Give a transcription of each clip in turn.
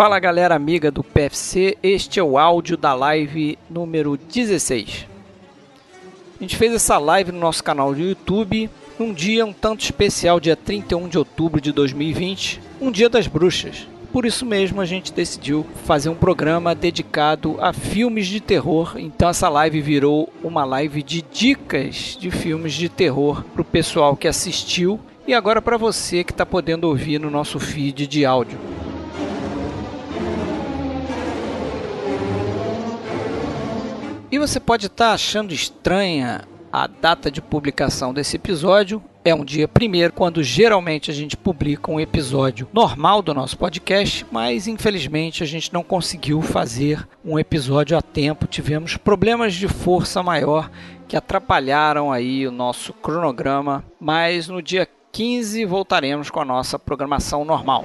Fala galera amiga do PFC, este é o áudio da live número 16. A gente fez essa live no nosso canal do YouTube num dia um tanto especial, dia 31 de outubro de 2020, um dia das bruxas. Por isso mesmo a gente decidiu fazer um programa dedicado a filmes de terror. Então essa live virou uma live de dicas de filmes de terror para o pessoal que assistiu e agora para você que está podendo ouvir no nosso feed de áudio. E você pode estar tá achando estranha a data de publicação desse episódio. É um dia primeiro, quando geralmente a gente publica um episódio normal do nosso podcast, mas infelizmente a gente não conseguiu fazer um episódio a tempo. Tivemos problemas de força maior que atrapalharam aí o nosso cronograma, mas no dia 15 voltaremos com a nossa programação normal.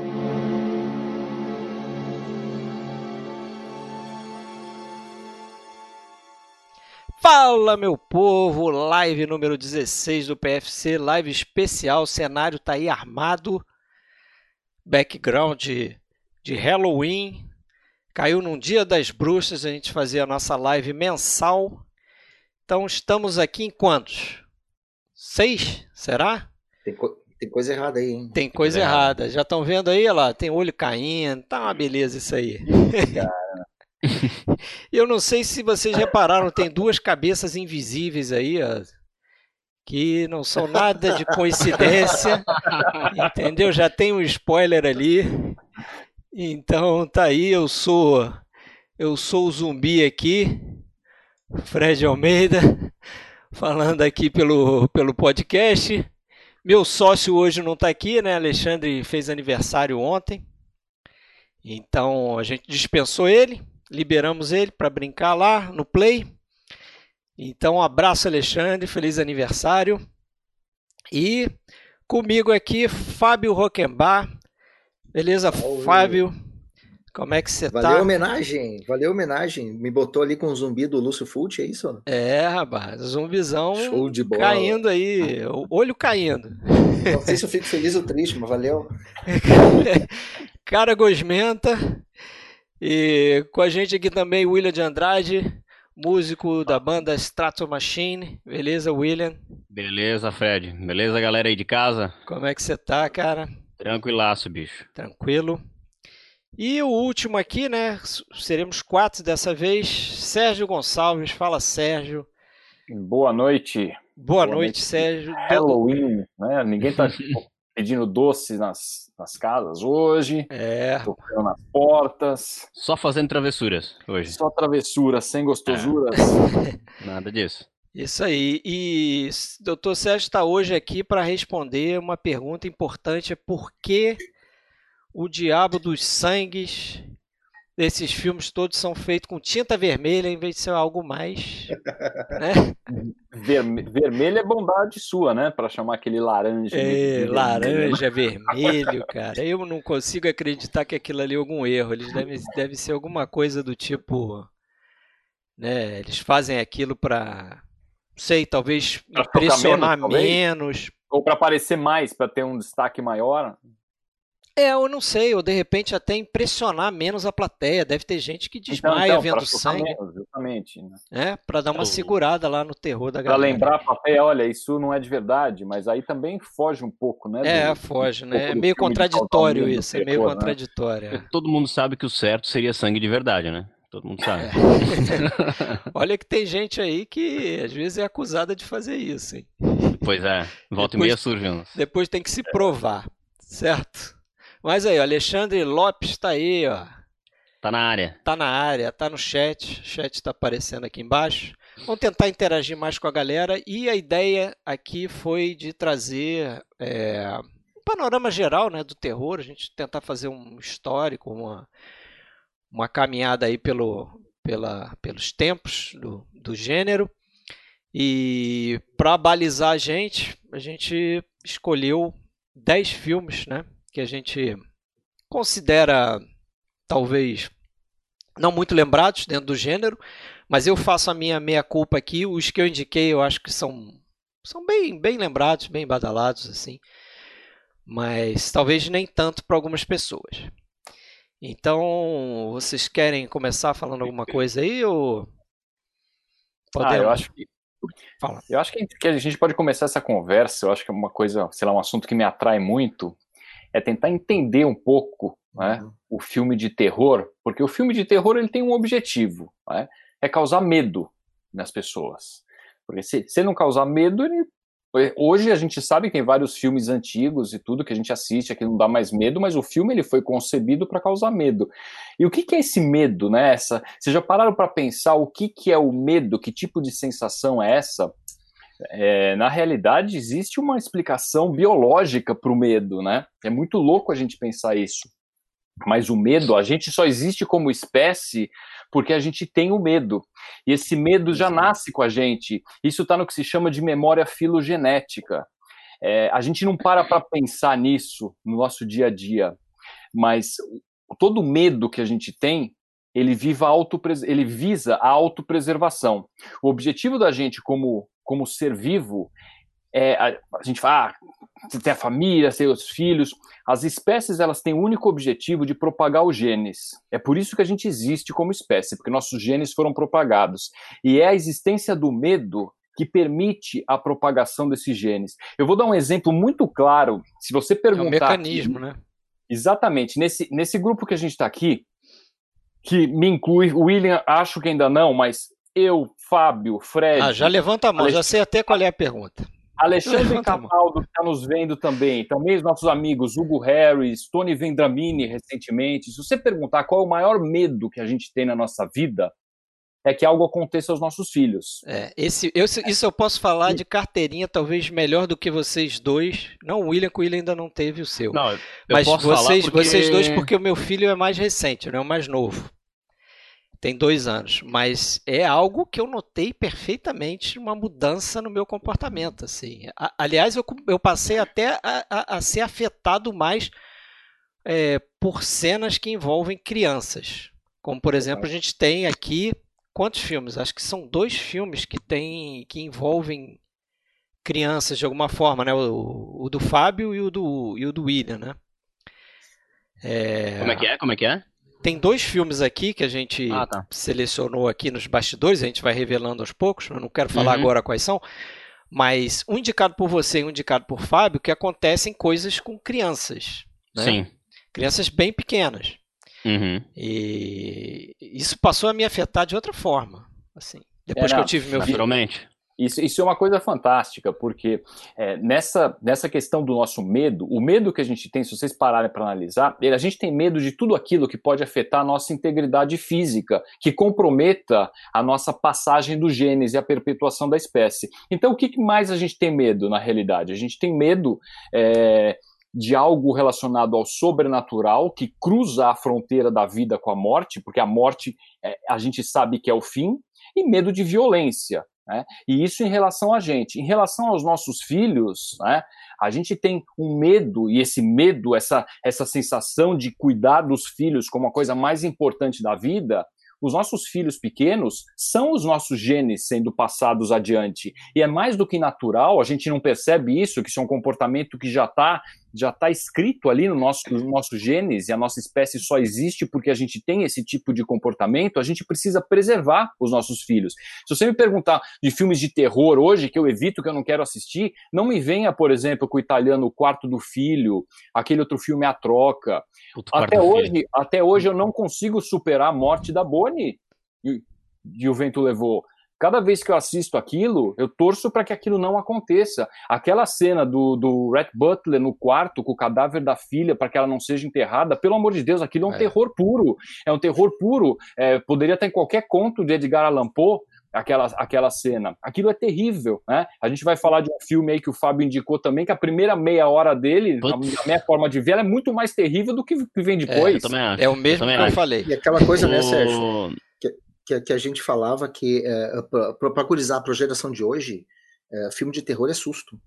Fala meu povo, live número 16 do PFC, live especial, o cenário tá aí armado, background de, de Halloween, caiu num dia das bruxas, a gente fazia a nossa live mensal, então estamos aqui em quantos? Seis, será? Tem, co tem coisa errada aí, hein? Tem coisa é. errada, já estão vendo aí, olha lá, tem olho caindo, tá uma beleza isso aí. Cara. Eu não sei se vocês repararam, tem duas cabeças invisíveis aí, ó, que não são nada de coincidência, entendeu? Já tem um spoiler ali. Então tá aí, eu sou eu sou o zumbi aqui, Fred Almeida, falando aqui pelo, pelo podcast. Meu sócio hoje não está aqui, né? Alexandre fez aniversário ontem. Então a gente dispensou ele liberamos ele para brincar lá no Play. Então, um abraço, Alexandre, feliz aniversário. E comigo aqui, Fábio Roquembar. Beleza, Oi. Fábio? Como é que você tá? Valeu homenagem, valeu homenagem. Me botou ali com o zumbi do Lúcio Fulci, é isso? É, rapaz, zumbizão Show de bola. caindo aí, olho caindo. Não sei se eu fico feliz ou triste, mas valeu. Cara gosmenta. E com a gente aqui também William de Andrade, músico da banda Strato Machine. Beleza, William? Beleza, Fred. Beleza, galera aí de casa? Como é que você tá, cara? Tranquilaço, bicho. Tranquilo. E o último aqui, né? Seremos quatro dessa vez. Sérgio Gonçalves. Fala, Sérgio. Boa noite. Boa, Boa noite, noite, Sérgio. Halloween, né? Ninguém tá pedindo doces nas, nas casas hoje. É. Tocando nas portas. Só fazendo travessuras hoje. Só travessuras, sem gostosuras. É. Nada disso. Isso aí. E o doutor Sérgio está hoje aqui para responder uma pergunta importante: é por que o diabo dos sangues esses filmes todos são feitos com tinta vermelha em vez de ser algo mais. Né? Verme vermelho é bondade sua, né? Para chamar aquele laranja. É, laranja, vermelho, cara. Eu não consigo acreditar que aquilo ali é algum erro. Eles devem, deve ser alguma coisa do tipo. Né? Eles fazem aquilo para. sei, talvez pra impressionar menos, menos. Ou para aparecer mais, para ter um destaque maior. É, eu não sei, ou de repente até impressionar menos a plateia. Deve ter gente que desmaia então, então, vendo sangue. Menos, justamente. Né? É, para dar uma segurada lá no terror da galera. Para lembrar a plateia, olha, isso não é de verdade, mas aí também foge um pouco, né? É, do, foge, né? Um é meio contraditório isso, é meio né? contraditório. É. Todo mundo sabe que o certo seria sangue de verdade, né? Todo mundo sabe. É. olha que tem gente aí que às vezes é acusada de fazer isso, hein? Pois é, volta depois, e meia surge. Depois tem que se provar, certo? Mas aí, o Alexandre Lopes está aí, ó. Tá na área. Tá na área, tá no chat. O chat está aparecendo aqui embaixo. Vamos tentar interagir mais com a galera. E a ideia aqui foi de trazer é, um panorama geral né, do terror, a gente tentar fazer um histórico, uma, uma caminhada aí pelo, pela, pelos tempos do, do gênero. E para balizar a gente, a gente escolheu 10 filmes né, que a gente considera talvez não muito lembrados dentro do gênero, mas eu faço a minha meia-culpa aqui. Os que eu indiquei eu acho que são, são bem, bem lembrados, bem badalados, assim, mas talvez nem tanto para algumas pessoas. Então, vocês querem começar falando alguma coisa aí ou podemos? Ah, eu acho que Fala. Eu acho que a gente pode começar essa conversa. Eu acho que é uma coisa, sei lá, um assunto que me atrai muito é tentar entender um pouco né, uhum. o filme de terror, porque o filme de terror ele tem um objetivo, né, é causar medo nas pessoas. Porque se, se não causar medo, ele Hoje a gente sabe que tem vários filmes antigos e tudo que a gente assiste que não dá mais medo, mas o filme ele foi concebido para causar medo. E o que, que, é esse medo, né? Essa, vocês já pararam para pensar o que, que é o medo? Que tipo de sensação é essa? É, na realidade, existe uma explicação biológica para o medo, né? É muito louco a gente pensar isso. Mas o medo, a gente só existe como espécie porque a gente tem o medo. E esse medo já nasce com a gente. Isso está no que se chama de memória filogenética. É, a gente não para para pensar nisso no nosso dia a dia, mas todo medo que a gente tem, ele, viva ele visa a autopreservação. O objetivo da gente como, como ser vivo é, a, a, gente fala, ah, você tem a família, seus filhos. As espécies elas têm o único objetivo de propagar os genes. É por isso que a gente existe como espécie, porque nossos genes foram propagados. E é a existência do medo que permite a propagação desses genes. Eu vou dar um exemplo muito claro. Se você perguntar. É um mecanismo, aqui, né? Exatamente. Nesse, nesse grupo que a gente está aqui, que me inclui, o William, acho que ainda não, mas eu, Fábio, Fred. Ah, já levanta a mão, já sei até qual é a pergunta. Alexandre Capaldo, que está nos vendo também, também os nossos amigos Hugo Harris, Tony Vendramini recentemente. Se você perguntar qual é o maior medo que a gente tem na nossa vida, é que algo aconteça aos nossos filhos. É, esse, eu, isso eu posso falar de carteirinha, talvez melhor do que vocês dois. Não, o William, que o William ainda não teve o seu. Não, Mas vocês, porque... vocês dois, porque o meu filho é mais recente, não é o mais novo tem dois anos, mas é algo que eu notei perfeitamente uma mudança no meu comportamento. Assim. aliás, eu, eu passei até a, a, a ser afetado mais é, por cenas que envolvem crianças. Como, por exemplo, a gente tem aqui quantos filmes? Acho que são dois filmes que tem que envolvem crianças de alguma forma, né? O, o do Fábio e o do, e o do William, né? É... Como é que é? Como é que é? Tem dois filmes aqui que a gente ah, tá. selecionou aqui nos bastidores, a gente vai revelando aos poucos, eu não quero falar uhum. agora quais são, mas um indicado por você e um indicado por Fábio, que acontecem coisas com crianças. Né? Sim. Crianças bem pequenas. Uhum. E isso passou a me afetar de outra forma. Assim, depois é, que eu tive meu Naturalmente. Isso, isso é uma coisa fantástica, porque é, nessa, nessa questão do nosso medo, o medo que a gente tem, se vocês pararem para analisar, a gente tem medo de tudo aquilo que pode afetar a nossa integridade física, que comprometa a nossa passagem dos genes e a perpetuação da espécie. Então, o que mais a gente tem medo na realidade? A gente tem medo. É, de algo relacionado ao sobrenatural que cruza a fronteira da vida com a morte, porque a morte é, a gente sabe que é o fim, e medo de violência. Né? E isso em relação a gente. Em relação aos nossos filhos, né, a gente tem um medo, e esse medo, essa, essa sensação de cuidar dos filhos como a coisa mais importante da vida, os nossos filhos pequenos são os nossos genes sendo passados adiante. E é mais do que natural, a gente não percebe isso, que isso é um comportamento que já está já está escrito ali no nosso, no nosso genes e a nossa espécie só existe porque a gente tem esse tipo de comportamento, a gente precisa preservar os nossos filhos. Se você me perguntar de filmes de terror hoje, que eu evito, que eu não quero assistir, não me venha, por exemplo, com o italiano O Quarto do Filho, aquele outro filme A Troca. Até hoje, até hoje eu não consigo superar a morte da Bonnie e, e o vento levou. Cada vez que eu assisto aquilo, eu torço para que aquilo não aconteça. Aquela cena do, do Red Butler no quarto com o cadáver da filha para que ela não seja enterrada, pelo amor de Deus, aquilo é um é. terror puro. É um terror puro. É, poderia estar em qualquer conto de Edgar Allan Poe, aquela, aquela cena. Aquilo é terrível, né? A gente vai falar de um filme aí que o Fábio indicou também, que a primeira meia hora dele, Putz. a minha forma de ver, é muito mais terrível do que vem depois. É, é o mesmo que eu falei. E aquela coisa, né, Sérgio? Que, que, a gente falava que é, para curizar a geração de hoje, é, filme de terror é susto.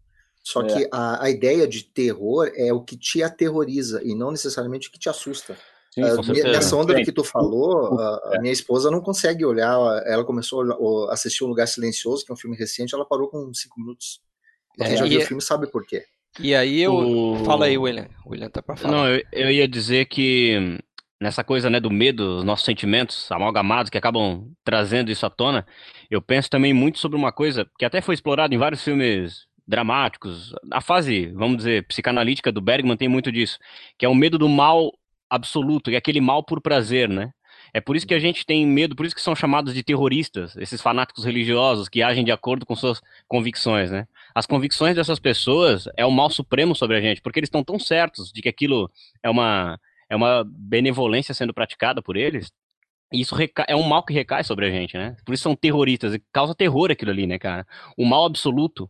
Só é. que a, a ideia de terror é o que te aterroriza e não necessariamente o que te assusta. Sim, uh, nessa onda do que tu falou, a, a, minha esposa não consegue olhar. Ela começou a assistir Um Lugar Silencioso, que é um filme recente, ela parou com cinco minutos. Quem é, já viu o filme sabe por quê. E aí eu. O... Fala aí, William. William tá pra falar. Não, eu, eu ia dizer que nessa coisa né, do medo, os nossos sentimentos amalgamados que acabam trazendo isso à tona, eu penso também muito sobre uma coisa que até foi explorada em vários filmes dramáticos. A fase, vamos dizer, psicanalítica do Bergman tem muito disso, que é o medo do mal absoluto, e aquele mal por prazer, né? É por isso que a gente tem medo, por isso que são chamados de terroristas, esses fanáticos religiosos que agem de acordo com suas convicções, né? As convicções dessas pessoas é o mal supremo sobre a gente, porque eles estão tão certos de que aquilo é uma, é uma benevolência sendo praticada por eles, e isso é um mal que recai sobre a gente, né? Por isso são terroristas, e causa terror aquilo ali, né, cara? O mal absoluto,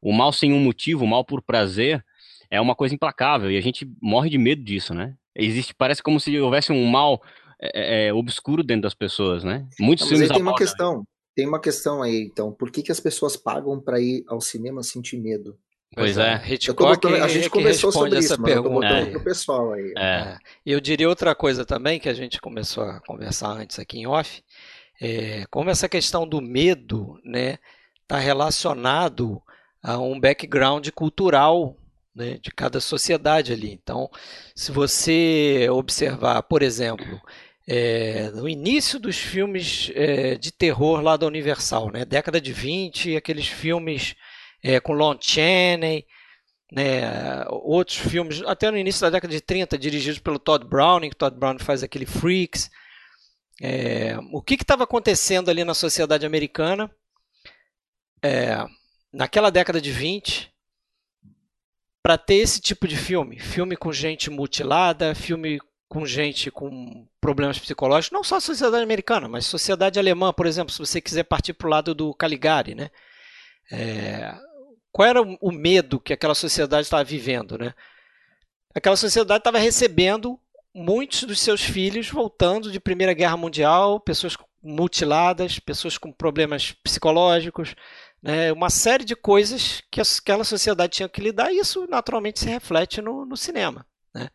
o mal sem um motivo, o mal por prazer, é uma coisa implacável, e a gente morre de medo disso, né? Existe, parece como se houvesse um mal é, é, obscuro dentro das pessoas, né? Muitos filmes tem uma questão, tem uma questão aí, então, por que, que as pessoas pagam para ir ao cinema sentir medo? Pois é, Hitchcock botando, a gente é conversou sobre essa isso, pergunta. eu tô pro pessoal aí. É. é. Eu diria outra coisa também que a gente começou a conversar antes aqui em off, é, como essa questão do medo, né, está relacionado a um background cultural né, de cada sociedade ali. Então, se você observar, por exemplo, é, no início dos filmes é, de terror lá da Universal, né, década de 20, aqueles filmes é, com Lon Chaney, né, outros filmes, até no início da década de 30, dirigidos pelo Todd Browning, que Todd Browning faz aquele Freaks. É, o que estava acontecendo ali na sociedade americana é, naquela década de 20 para ter esse tipo de filme, filme com gente mutilada, filme com gente com problemas psicológicos, não só a sociedade americana, mas sociedade alemã, por exemplo, se você quiser partir para o lado do Caligari, né? É, qual era o medo que aquela sociedade estava vivendo, né? Aquela sociedade estava recebendo muitos dos seus filhos voltando de Primeira Guerra Mundial, pessoas mutiladas, pessoas com problemas psicológicos, né, uma série de coisas que aquela sociedade tinha que lidar e isso naturalmente se reflete no, no cinema. Né?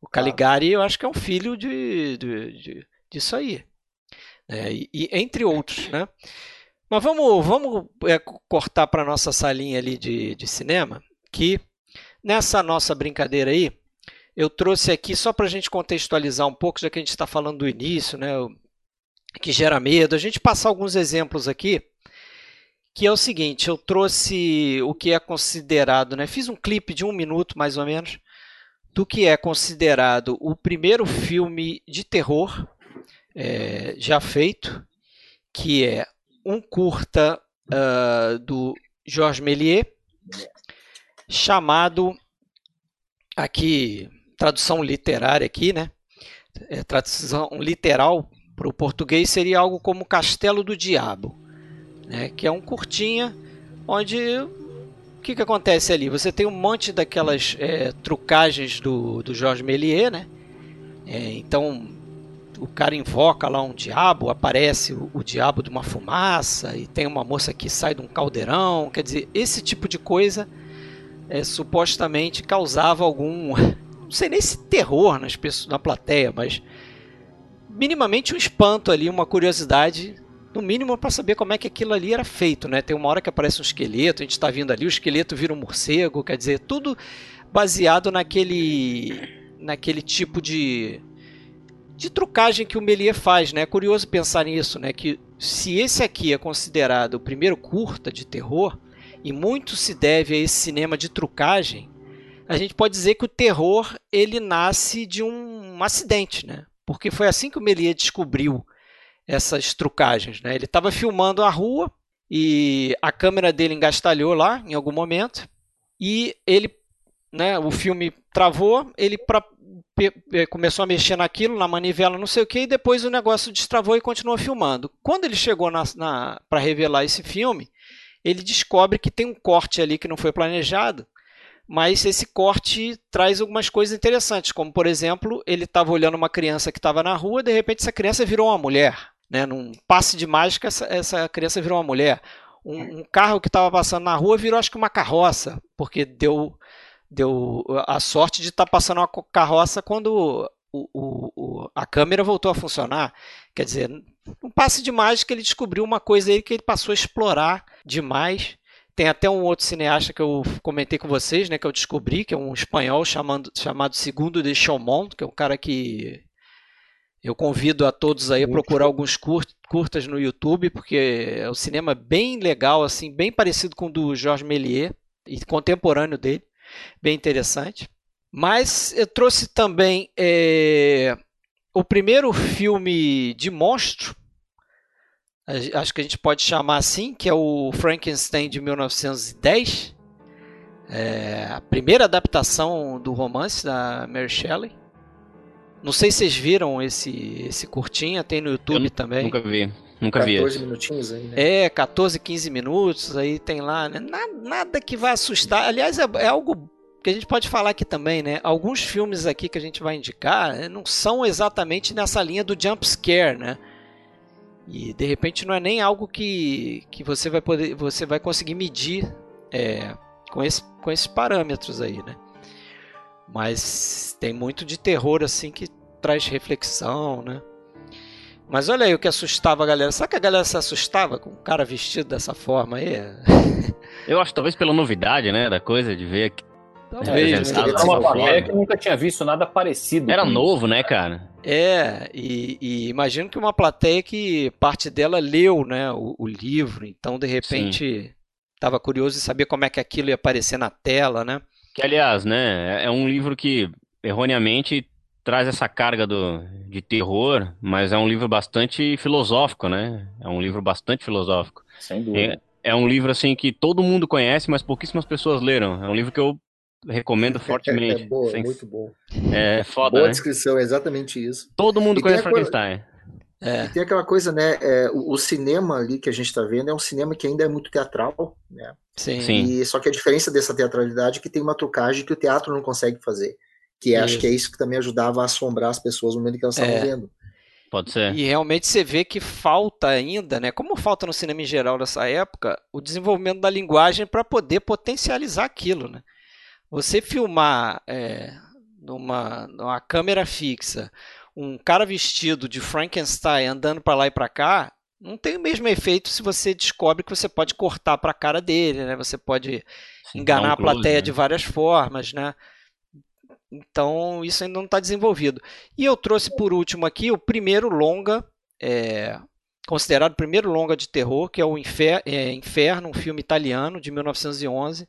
O Caligari, eu acho que é um filho de, de, de disso aí. Né? E, e, entre outros. Né? Mas vamos, vamos é, cortar para nossa salinha ali de, de cinema, que nessa nossa brincadeira aí, eu trouxe aqui só para a gente contextualizar um pouco, já que a gente está falando do início, né, que gera medo, a gente passar alguns exemplos aqui que é o seguinte, eu trouxe o que é considerado, né, fiz um clipe de um minuto mais ou menos, do que é considerado o primeiro filme de terror é, já feito, que é um curta uh, do Georges Méliès, chamado, aqui, tradução literária aqui, né, é, tradução literal para o português seria algo como Castelo do Diabo né, que é um curtinha, onde o que, que acontece ali? Você tem um monte daquelas é, trucagens do, do Jorge Méliès, né? É, então o cara invoca lá um diabo, aparece o, o, diabo de uma fumaça e tem uma moça que sai de um caldeirão. Quer dizer, esse tipo de coisa é, supostamente causava algum, não sei nem se terror nas pessoas, na plateia, mas minimamente um espanto ali, uma curiosidade no mínimo para saber como é que aquilo ali era feito, né? Tem uma hora que aparece um esqueleto, a gente está vindo ali, o esqueleto vira um morcego, quer dizer, tudo baseado naquele naquele tipo de de trucagem que o Méliès faz, né? É curioso pensar nisso, né? Que se esse aqui é considerado o primeiro curta de terror e muito se deve a esse cinema de trucagem, a gente pode dizer que o terror ele nasce de um, acidente, né? Porque foi assim que o Méliès descobriu essas trucagens. Né? Ele estava filmando a rua e a câmera dele engastalhou lá em algum momento e ele né, o filme travou, ele pra, começou a mexer naquilo, na manivela, não sei o que, e depois o negócio destravou e continuou filmando. Quando ele chegou para revelar esse filme, ele descobre que tem um corte ali que não foi planejado, mas esse corte traz algumas coisas interessantes, como por exemplo, ele estava olhando uma criança que estava na rua, de repente essa criança virou uma mulher. Né? Num passe de mágica, essa, essa criança virou uma mulher. Um, um carro que estava passando na rua virou acho que uma carroça, porque deu, deu a sorte de estar tá passando uma carroça quando o, o, a câmera voltou a funcionar. Quer dizer, um passe de mágica ele descobriu uma coisa aí que ele passou a explorar demais. Tem até um outro cineasta que eu comentei com vocês, né, que eu descobri, que é um espanhol chamado, chamado Segundo de Chaumont, que é um cara que eu convido a todos aí a procurar alguns curtas no YouTube, porque é um cinema bem legal, assim, bem parecido com o do Georges Méliès e contemporâneo dele, bem interessante. Mas eu trouxe também é, o primeiro filme de monstro, acho que a gente pode chamar assim, que é o Frankenstein de 1910, é, a primeira adaptação do romance da Mary Shelley. Não sei se vocês viram esse, esse curtinha, tem no YouTube também. Nunca vi. Nunca 14 vi. 14 minutinhos aí, né? É, 14, 15 minutos, aí tem lá, né? Nada, nada que vai assustar. Aliás, é, é, algo que a gente pode falar aqui também, né? Alguns filmes aqui que a gente vai indicar né, não são exatamente nessa linha do jump scare, né? E de repente não é nem algo que, que você vai poder, você vai conseguir medir é, com, esse, com esses parâmetros aí, né? Mas tem muito de terror assim que traz reflexão, né? Mas olha aí o que assustava a galera. Sabe que a galera se assustava com o cara vestido dessa forma aí? Eu acho talvez pela novidade, né, da coisa de ver que Talvez, é, né? uma plateia que nunca tinha visto nada parecido. Era novo, né, cara? É, e, e, imagino que uma plateia que parte dela leu, né, o, o livro, então de repente estava curioso de saber como é que aquilo ia aparecer na tela, né? Que, aliás, né, é um livro que erroneamente traz essa carga do, de terror, mas é um livro bastante filosófico, né? É um livro bastante filosófico. Sem dúvida. É, é um livro, assim, que todo mundo conhece, mas pouquíssimas pessoas leram. É um livro que eu recomendo fortemente. É, é boa, Sem... muito bom. É foda, Boa né? descrição, é exatamente isso. Todo mundo e conhece Frankenstein. É. E tem aquela coisa, né? É, o, o, cinema ali que a gente está vendo é um cinema que ainda é muito teatral, né? Sim. E, só que a diferença dessa teatralidade é que tem uma trucagem que o teatro não consegue fazer. Que é, acho que é isso que também ajudava a assombrar as pessoas no momento que elas estavam é. vendo. Pode ser. E realmente você vê que falta ainda, né? Como falta no cinema em geral nessa época, o desenvolvimento da linguagem para poder potencializar aquilo, né? Você filmar é, numa, numa câmera fixa um cara vestido de Frankenstein andando para lá e para cá, não tem o mesmo efeito se você descobre que você pode cortar para a cara dele, né? Você pode Sim, enganar um a plateia né? de várias formas, né? Então isso ainda não está desenvolvido. E eu trouxe por último aqui o primeiro longa, é, considerado o primeiro longa de terror, que é o Infer é, Inferno, um filme italiano de 1911.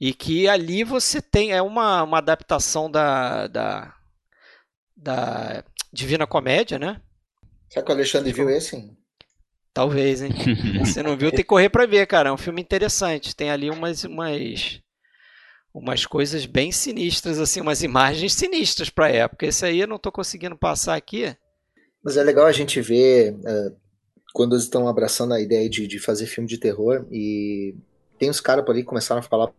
E que ali você tem, é uma, uma adaptação da, da da Divina Comédia, né? Será que o Alexandre viu esse? Talvez, hein? Se não viu, tem que correr para ver, cara. É um filme interessante. Tem ali umas, umas, umas coisas bem sinistras, assim, umas imagens sinistras para a época. Esse aí eu não estou conseguindo passar aqui. Mas é legal a gente ver uh, quando eles estão abraçando a ideia de, de fazer filme de terror e tem os caras por aí que começaram a falar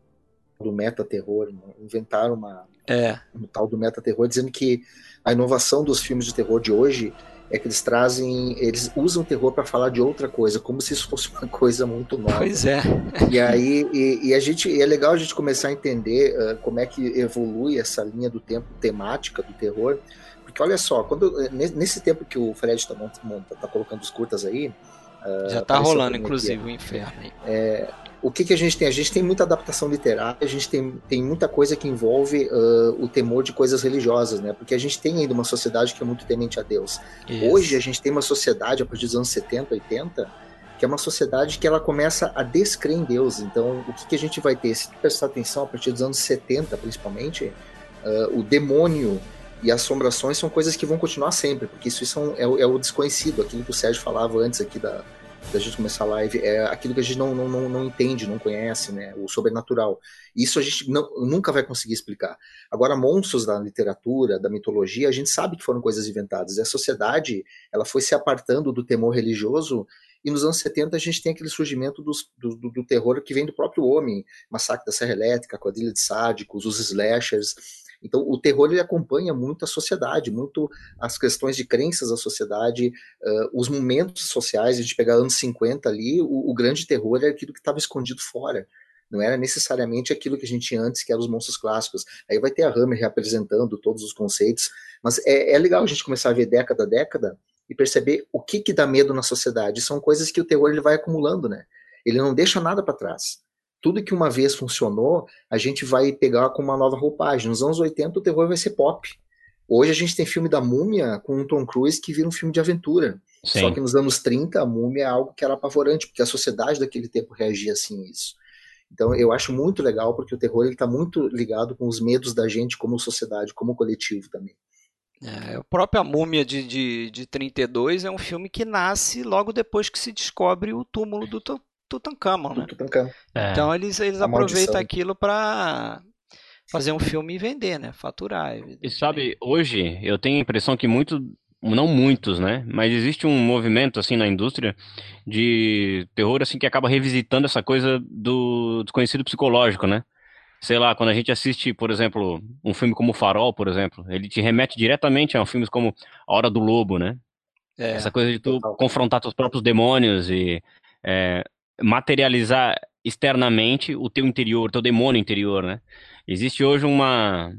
do meta-terror, né? inventaram uma, é. um tal do meta-terror, dizendo que a inovação dos filmes de terror de hoje é que eles trazem, eles usam o terror para falar de outra coisa, como se isso fosse uma coisa muito nova. Pois é. E aí, e, e a gente, é legal a gente começar a entender uh, como é que evolui essa linha do tempo temática do terror, porque olha só, quando nesse tempo que o Fred está tá, tá colocando os curtas aí, uh, já está rolando, inclusive, o inferno. É, o que, que a gente tem? A gente tem muita adaptação literária, a gente tem, tem muita coisa que envolve uh, o temor de coisas religiosas, né? Porque a gente tem ainda uma sociedade que é muito temente a Deus. Isso. Hoje a gente tem uma sociedade, a partir dos anos 70, 80, que é uma sociedade que ela começa a descrer em Deus. Então, o que, que a gente vai ter? Se prestar atenção, a partir dos anos 70, principalmente, uh, o demônio e assombrações são coisas que vão continuar sempre, porque isso, é, é, é, o desconhecido, aquilo que o Sérgio falava antes aqui da, da gente começar a live, é aquilo que a gente não, não, não, não entende, não conhece, né? O sobrenatural. Isso a gente não, nunca vai conseguir explicar. Agora, monstros da literatura, da mitologia, a gente sabe que foram coisas inventadas. E a sociedade, ela foi se apartando do temor religioso e nos anos 70 a gente tem aquele surgimento dos, do, do, do, terror que vem do próprio homem, Massacre da Serra Elétrica, Quadrilha de Sádicos, os slashers. Então, o terror ele acompanha muito a sociedade, muito as questões de crenças da sociedade, uh, os momentos sociais. A gente pegar anos 50 ali, o, o grande terror era aquilo que estava escondido fora. Não era necessariamente aquilo que a gente tinha antes, que eram os monstros clássicos. Aí vai ter a Hammer reapresentando todos os conceitos. Mas é, é legal a gente começar a ver década a década e perceber o que, que dá medo na sociedade. São coisas que o terror ele vai acumulando, né? Ele não deixa nada para trás tudo que uma vez funcionou, a gente vai pegar com uma nova roupagem. Nos anos 80, o terror vai ser pop. Hoje a gente tem filme da Múmia com o Tom Cruise que vira um filme de aventura. Sim. Só que nos anos 30, a Múmia é algo que era apavorante, porque a sociedade daquele tempo reagia assim a isso. Então eu acho muito legal, porque o terror está muito ligado com os medos da gente como sociedade, como coletivo também. É, a própria Múmia de, de, de 32 é um filme que nasce logo depois que se descobre o túmulo do, Tutankhamon, né? Tutankhamon. É. Então eles, eles aproveitam aquilo para fazer um filme e vender, né? Faturar. E sabe, hoje eu tenho a impressão que muito, não muitos, né? Mas existe um movimento assim na indústria de terror assim que acaba revisitando essa coisa do desconhecido psicológico, né? Sei lá, quando a gente assiste, por exemplo, um filme como Farol, por exemplo, ele te remete diretamente a filmes como A Hora do Lobo, né? É, Essa coisa de tu total. confrontar teus próprios demônios e é, materializar externamente o teu interior, teu demônio interior, né? Existe hoje uma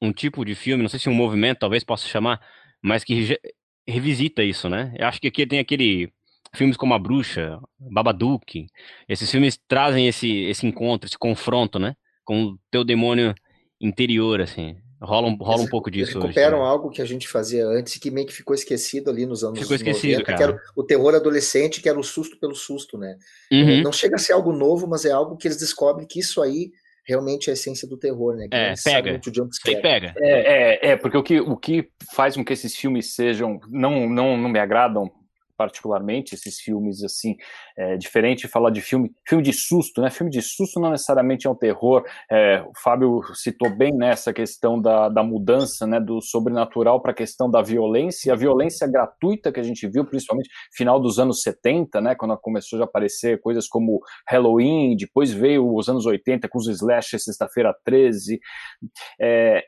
um tipo de filme, não sei se um movimento talvez possa chamar, mas que revisita isso, né? Eu acho que aqui tem aquele filmes como A Bruxa, Babadook, esses filmes trazem esse esse encontro, esse confronto, né, com o teu demônio interior assim. Rola um, rola um pouco disso. recuperam hoje, algo que a gente fazia antes e que meio que ficou esquecido ali nos anos ficou esquecido, 90, cara. que era o terror adolescente, que era o susto pelo susto, né? Uhum. Não chega a ser algo novo, mas é algo que eles descobrem que isso aí realmente é a essência do terror, né? Que é, pega. pega. É, é, é, porque o que, o que faz com que esses filmes sejam não, não, não me agradam particularmente esses filmes assim é, diferente de falar de filme filme de susto né? Filme de susto não necessariamente é um terror é, o Fábio citou bem nessa né, questão da, da mudança né do sobrenatural para a questão da violência a violência gratuita que a gente viu principalmente final dos anos 70 né quando começou a aparecer coisas como Halloween depois veio os anos 80 com os slasher sexta-feira 13 é,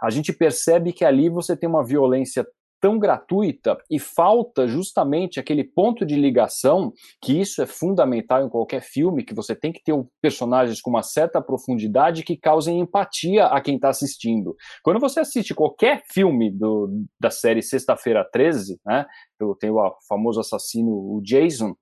a gente percebe que ali você tem uma violência tão gratuita e falta justamente aquele ponto de ligação, que isso é fundamental em qualquer filme, que você tem que ter personagens com uma certa profundidade que causem empatia a quem está assistindo. Quando você assiste qualquer filme do, da série Sexta-feira 13, né, tem o famoso assassino, o Jason,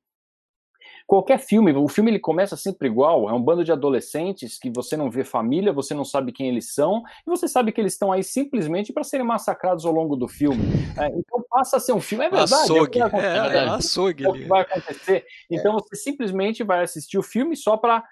qualquer filme, o filme ele começa sempre igual, é um bando de adolescentes que você não vê família, você não sabe quem eles são, e você sabe que eles estão aí simplesmente para serem massacrados ao longo do filme. É, então passa a ser um filme, é verdade. Açougue, é, é, é, açougue é o que vai acontecer. Então você simplesmente vai assistir o filme só para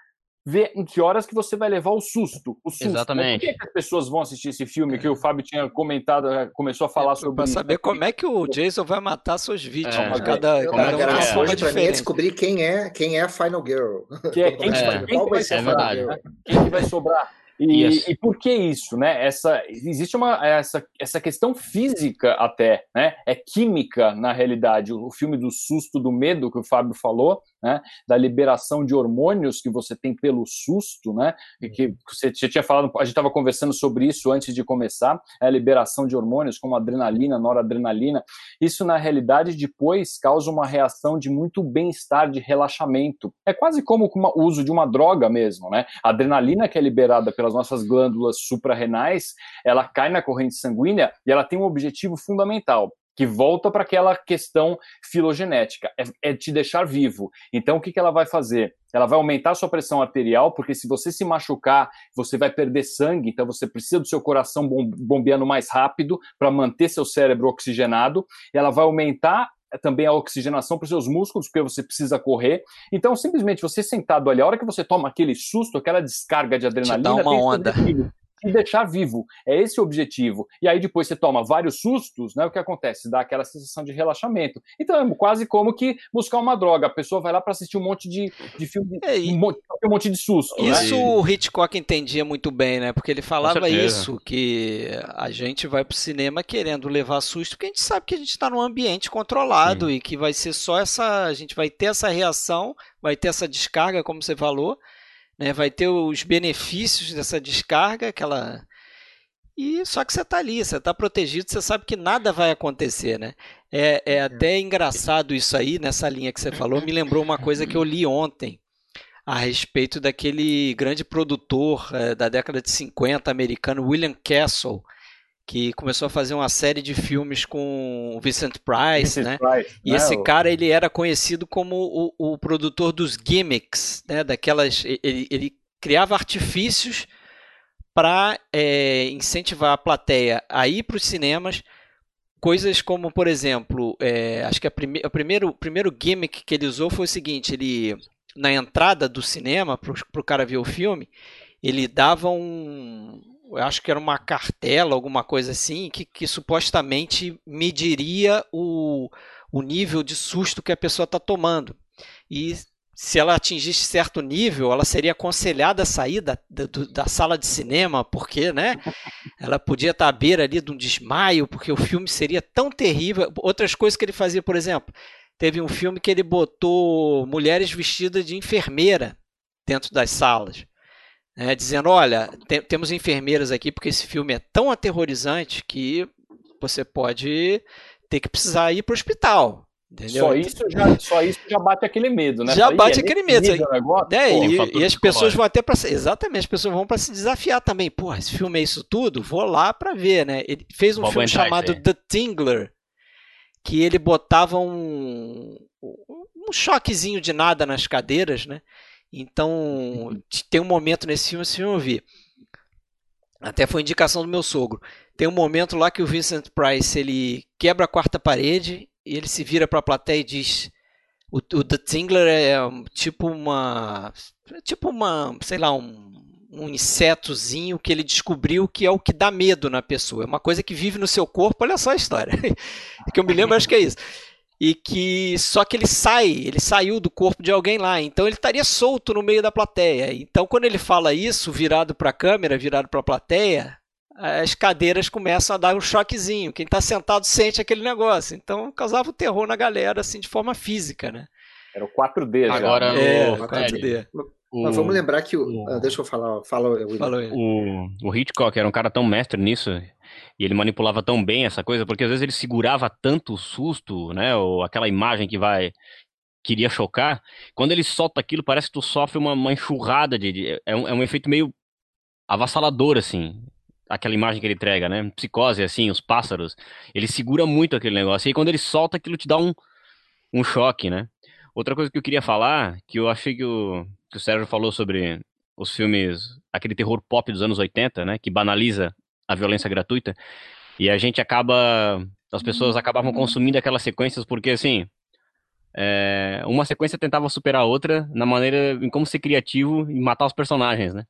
ver em que horas que você vai levar o susto. O susto. Exatamente. Por que, as pessoas vão assistir esse filme que o Fábio tinha comentado, eh, começou a falar é, sobre. Para saber como é que o Jason vai matar suas vítimas. É. Cada, eu, cada é. hoje para mim é descobrir quem é, quem é a Final Girl. Que é, quem, é. quem, vai ser é verdade. Girl? Quem que vai sobrar? E, yes. e, por que isso, né? Essa, existe uma essa, essa questão física até, né? É química na realidade. O, o filme do susto, do medo que o Fábio falou, né? Da liberação de hormônios que você tem pelo susto, né? E que você, você tinha falado, a gente estava conversando sobre isso antes de começar, é a liberação de hormônios como adrenalina, noradrenalina. Isso na realidade depois causa uma reação de muito bem-estar, de relaxamento. É quase como o uso de uma droga mesmo, né? A adrenalina que é liberada pelas nossas glândulas suprarrenais, ela cai na corrente sanguínea e ela tem um objetivo fundamental, que volta para aquela questão filogenética, é, é, te deixar vivo. Então, o que, que ela vai fazer? Ela vai aumentar a sua pressão arterial, porque se você se machucar, você vai perder sangue, então você precisa do seu coração bombeando mais rápido para manter seu cérebro oxigenado. Ela vai aumentar é, também a oxigenação para os seus músculos, porque você precisa correr. Então, simplesmente você sentado ali, a hora que você toma aquele susto, aquela descarga de adrenalina, Te dá uma onda. Te deixar vivo. É esse o objetivo. E aí depois você toma vários sustos, né? O que acontece? Dá aquela sensação de relaxamento. Então é quase como que buscar uma droga. A pessoa vai lá para assistir um monte de, de filme, é, e... um, monte, um monte de susto. Né? Isso né? o Hitchcock entendia muito bem, né? Porque ele falava isso, que a gente vai pro cinema querendo levar susto, porque a gente sabe que a gente está num ambiente controlado Sim. e que vai ser só essa. A gente vai ter essa reação, vai ter essa descarga, como você falou né? Vai ter os benefícios dessa descarga, aquela e só que você está ali, você está protegido, você sabe que nada vai acontecer, né? É, é até engraçado isso aí, nessa linha que você falou, me lembrou uma coisa que eu li ontem a respeito daquele grande produtor é, da década de 50 americano, William Castle, que começou a fazer uma série de filmes com o Vincent Price, Vincent né? Price, e esse cara ele era conhecido como o, o produtor dos gimmicks, né? Daquelas ele, ele criava artifícios para é, incentivar a plateia a ir para os cinemas. Coisas como, por exemplo, é, acho que a prime o primeiro, primeiro gimmick que ele usou foi o seguinte: ele na entrada do cinema para o cara ver o filme, ele dava um, eu acho que era uma cartela, alguma coisa assim, que, que supostamente mediria o, o nível de susto que a pessoa está tomando. E se ela atingisse certo nível, ela seria aconselhada a sair da, da, da, sala de cinema, porque né, ela podia estar à beira ali de um desmaio, porque o filme seria tão terrível. Outras coisas que ele fazia, por exemplo, teve um filme que ele botou mulheres vestidas de enfermeira dentro das salas né, dizendo: olha, te temos enfermeiras aqui porque esse filme é tão aterrorizante que você pode ter que precisar ir para o hospital. Entendeu? Só isso, já, só isso já bate aquele medo, né? Já bate é aquele medo. É, e, e, as pessoas vão até para exatamente, as pessoas vão para se desafiar também. Porra, esse filme é isso tudo? Vou lá para ver, né? Ele fez um Vou filme chamado The Tingler, que ele botava um, um choquezinho de nada nas cadeiras, né? Então, tem um momento nesse filme, esse filme eu vi. Até foi indicação do meu sogro. Tem um momento lá que o Vincent Price ele quebra a quarta parede e ele se vira para a plateia e diz: o, o The Tingler é tipo uma, tipo uma, sei lá, um, um insetozinho que ele descobriu que é o que dá medo na pessoa. É uma coisa que vive no seu corpo. Olha só a história. que eu me lembro, acho que é isso e que só que ele sai, ele saiu do corpo de alguém lá, então ele estaria solto no meio da plateia. Então quando ele fala isso, virado para a câmera, virado para a plateia, as cadeiras começam a dar um choquezinho. Quem está sentado sente aquele negócio. Então causava o terror na galera assim de forma física, né? Era o 4D já. Agora é, o 4D. O, Mas vamos lembrar que o, o, ah, deixa eu falar, fala, o, o Hitchcock era um cara tão mestre nisso e ele manipulava tão bem essa coisa, porque às vezes ele segurava tanto o susto, né, ou aquela imagem que vai queria chocar, quando ele solta aquilo parece que tu sofre uma, uma enxurrada de, de é, um, é um efeito meio avassalador assim, aquela imagem que ele entrega, né, psicose assim, os pássaros, ele segura muito aquele negócio, e aí quando ele solta aquilo te dá um, um choque, né. Outra coisa que eu queria falar, que eu achei que o, que o Sérgio falou sobre os filmes, aquele terror pop dos anos 80, né, que banaliza a violência gratuita. E a gente acaba. As pessoas acabavam consumindo aquelas sequências porque, assim. É, uma sequência tentava superar a outra na maneira em como ser criativo e matar os personagens, né?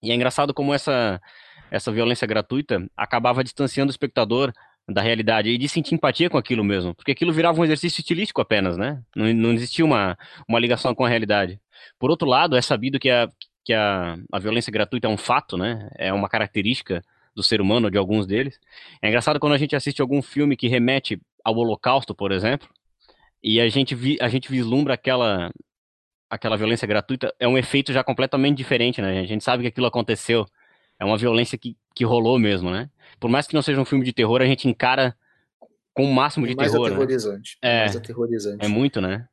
E é engraçado como essa, essa violência gratuita acabava distanciando o espectador da realidade e de sentir empatia com aquilo mesmo, porque aquilo virava um exercício estilístico apenas, né? Não, não existia uma, uma ligação com a realidade. Por outro lado, é sabido que a, que a, a violência gratuita é um fato, né? É uma característica do ser humano, de alguns deles. É engraçado quando a gente assiste algum filme que remete ao Holocausto, por exemplo, e a gente, vi, a gente vislumbra aquela, aquela violência gratuita, é um efeito já completamente diferente, né? A gente sabe que aquilo aconteceu. É uma violência que, que rolou mesmo, né? Por mais que não seja um filme de terror, a gente encara com o máximo de mais terror. Né? Aterrorizante. Né? É, mais aterrorizante. É muito, né?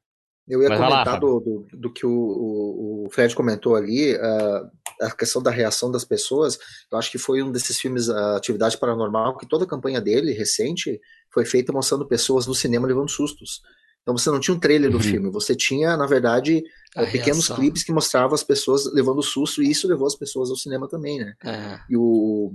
Eu ia Mas comentar lá, do, do, do, que o, o, Fred comentou ali, uh, a questão da reação das pessoas. Eu acho que foi um desses filmes, uh, Atividade Paranormal, que toda a campanha dele, recente, foi feita mostrando pessoas no cinema levando sustos. Então você não tinha um trailer do uhum. filme, você tinha, na verdade, uh, pequenos clipes que mostravam as pessoas levando susto, e isso levou as pessoas ao cinema também, né? É. E o,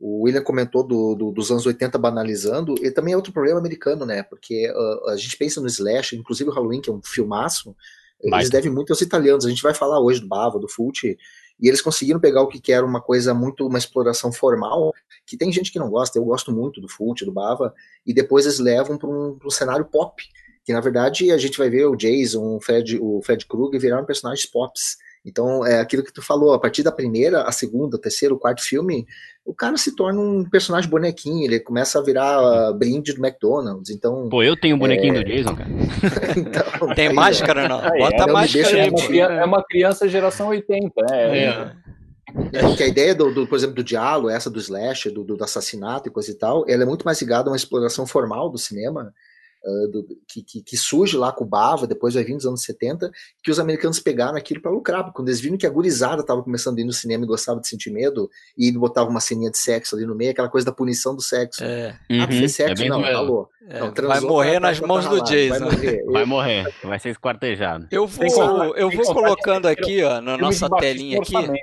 o William comentou do, do, dos anos 80 banalizando, e também é outro problema americano, né? Porque uh, a gente pensa no Slash, inclusive o Halloween, que é um filmaço, Eles devem muito aos italianos. A gente vai falar hoje do Bava, do Fulci, e eles conseguiram pegar o que era uma coisa muito, uma exploração formal, que tem gente que não gosta, eu gosto muito do Fulci, do Bava, e depois eles levam para um, um, cenário pop, que na verdade a gente vai ver o Jason, o Fred, o Fred Krueger viraram personagens pops. Então, é aquilo que tu falou, a partir da primeira, a segunda, o terceiro, o quarto filme, o cara se torna um personagem bonequinho, ele começa a virar uh, brinde do McDonald's. Então, Pô, eu tenho um bonequinho é... do Jason, cara. então, Tem máscara, não? Bota é, máscara. É uma, é uma criança geração 80, né? É. É, porque a ideia, do, do, por exemplo, do diálogo, essa do slash, do, do, assassinato e coisa e tal, ela é muito mais ligada a uma exploração formal do cinema, uh, do, que, que, que, surge lá com o Bava, depois vai vir nos anos 70, que os americanos pegaram aquilo para lucrar, porque quando eles viram que a gurizada estava começando a ir no cinema e gostava de sentir medo, e botava uma ceninha de sexo ali no meio, aquela coisa da punição do sexo. É. Ah, uhum. fez sexo? É não, falou. É, não, vai morrer tá, nas tá, mãos tá do Jason. Vai morrer. vai morrer, vai ser esquartejado. Eu vou, eu vou colocando aqui, ó, na nossa telinha aqui. Né?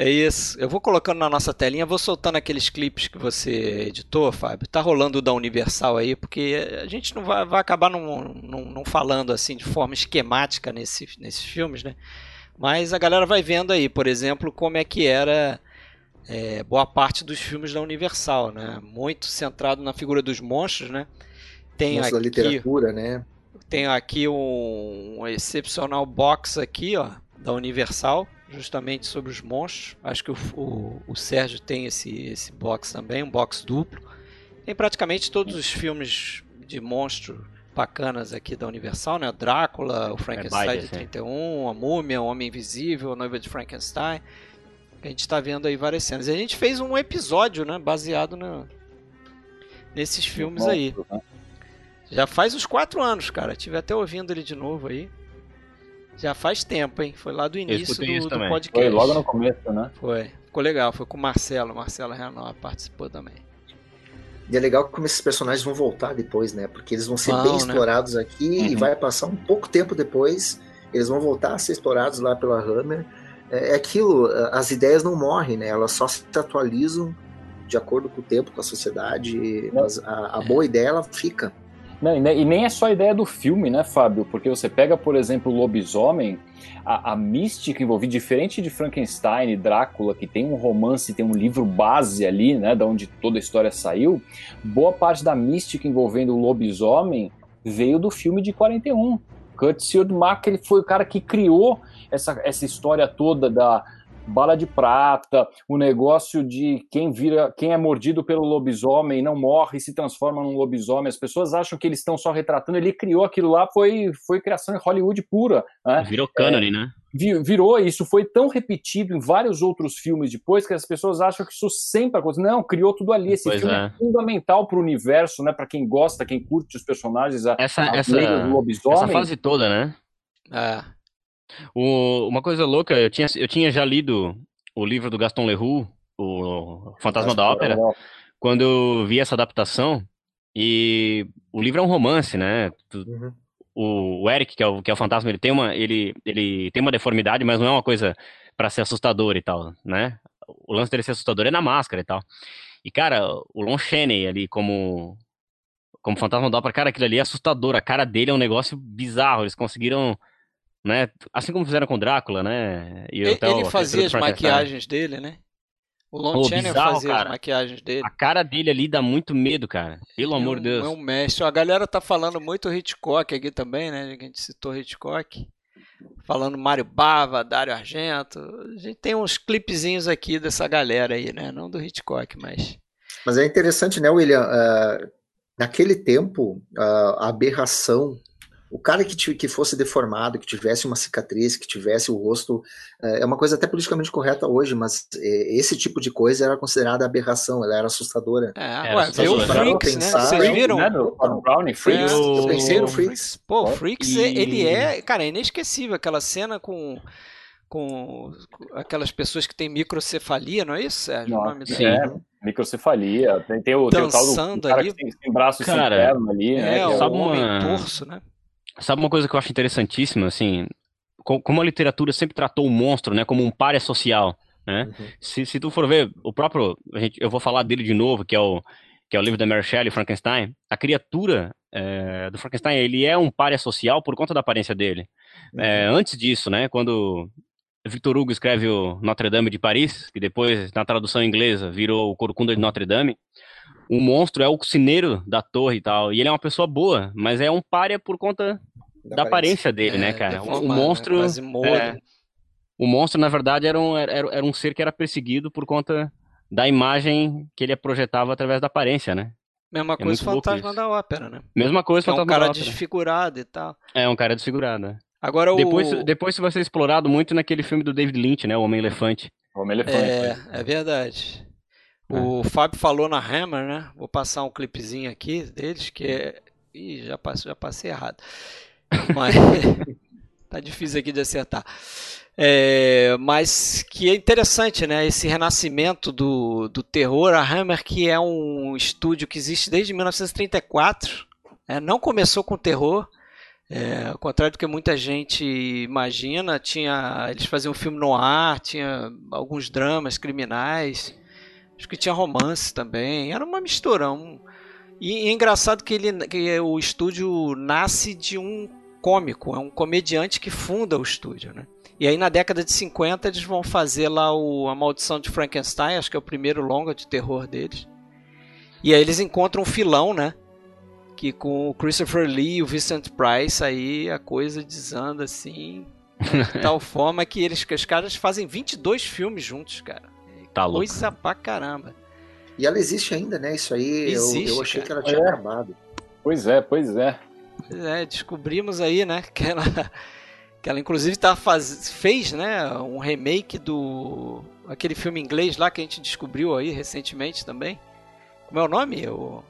É isso. Eu vou colocando na nossa telinha, vou soltando aqueles clipes que você editou, Fábio. Tá rolando o da Universal aí, porque a gente não vai, vai acabar não, não, não falando assim de forma esquemática nesse, nesses filmes, né? Mas a galera vai vendo aí, por exemplo, como é que era é, boa parte dos filmes da Universal, né? Muito centrado na figura dos monstros, né? Tem aqui, da literatura, né? Tem aqui um, um, excepcional box aqui, ó, da Universal, justamente sobre os monstros. Acho que o, o, o Sérgio tem esse, esse box também, um box duplo. Tem praticamente todos os filmes de monstro bacanas aqui da Universal, né? Drácula, o Frankenstein é de 31, a Múmia, o Homem Invisível, a Noiva de Frankenstein. A gente está vendo aí várias cenas. E a gente fez um episódio, né? Baseado no, nesses filmes aí. Né? Já faz uns quatro anos, cara. Tive até ouvindo ele de novo aí. Já faz tempo, hein? Foi lá do início do, do, podcast. Foi logo no começo, né? Foi. Ficou legal. Foi com o Marcelo. Marcelo Renal participou também. E é legal como esses personagens vão voltar depois, né? Porque eles vão ser bem né? explorados aqui uhum. e vai passar um pouco tempo depois. Eles vão voltar a ser explorados lá pela Hammer. É, é aquilo, as ideias não morrem, né? Elas só se atualizam de acordo com o tempo, com a sociedade. Mas a, a boa ideia, ela fica. Não, e nem é só a ideia do filme, né, Fábio? Porque você pega, por exemplo, o Lobisomem, a, a, mística envolvida, diferente de Frankenstein e Drácula, que tem um romance, tem um livro base ali, né, da onde toda a história saiu, boa parte da mística envolvendo o Lobisomem veio do filme de 41. Kurt Siodmak, ele foi o cara que criou essa, essa história toda da bala de prata, o negócio de quem vira, quem é mordido pelo lobisomem não morre e se transforma num lobisomem. As pessoas acham que eles estão só retratando. Ele criou aquilo lá, foi, foi criação de Hollywood pura. Né? Virou cânone, é, né? Virou, isso foi tão repetido em vários outros filmes depois que as pessoas acham que isso sempre aconteceu. Não, criou tudo ali. Esse pois filme é, é fundamental para o universo, né? Para quem gosta, quem curte os personagens, a, essa, a essa, do lobisomem. Essa fase toda, né? É. O, uma coisa louca, eu tinha, eu tinha já lido o livro do Gaston Leroux, o Fantasma da Ópera, quando eu vi essa adaptação, e o livro é um romance, né? Uhum. O, o, Eric, que é o, que é o fantasma, ele tem uma, ele, ele tem uma deformidade, mas não é uma coisa para ser assustador e tal, né? O lance dele ser assustador é na máscara e tal. E, cara, o Lon Chaney ali como como fantasma da ópera, cara, aquilo ali é assustador. A cara dele é um negócio bizarro. Eles conseguiram né? Assim como fizeram com Drácula, né? E ele, ele fazia as maquiagens dele, né? O Lon oh, Chaney fazia cara. as maquiagens dele. A cara dele ali dá muito medo, cara. Pelo amor de Deus. É um mestre. A galera tá falando muito Hitchcock aqui também, né? A gente citou Hitchcock. Falando Mário Bava, Dário Argento. A gente tem uns clipezinhos aqui dessa galera aí, né? Não do Hitchcock, mas. Mas é interessante, né, William? Uh, naquele tempo, uh, a aberração o cara que, que fosse deformado, que tivesse uma cicatriz, que tivesse o rosto. É, é uma coisa até politicamente correta hoje, mas é, esse tipo de coisa era considerada aberração, ela era assustadora. É, ué, viu o Freaks, né? Vocês viram? Né, do, do Brownie, Freaks? Eu pensei no Freaks. Pô, o Freaks, e... ele é, cara, é inesquecível. Aquela cena com com aquelas pessoas que têm microcefalia, não é isso, Sérgio? Não, o nome sim. É, microcefalia. Tem, tem, o, tem o tal do cara ali. que tem, tem braço cara, ali, né? É, o homem uma... torso, né? Sabe uma coisa que eu acho interessantíssima, assim, como a literatura sempre tratou o monstro, né, como um párea social, né? Uhum. Se, se tu for ver o próprio, a gente, eu vou falar dele de novo, que é o que é o livro da Mary Shelley, Frankenstein, a criatura é, do Frankenstein, ele é um párea social por conta da aparência dele. É, uhum. antes disso, né, quando Victor Hugo escreve o Notre Dame de Paris, que depois, na tradução inglesa, virou o Corcunda de Notre Dame, o monstro é o cineiro da torre e tal, e ele é uma pessoa boa, mas é um párea por conta da, da aparência. dele, né, é, né, cara? O né, monstro... Né? o monstro, na verdade, era um, era, era um ser que era perseguido por conta da imagem que ele projetava através da aparência, né? Mesma é coisa Fantasma da Ópera, né? Mesma coisa Fantasma da Ópera. É um cara desfigurado e tal. É, um cara desfigurado. É. Agora depois, o... depois vai ser explorado muito naquele filme do David Lynch, né? O Homem-Elefante. Homem-Elefante. É, é verdade. É. O Fábio falou na Hammer, né? Vou passar um clipezinho aqui deles, que é... Ih, já passei, já passei errado. Mas... tá difícil aqui de acertar. É, mas que é interessante, né? Esse renascimento do, do terror. A Hammer, que é um estúdio que existe desde 1934, é, não começou com terror. É, ao contrário do que muita gente imagina, tinha, eles faziam filme no ar, tinha alguns dramas criminais, acho que tinha romance também, era uma mistura. Um, e, e é engraçado que, ele, que o estúdio nasce de um cômico, é um comediante que funda o estúdio, né? E aí na década de 50 eles vão fazer lá o A Maldição de Frankenstein, acho que é o primeiro longa de terror deles. E aí eles encontram um filão, né? Que com o Christopher Lee e o Vincent Price aí a coisa desanda assim, de tal forma que eles que os caras fazem 22 filmes juntos, cara. Tá louco. Coisa pra caramba. E ela existe ainda, né? Isso aí existe, eu, eu achei cara. que ela tinha é. acabado. Pois é, pois é. Pois é, descobrimos aí, né, que ela que ela inclusive tá faz... fez né, um remake do aquele filme inglês lá que a gente descobriu aí recentemente também. Como é o nome? O...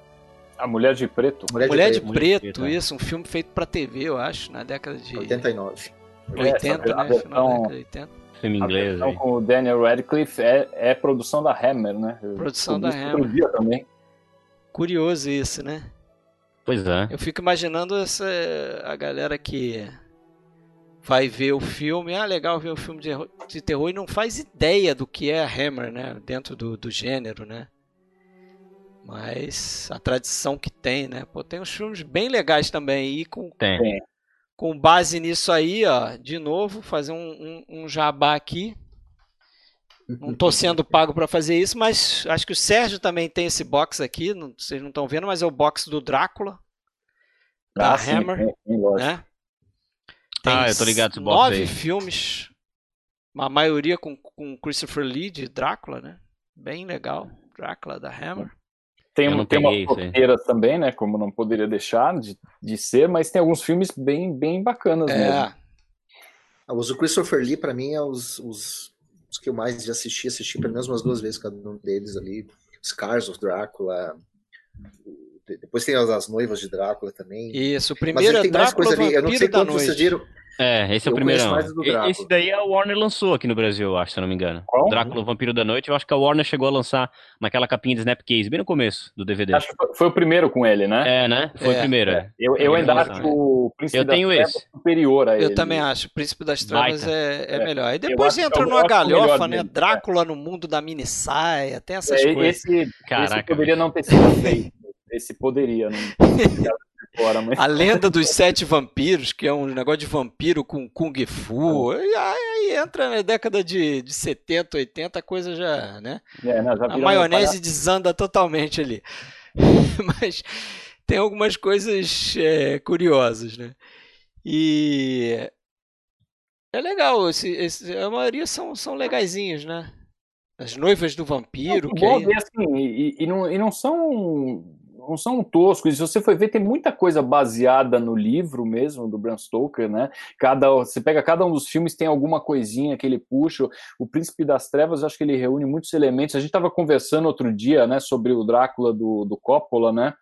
A Mulher de Preto. Mulher, Mulher de, Preto, Mulher de Preto, isso, um filme feito para TV, eu acho, na década de 89. 80, né? Final da década de 80. Filme inglês. Então, com o Daniel Radcliffe é, é produção da Hammer, né? Produção da Hammer. Dia também. Curioso isso, né? Pois é. Eu fico imaginando essa, a galera que vai ver o filme, ah, legal ver um filme de, de terror e não faz ideia do que é a Hammer, né, dentro do, do gênero, né. Mas a tradição que tem, né, pô, tem uns filmes bem legais também e com tem. Com base nisso aí, ó, de novo fazer um, um, um jabá aqui. Não estou sendo pago para fazer isso, mas acho que o Sérgio também tem esse box aqui, não, vocês não estão vendo, mas é o box do Drácula. Da ah, Hammer, sim, sim, né? Tem ah, eu tô ligado nove aí. filmes, a maioria com, com Christopher Lee de Drácula, né? Bem legal, Drácula da Hammer. Tem, tem uma roteira também, né? Como não poderia deixar de, de ser, mas tem alguns filmes bem, bem bacanas é. mesmo. Ah, os Christopher Lee, para mim, é os, os, os, que eu mais já assisti, assisti pelo menos umas duas vezes cada um deles ali. Scars of Drácula, depois tem as, as, noivas de Drácula também. Isso, o primeiro é Drácula ali. Eu não sei quantos vocês viram. É, esse é o primeiro. Esse daí a Warner lançou aqui no Brasil, eu acho, se eu não me engano. Qual? Drácula, o Vampiro da Noite. Eu acho que a Warner chegou a lançar naquela capinha de Snapcase, bem no começo do DVD. Acho que foi o primeiro com ele, né? É, né? Foi é. o primeiro. É. Eu, eu ainda acho o Príncipe eu das tenho Trevas esse. superior a ele. Eu também acho. O Príncipe das Trevas é, é, melhor. Aí depois entra numa galhofa, né? Drácula no mundo da mini saia, tem essas é, coisas. Esse, Caraca, esse poderia não ter sido feito. Esse poderia, não. Fora, mas... A lenda dos sete vampiros, que é um negócio de vampiro com Kung Fu. E aí, entra na década de, de 70, 80, a coisa já. Né? É, não, já a maionese desanda totalmente ali. mas tem algumas coisas é, curiosas, né? E. É legal, esse, esse, a maioria são, são legaisinhos, né? As noivas do vampiro. É, que aí... assim, e, e, não, e não são não são toscos. Se você for ver, tem muita coisa baseada no livro mesmo do Bram Stoker, né? Cada, você pega cada um dos filmes, tem alguma coisinha que ele puxa. O Príncipe das Trevas, acho que ele reúne muitos elementos. A gente estava conversando outro dia, né, sobre o Drácula do, do Coppola, né?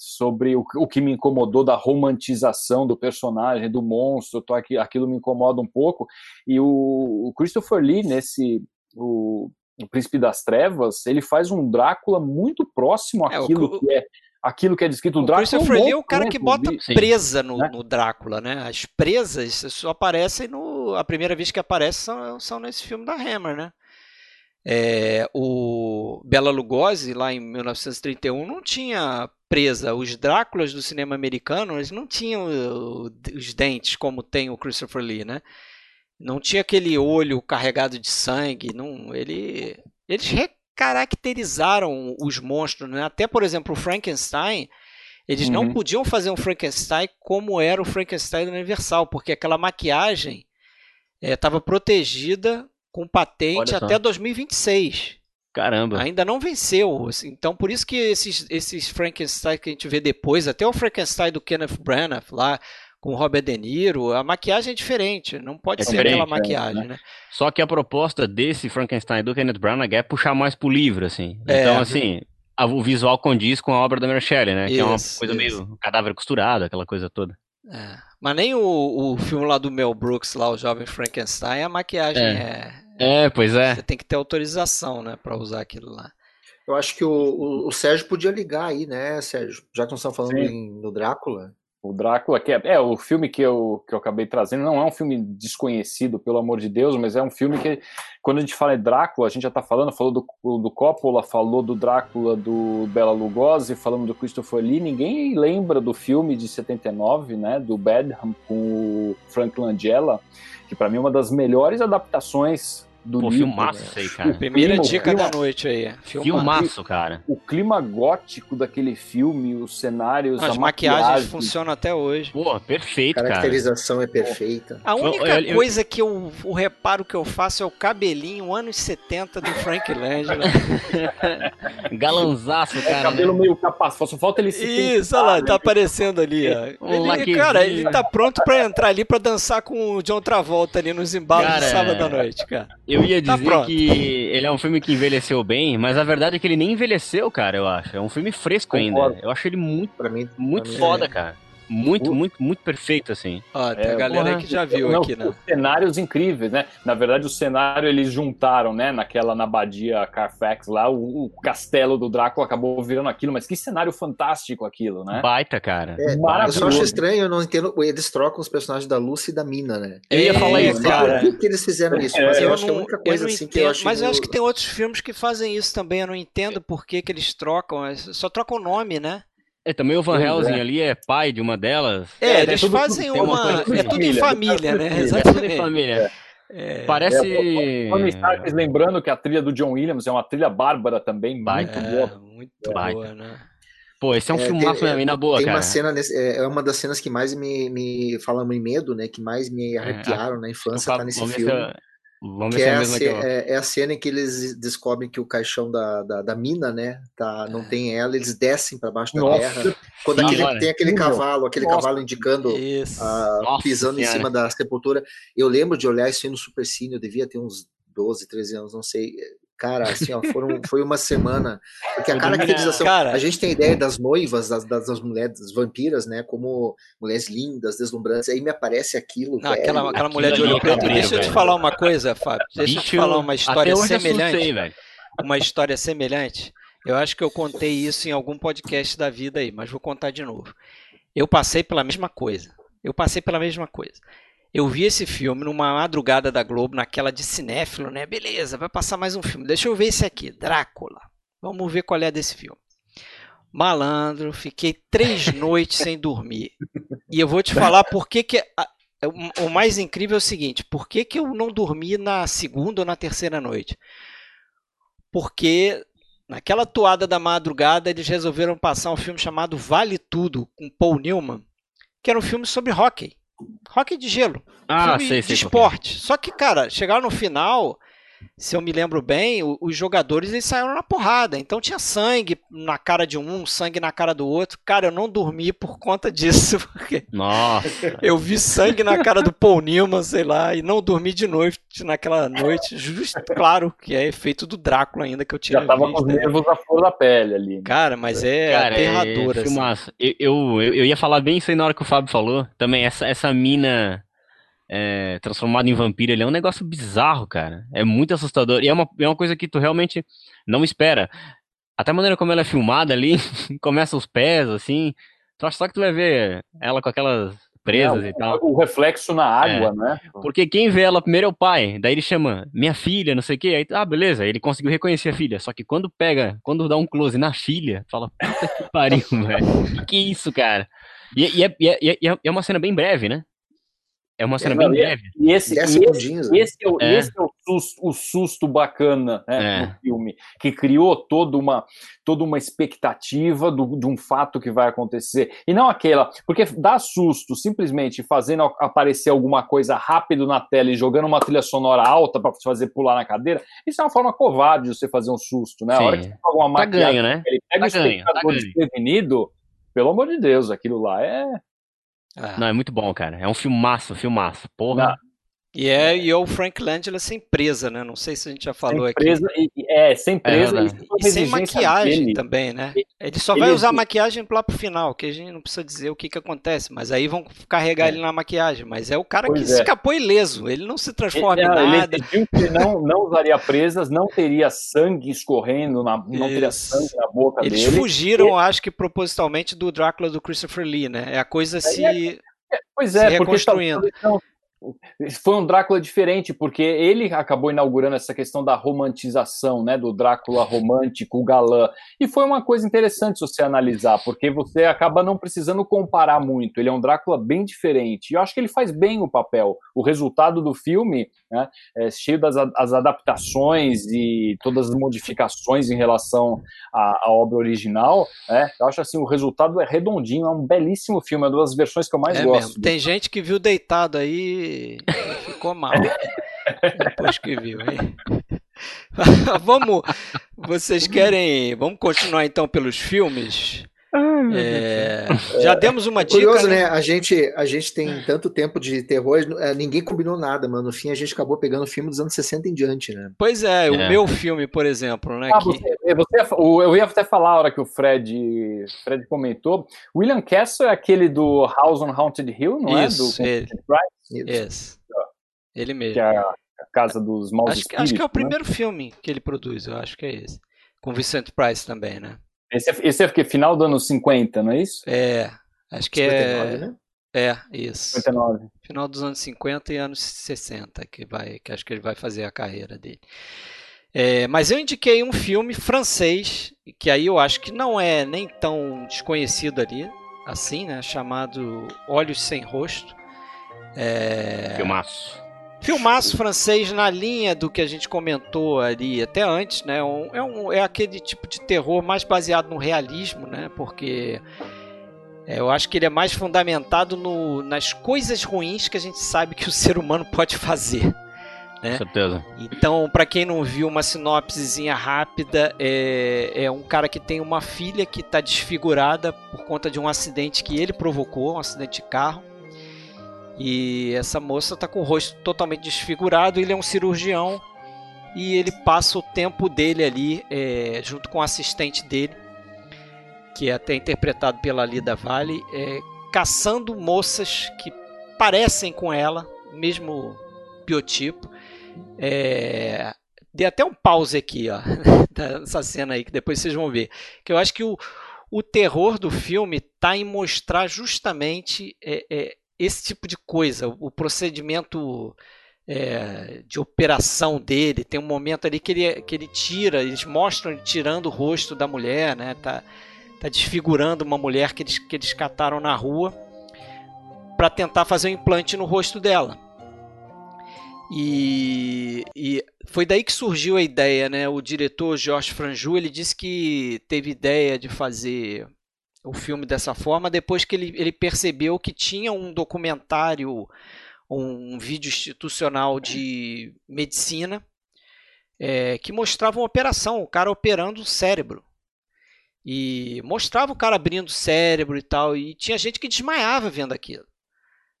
sobre o, o, que me incomodou da romantização do personagem, do monstro, tô aqui, aquilo me incomoda um pouco. E o, o Christopher Lee, nesse o, o Príncipe das Trevas, ele faz um Drácula muito próximo àquilo é, o, que é aquilo que é descrito no Drácula. O Christopher Lee é o cara que bota presa no, né? no, Drácula, né? As presas só aparecem no. A primeira vez que aparecem são, são nesse filme da Hammer, né? É, o Bela Lugosi, lá em 1931, não tinha presa. Os Dráculas do cinema americano, eles não tinham os dentes como tem o Christopher Lee, né? Não tinha aquele olho carregado de sangue, não, ele eles recaracterizaram os monstros, né? Até por exemplo, o Frankenstein, eles uhum. não podiam fazer um Frankenstein como era o Frankenstein do Universal, porque aquela maquiagem estava é, protegida com patente até 2026. Caramba. Ainda não venceu. Assim, então, por isso que esses, esses Frankenstein que a gente vê depois, até o Frankenstein do Kenneth Branagh lá, com o Robert De Niro, a maquiagem é diferente, não pode é ser aquela maquiagem, né? né? Só que a proposta desse Frankenstein do Kenneth Branagh é puxar mais pro livro, assim. É, então, assim, a, o visual condiz com a obra da Mary Shelley, né? Isso, que é uma coisa isso. meio cadáver costurado, aquela coisa toda. É. Mas nem o, o filme lá do Mel Brooks, lá, o Jovem Frankenstein, a maquiagem é... É, é pois é. Você tem que ter autorização, né, para usar aquilo lá. Eu acho que o, o, o, Sérgio podia ligar aí, né, Sérgio? Já que nós estamos falando em, no Drácula. O Drácula, que é, é, o filme que eu, que eu acabei trazendo, não é um filme desconhecido, pelo amor de Deus, mas é um filme que, quando a gente fala em Drácula, a gente já está falando, falou do, do Coppola, falou do Drácula do Bela Lugosi, falando do Christopher Lee, ninguém lembra do filme de 79, né, do Badham com o Frank Langella, que para mim é uma das melhores adaptações do Pô, livro. filmaço isso aí, cara. Primeira clima, dica clima, da noite aí. Filmaço, cara. O clima gótico daquele filme, os cenários, As maquiagens maquiagem. funcionam até hoje. Pô, perfeito, cara. A caracterização é perfeita. A única eu, eu, coisa que eu, o reparo que eu faço é o cabelinho anos 70 do Frank Langella. Galanzaço, cara. É, cabelo né? meio capaz, só falta ele se Isso, olha lá, tá né? aparecendo ali, ó. Ele, cara, ele tá pronto pra entrar ali pra dançar com o John Travolta ali nos embalos cara, de sábado à noite, cara. Eu ia tá dizer tá que ele é um filme que envelheceu bem, mas a verdade é que ele nem envelheceu, cara, eu acho. É um filme fresco Concordo. ainda. Eu acho ele muito, pra mim, muito pra foda, mim é. cara. Muito, muito, muito perfeito, assim. Ó, tem é, a galera porra, aí que já viu não, aqui, né? Cenários incríveis, né? Na verdade, o cenário eles juntaram, né? Naquela, na Badia Carfax lá, o, o castelo do Drácula acabou virando aquilo, mas que cenário fantástico aquilo, né? Baita, cara. É, eu só acho estranho, eu não entendo. Eles trocam os personagens da Lucy e da Mina, né? Eu ia falar isso, cara. Por que, que eles fizeram isso? Mas é, eu, eu acho não, que é a única coisa assim entendo, que eu acho. Mas eu acho que tem outros filmes que fazem isso também. Eu não entendo por que, que eles trocam. Só trocam o nome, né? É, também o Van Helsing é. ali é pai de uma delas. É, é eles fazem uma. uma é tudo em família, né? Exatamente. É tudo em família. É. Parece. É, Tony Stark, lembrando que a trilha do John Williams é uma trilha bárbara também, muito boa. Muito Baita. boa, né? Pô, esse é um é, filmaço é, na boa, tem cara. Uma cena nesse, é, uma das cenas que mais me, me falando em medo, né? Que mais me arrepiaram na infância, tá nesse filme. Vamos que ver é, a, mesma que eu... é, é, a cena em que eles descobrem que o caixão da, da, da mina, né, tá, não é. tem ela, eles descem para baixo da Nossa, terra. Quando aquele, tem aquele cavalo, aquele Nossa. cavalo indicando, uh, pisando senhora. em cima da sepultura. Eu lembro de olhar isso aí no Supercine, eu devia ter uns 12, 13 anos, não sei. Cara, assim, ó, foram, foi uma semana. Porque a caracterização. Cara, a gente tem a ideia das noivas, das, das, mulheres, das vampiras, né? Como mulheres lindas, deslumbrantes. Aí me aparece aquilo. Não, velho, aquela, aquela mulher de olho preto. Deixa eu te falar uma coisa, Fábio. Deixa eu te falar uma história semelhante. uma história semelhante. Eu acho que eu contei isso em algum podcast da vida aí, mas vou contar de novo. Eu passei pela mesma coisa. Eu passei pela mesma coisa. Eu vi esse filme numa madrugada da Globo, naquela de cinéfilo, né? Beleza, vai passar mais um filme. Deixa eu ver esse aqui, Drácula. Vamos ver qual é desse filme. Malandro, fiquei três noites sem dormir. E eu vou te falar por que, que o mais incrível é o seguinte: por que, que eu não dormi na segunda ou na terceira noite? Porque naquela toada da madrugada eles resolveram passar um filme chamado Vale Tudo, com Paul Newman, que era um filme sobre hockey. Rock de gelo. Ah, sei, sei. De esporte. Só que, cara, chegaram no final, se eu me lembro bem, os jogadores eles saíram na porrada. Então tinha sangue na cara de um, sangue na cara do outro. Cara, eu não dormi por conta disso. Porque Nossa. Eu vi sangue na cara do Paul Newman, sei lá, e não dormi de noite naquela noite. Justo, claro, que é efeito do Drácula ainda que eu tinha Já tava visto, com os né? nervos à flor da pele ali. Né? Cara, mas é cara, aterrador. É, assim. eu, eu, eu ia falar bem isso aí na hora que o Fábio falou. Também, essa, essa mina é, transformado em vampiro, ele é um negócio bizarro, cara. É muito assustador. E é uma, é uma coisa que tu realmente não espera. Até a maneira como ela é filmada ali, começa os pés, assim. Tu acha só que tu vai ver ela com aquelas presas é, e tal. O reflexo na água, é. né? Porque quem vê ela primeiro é o pai. Daí ele chama minha filha, não sei o quê. Aí, ah, beleza. Ele conseguiu reconhecer a filha. Só que quando pega, quando dá um close na filha, fala, puta que pariu, velho. Que isso, cara? E, e, é, e, é, e, é, uma cena bem breve, né? É uma cena é, bem breve. E esse, e esse, né? esse, é, o, é. esse é o, susto, o susto bacana né, é. filme, que criou toda uma, toda uma expectativa do, de um fato que vai acontecer. E não aquela. Porque dá susto simplesmente fazendo aparecer alguma coisa rápido na tela e jogando uma trilha sonora alta para fazer pular na cadeira. Isso é uma forma covarde de você fazer um susto, né? Sim. A hora que você pega uma tá ganho, né? ele pega tá o espectador tá desprevenido, pelo amor de Deus, aquilo lá é Não, é muito bom, cara. É um filmaço, filmaço. Porra. E é, e é o Frank Langella sem presa, né? Não sei se a gente já falou sem presa, aqui. é, sem presa. É, e, e sem maquiagem dele. também, né? Ele só ele vai usar maquiagem lá pro final, que a gente não precisa dizer o que que acontece, mas aí vão carregar é. ele na maquiagem. Mas é o cara pois que é. escapou ileso, ele não se transforma ele, em nada. Ele que não, não usaria presas, não teria sangue escorrendo, na, não Isso. teria sangue na boca Eles dele. Eles fugiram, e... acho que propositalmente, do Drácula do Christopher Lee, né? É a coisa é, se... É, pois é, porque reconstruindo. Foi um Drácula diferente, porque ele acabou inaugurando essa questão da romantização, né, do Drácula romântico, galã. E foi uma coisa interessante você analisar, porque você acaba não precisando comparar muito. Ele é um Drácula bem diferente. E eu acho que ele faz bem o papel. O resultado do filme, né, é cheio das as adaptações e todas as modificações em relação à, à obra original, né, eu acho assim, o resultado é redondinho, é um belíssimo filme, é uma das versões que eu mais é gosto. Mesmo. Tem gente que viu deitado aí ficou mal. Depois que viu, hein? vamos. Vocês querem. Vamos continuar então pelos filmes? Ai, é, já demos uma é dica. Curioso, né? né? A gente, a gente tem tanto tempo de terror, é, ninguém combinou nada, mano. No fim, a gente acabou pegando filme dos anos 60 em diante, né? Pois é, é. o meu filme, por exemplo, né? Ah, que... você, você, eu ia até falar a hora que o Fred, Fred comentou. William Castle é aquele do House on Haunted Hill, não Isso, é? Do ele. Isso. Ele mesmo. Que é a Casa dos Maus acho, Espíritos. Acho que é o né? primeiro filme que ele produz, eu acho que é esse. Com Vicente Price também, né? Esse é, esse é porque final dos anos 50, não é isso? É, acho que 59, é. Né? É, isso. 59. Final dos anos 50 e anos 60, que, vai, que acho que ele vai fazer a carreira dele. É, mas eu indiquei um filme francês, que aí eu acho que não é nem tão desconhecido ali, assim, né? Chamado Olhos Sem Rosto. É... Filmaço. Filmaço francês na linha do que a gente comentou ali até antes, né? Um, é, um, é aquele tipo de terror mais baseado no realismo, né? Porque é, eu acho que ele é mais fundamentado no, nas coisas ruins que a gente sabe que o ser humano pode fazer. Né? Com certeza. Então, para quem não viu uma sinopsezinha rápida, é, é um cara que tem uma filha que está desfigurada por conta de um acidente que ele provocou, um acidente de carro. E essa moça está com o rosto totalmente desfigurado. Ele é um cirurgião e ele passa o tempo dele ali é, junto com o assistente dele, que é até interpretado pela Lida Vale, é, caçando moças que parecem com ela, mesmo biotipo. É, dei até um pause aqui, ó, dessa cena aí, que depois vocês vão ver. Que eu acho que o, o terror do filme está em mostrar justamente é, é, esse tipo de coisa, o procedimento é, de operação dele. Tem um momento ali que ele, que ele tira, eles mostram ele tirando o rosto da mulher, né? Tá, tá desfigurando uma mulher que eles, que eles cataram na rua para tentar fazer um implante no rosto dela. E, e, foi daí que surgiu a ideia, né? O diretor Georges Franju ele disse que teve ideia de fazer o filme dessa forma depois que ele, ele percebeu que tinha um documentário, um vídeo institucional de medicina é, que mostrava uma operação, o cara operando o cérebro. E mostrava o cara abrindo o cérebro e tal, e tinha gente que desmaiava vendo aquilo.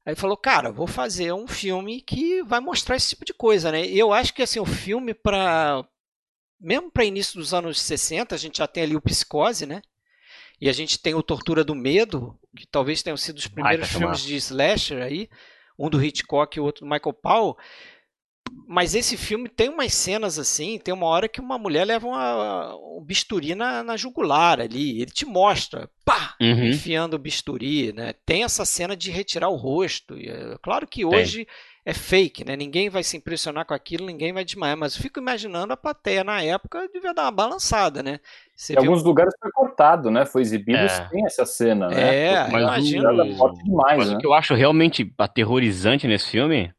Aí falou, cara, vou fazer um filme que vai mostrar esse tipo de coisa, né? E eu acho que assim, o filme para mesmo para início dos anos 60, a gente já tem ali o Psicose, né? E a gente tem o Tortura do Medo, que talvez tenham sido os primeiros Ai, filmes de slasher aí, um do Hitchcock e o outro do Michael Powell. mas esse filme tem umas cenas assim, tem uma hora que uma mulher leva uma, um bisturi na, na, jugular ali, ele te mostra, pá, uhum. enfiando o bisturi, né? Tem essa cena de retirar o rosto. É, claro que hoje tem. É fake, né? Ninguém vai se impressionar com aquilo, ninguém vai desmaiar, mas eu fico imaginando a plateia na época devia dar uma balançada, né? Você em viu... alguns lugares foi cortado, né? Foi exibido é. sem essa cena, né? É, mas imagino. O... Demais, mas né? o que eu acho realmente aterrorizante nesse filme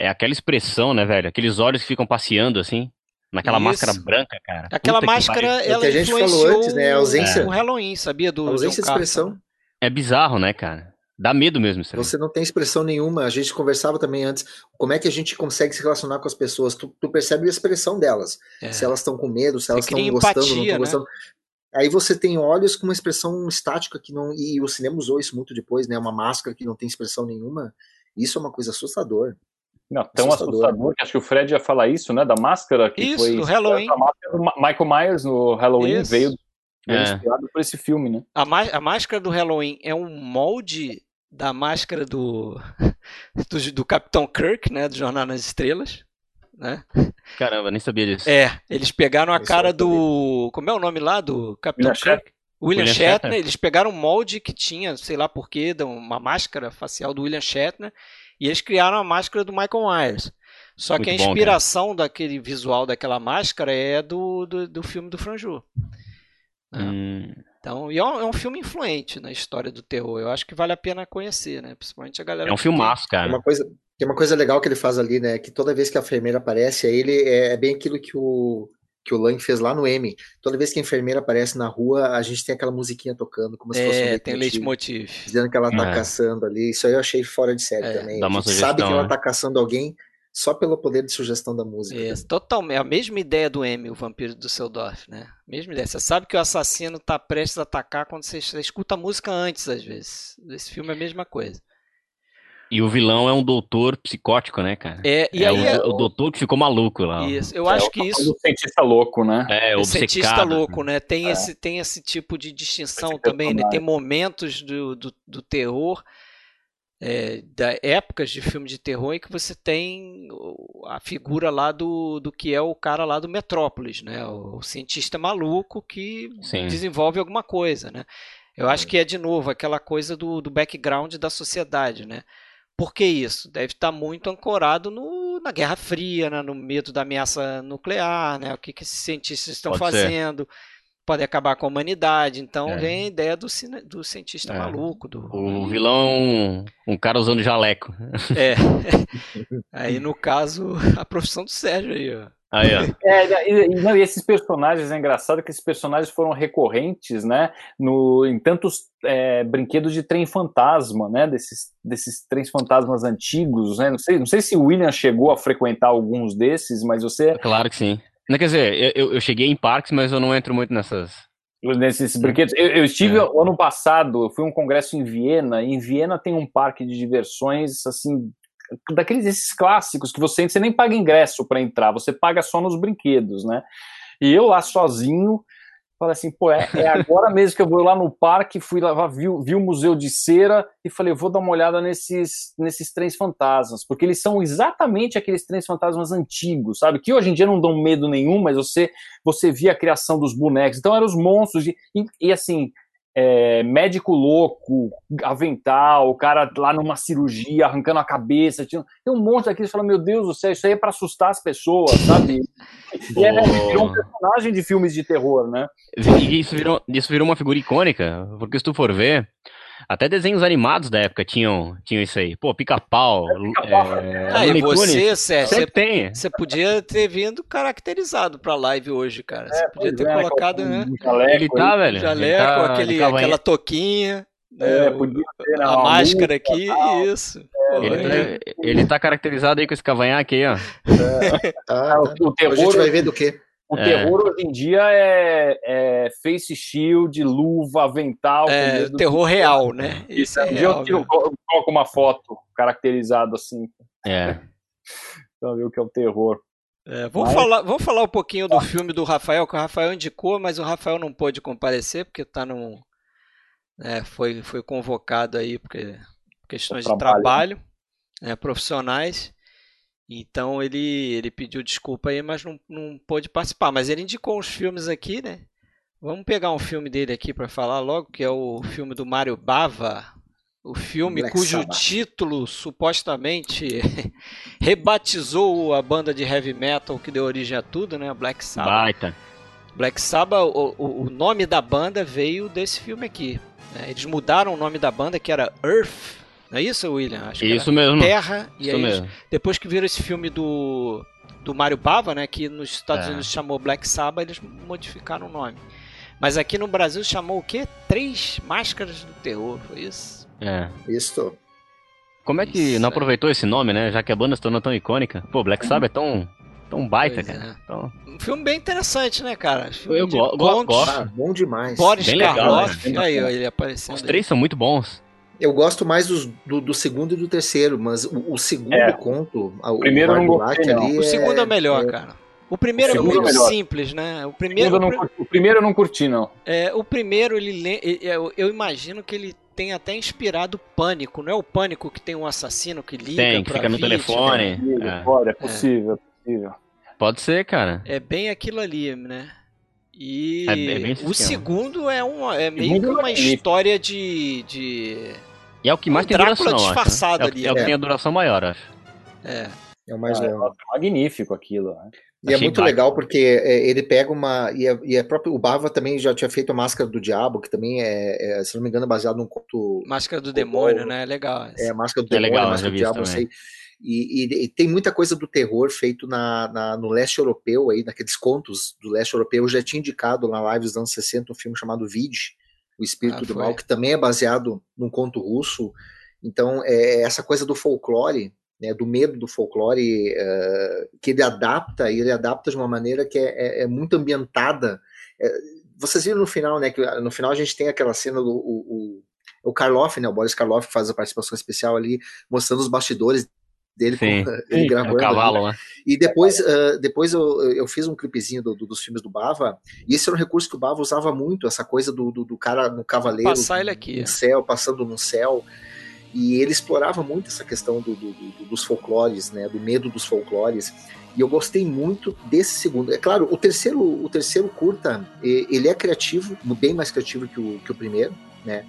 é aquela expressão, né, velho? Aqueles olhos que ficam passeando assim. Naquela Isso. máscara branca, cara. Aquela Puta máscara, ela é que a gente falou antes, né? A ausência. O Halloween, sabia? Do, a ausência de expressão. É bizarro, né, cara? Dá medo mesmo isso aí. Você não tem expressão nenhuma. A gente conversava também antes. Como é que a gente consegue se relacionar com as pessoas? Tu, tu percebe a expressão delas. É. Se elas estão com medo, se elas estão gostando, não estão né? gostando. Aí você tem olhos com uma expressão estática que não. E o cinema usou isso muito depois, né? Uma máscara que não tem expressão nenhuma. Isso é uma coisa assustadora. Não, tão assustador. assustador que acho que o Fred ia falar isso, né? Da máscara que isso, foi. do Halloween. A máscara do Michael Myers no Halloween isso. veio, veio é. inspirado por esse filme, né? A, a máscara do Halloween é um molde da máscara do, do, do Capitão Kirk, né? Do Jornal nas Estrelas. Né? Caramba, nem sabia disso. É, eles pegaram a cara do. Como é o nome lá do Capitão William Kirk? William, William Shatner, Shatner, eles pegaram um molde que tinha, sei lá porquê, uma máscara facial do William Shatner e eles criaram a máscara do Michael Myers. Só Muito que a inspiração bom, daquele visual daquela máscara é do, do, do filme do Franju. Né? Hum. Então, e é um, é um, filme influente na história do terror. Eu acho que vale a pena conhecer, né? Principalmente a galera. É um filmaço, cara. Tem uma coisa, tem uma coisa legal que ele faz ali, né? Que toda vez que a enfermeira aparece, aí ele é, é bem aquilo que o que o Lang fez lá no M. Toda vez que a enfermeira aparece na rua, a gente tem aquela musiquinha tocando, como se fosse é, um tem leitmotiv. Dizendo que ela tá é. caçando ali. Isso aí eu achei fora de série é, também. Dá uma a gente sugestão, sabe que ela né? tá caçando alguém só pelo poder de sugestão da música. É, totalmente. A mesma ideia do M, o Vampiro do Seldorf, né? Mesma ideia. Você sabe que o assassino tá prestes a atacar quando você, você escuta a música antes, às vezes. Esse filme é a mesma coisa. E o vilão é um doutor psicótico, né, cara? É, e é aí o, é... o doutor que ficou maluco lá. Isso, eu é, acho que isso. O cientista louco, né? É, o cientista louco, né? Tem, é. esse, tem esse tipo de distinção também, né? Tem momentos do, do, do terror, é, da épocas de filme de terror em que você tem a figura lá do, do que é o cara lá do Metrópolis, né? O, o cientista maluco que Sim. desenvolve alguma coisa, né? Eu acho que é de novo aquela coisa do, do background da sociedade, né? Por que isso? Deve estar muito ancorado no, na Guerra Fria, né? no medo da ameaça nuclear, né? o que, que esses cientistas estão Pode fazendo. Ser. Pode acabar com a humanidade. Então é. vem a ideia do, do cientista é. maluco. Do... O vilão é um, um cara usando jaleco. É. aí, no caso, a profissão do Sérgio aí, ó. Aí, ó. É, e, não, e esses personagens, é engraçado que esses personagens foram recorrentes, né, no, em tantos é, brinquedos de trem fantasma, né, desses, desses trens fantasmas antigos, né, não sei, não sei se o William chegou a frequentar alguns desses, mas você... Claro que sim. Não, quer dizer, eu, eu cheguei em parques, mas eu não entro muito nessas, nesses brinquedos. Eu, eu estive é. ano passado, eu fui a um congresso em Viena, e em Viena tem um parque de diversões assim daqueles esses clássicos que você, você nem paga ingresso para entrar, você paga só nos brinquedos, né? E eu lá sozinho, falei assim, pô, é, é, agora mesmo que eu vou lá no parque, fui lá, vi, vi o Museu de Cera e falei, vou dar uma olhada nesses, nesses trens fantasmas, porque eles são exatamente aqueles trens fantasmas antigos, sabe? Que hoje em dia não dão medo nenhum, mas você, você via a criação dos bonecos, então eram os monstros, de, e, e assim, é, médico louco, avental, o cara lá numa cirurgia, arrancando a cabeça. Tinha, tem um monte daqueles que meu Deus do céu, isso aí é pra assustar as pessoas, sabe? e é, virou um personagem de filmes de terror, né? E isso virou, isso virou uma figura icônica, porque se tu for ver, até desenhos animados da época tinham, tinham isso aí. Pô, pica-pau. É, ah, e você, Sérgio, você, tem. você podia ter vindo caracterizado pra live hoje, cara. Você é, podia ter é, colocado, né? Jaleco, ele tá, velho. Jaleco, tá, aquele, aquela toquinha. Né, é, podia ter, a máscara aqui, tal. isso. É, ele, tá, ele tá caracterizado aí com esse cavanhaque aí, ó. É. Ah, o, o terror, a gente vai ver do quê? O é. terror hoje em dia é, é, face shield, luva, avental. É, terror real, né? Isso é real, eu tiro, coloco uma foto caracterizada assim. É. Pra ver o que é o terror. É, vamos, mas... falar, vamos falar um pouquinho do filme do Rafael, que o Rafael indicou, mas o Rafael não pôde comparecer porque tá num. É, foi, foi convocado aí porque questões de trabalho, né, profissionais. Então ele, ele pediu desculpa aí, mas não, não pôde participar. Mas ele indicou uns filmes aqui, né? Vamos pegar um filme dele aqui para falar logo, que é o filme do Mário Bava, o filme Black cujo Sabbath. título supostamente rebatizou a banda de heavy metal que deu origem a tudo, né? Black Sabbath. Baita. Black Sabbath, o, o, o nome da banda veio desse filme aqui. Né? Eles mudaram o nome da banda, que era Earth, não é isso, William? Acho isso mesmo. Terra. Isso e aí, mesmo. depois que viram esse filme do, do Mario Bava, né, que nos Estados é. Unidos chamou Black Sabbath, eles modificaram o nome. Mas aqui no Brasil chamou o quê? Três Máscaras do Terror, foi isso? É. Isso. Como é que isso, não aproveitou esse nome, né? Já que a banda se tornou tão icônica. Pô, Black uhum. Sabbath é tão, tão baita, pois cara. É. Tão... Um filme bem interessante, né, cara? Filme eu go gosto. Ah, bom demais. Boris bem Karloff, legal, né? aí, ele aparecendo. Os três são muito bons. Eu gosto mais dos, do, do, segundo e do terceiro, mas o, o segundo é. conto, o primeiro o não gostei, não. O segundo é, melhor, é... cara. O primeiro o é muito é simples, né? O primeiro, o, não, o primeiro eu não curti, não. É, o primeiro, ele, eu, eu imagino que ele tem até inspirado Pânico. Não é o Pânico que tem um assassino que liga Tem, que fica no telefone. É. Pode, é possível, é possível. Pode ser, cara. É bem aquilo ali, né? E é, é o segundo é, um, é meio que uma história de, de e é o que mais um tem Drácula duração, disfarçado acho, né? É, é, o que tem a duração maior, acho. É. É o mais é, legal. É magnífico aquilo, né? E é muito legal porque é, ele pega uma. E é, e é, próprio. O Bava também já tinha feito a Máscara do Diabo, que também é, é se não me engano, é baseado num conto. Máscara do Demônio, né? É legal. É, Máscara do Demônio, legal, Máscara do Diabo, sei. E, e, e, tem muita coisa do terror feito na, na, no leste europeu, aí, naqueles contos do leste europeu. Eu já tinha indicado na live dos anos 60 um filme chamado Vid, O Espírito ah, do Mal, que também é baseado num conto russo. Então, é essa coisa do folclore, né, do medo do folclore, uh, que ele adapta, e ele adapta de uma maneira que é, é, é muito ambientada. É, vocês viram no final, né, que no final a gente tem aquela cena do o, o, o Karloff, né, o Boris Karloff, faz a participação especial ali, mostrando os bastidores dele Sim. com, ele Sim, gravando. cavalo, né? E depois, uh, depois eu, eu fiz um clipezinho do, do, dos filmes do Bava, e esse era um recurso que o Bava usava muito, essa coisa do, do, do cara no cavaleiro. Passar ele aqui. No céu, passando no céu. E ele explorava muito essa questão do, do, do, dos folclores, né, do medo dos folclores. E eu gostei muito desse segundo. É claro, o terceiro, o terceiro curta, ele é criativo, bem mais criativo que o, que o primeiro, né?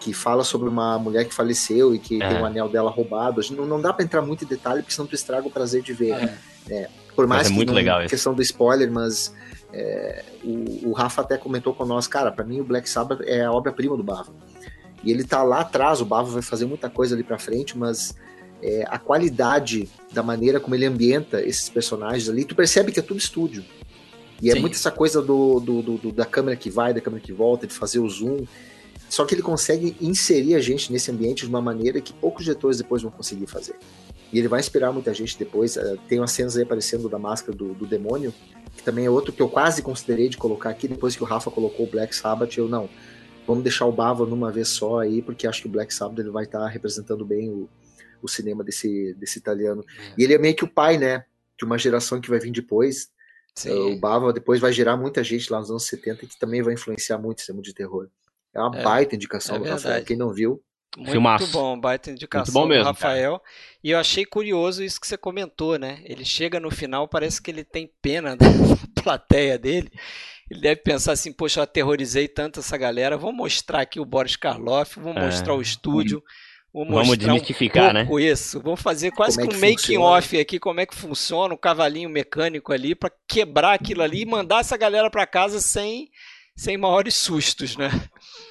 Que fala sobre uma mulher que faleceu e que é. tem o anel dela roubado. Não, não dá para entrar muito em detalhe, porque senão tu estraga o prazer de ver. É. Né? Por mais é muito que legal questão do spoiler, mas é, o, o, Rafa até comentou com nós, cara, para mim o Black Sabbath é a obra-prima do Bava. E ele tá lá atrás, o Bava vai fazer muita coisa ali para frente, mas é, a qualidade da maneira como ele ambienta esses personagens ali, tu percebe que é tudo estúdio. E é Sim. é muito essa coisa do, do, do, da câmera que vai, da câmera que volta, de fazer o zoom. Só que ele consegue inserir a gente nesse ambiente de uma maneira que poucos diretores depois vão conseguir fazer. E ele vai inspirar muita gente depois. É, tem umas cenas aí aparecendo da máscara do, do demônio, que também é outro que eu quase considerei de colocar aqui, depois que o Rafa colocou o Black Sabbath, eu não vamos deixar o Bava numa vez só aí, porque acho que o Black Sabbath ele vai estar tá representando bem o, o cinema desse, desse italiano. É. E ele é meio que o pai, né, de uma geração que vai vir depois. Sim. O Bava depois vai gerar muita gente lá nos anos 70 que também vai influenciar muito o cinema de terror. É uma é, baita indicação é do Rafael, quem não viu. Muito Filmaço. bom, baita indicação muito bom mesmo, do Rafael. Cara. E eu achei curioso isso que você comentou, né? Ele chega no final, parece que ele tem pena da plateia dele. Ele deve pensar assim, poxa, eu aterrorizei tanto essa galera, vou mostrar aqui o Boris Karloff, vou é. mostrar o estúdio, vou Vamos desmistificar, um né? isso. Vamos fazer quase como que um making off aqui, como é que funciona, um cavalinho mecânico ali para quebrar aquilo ali e mandar essa galera para casa sem sem maiores sustos, né?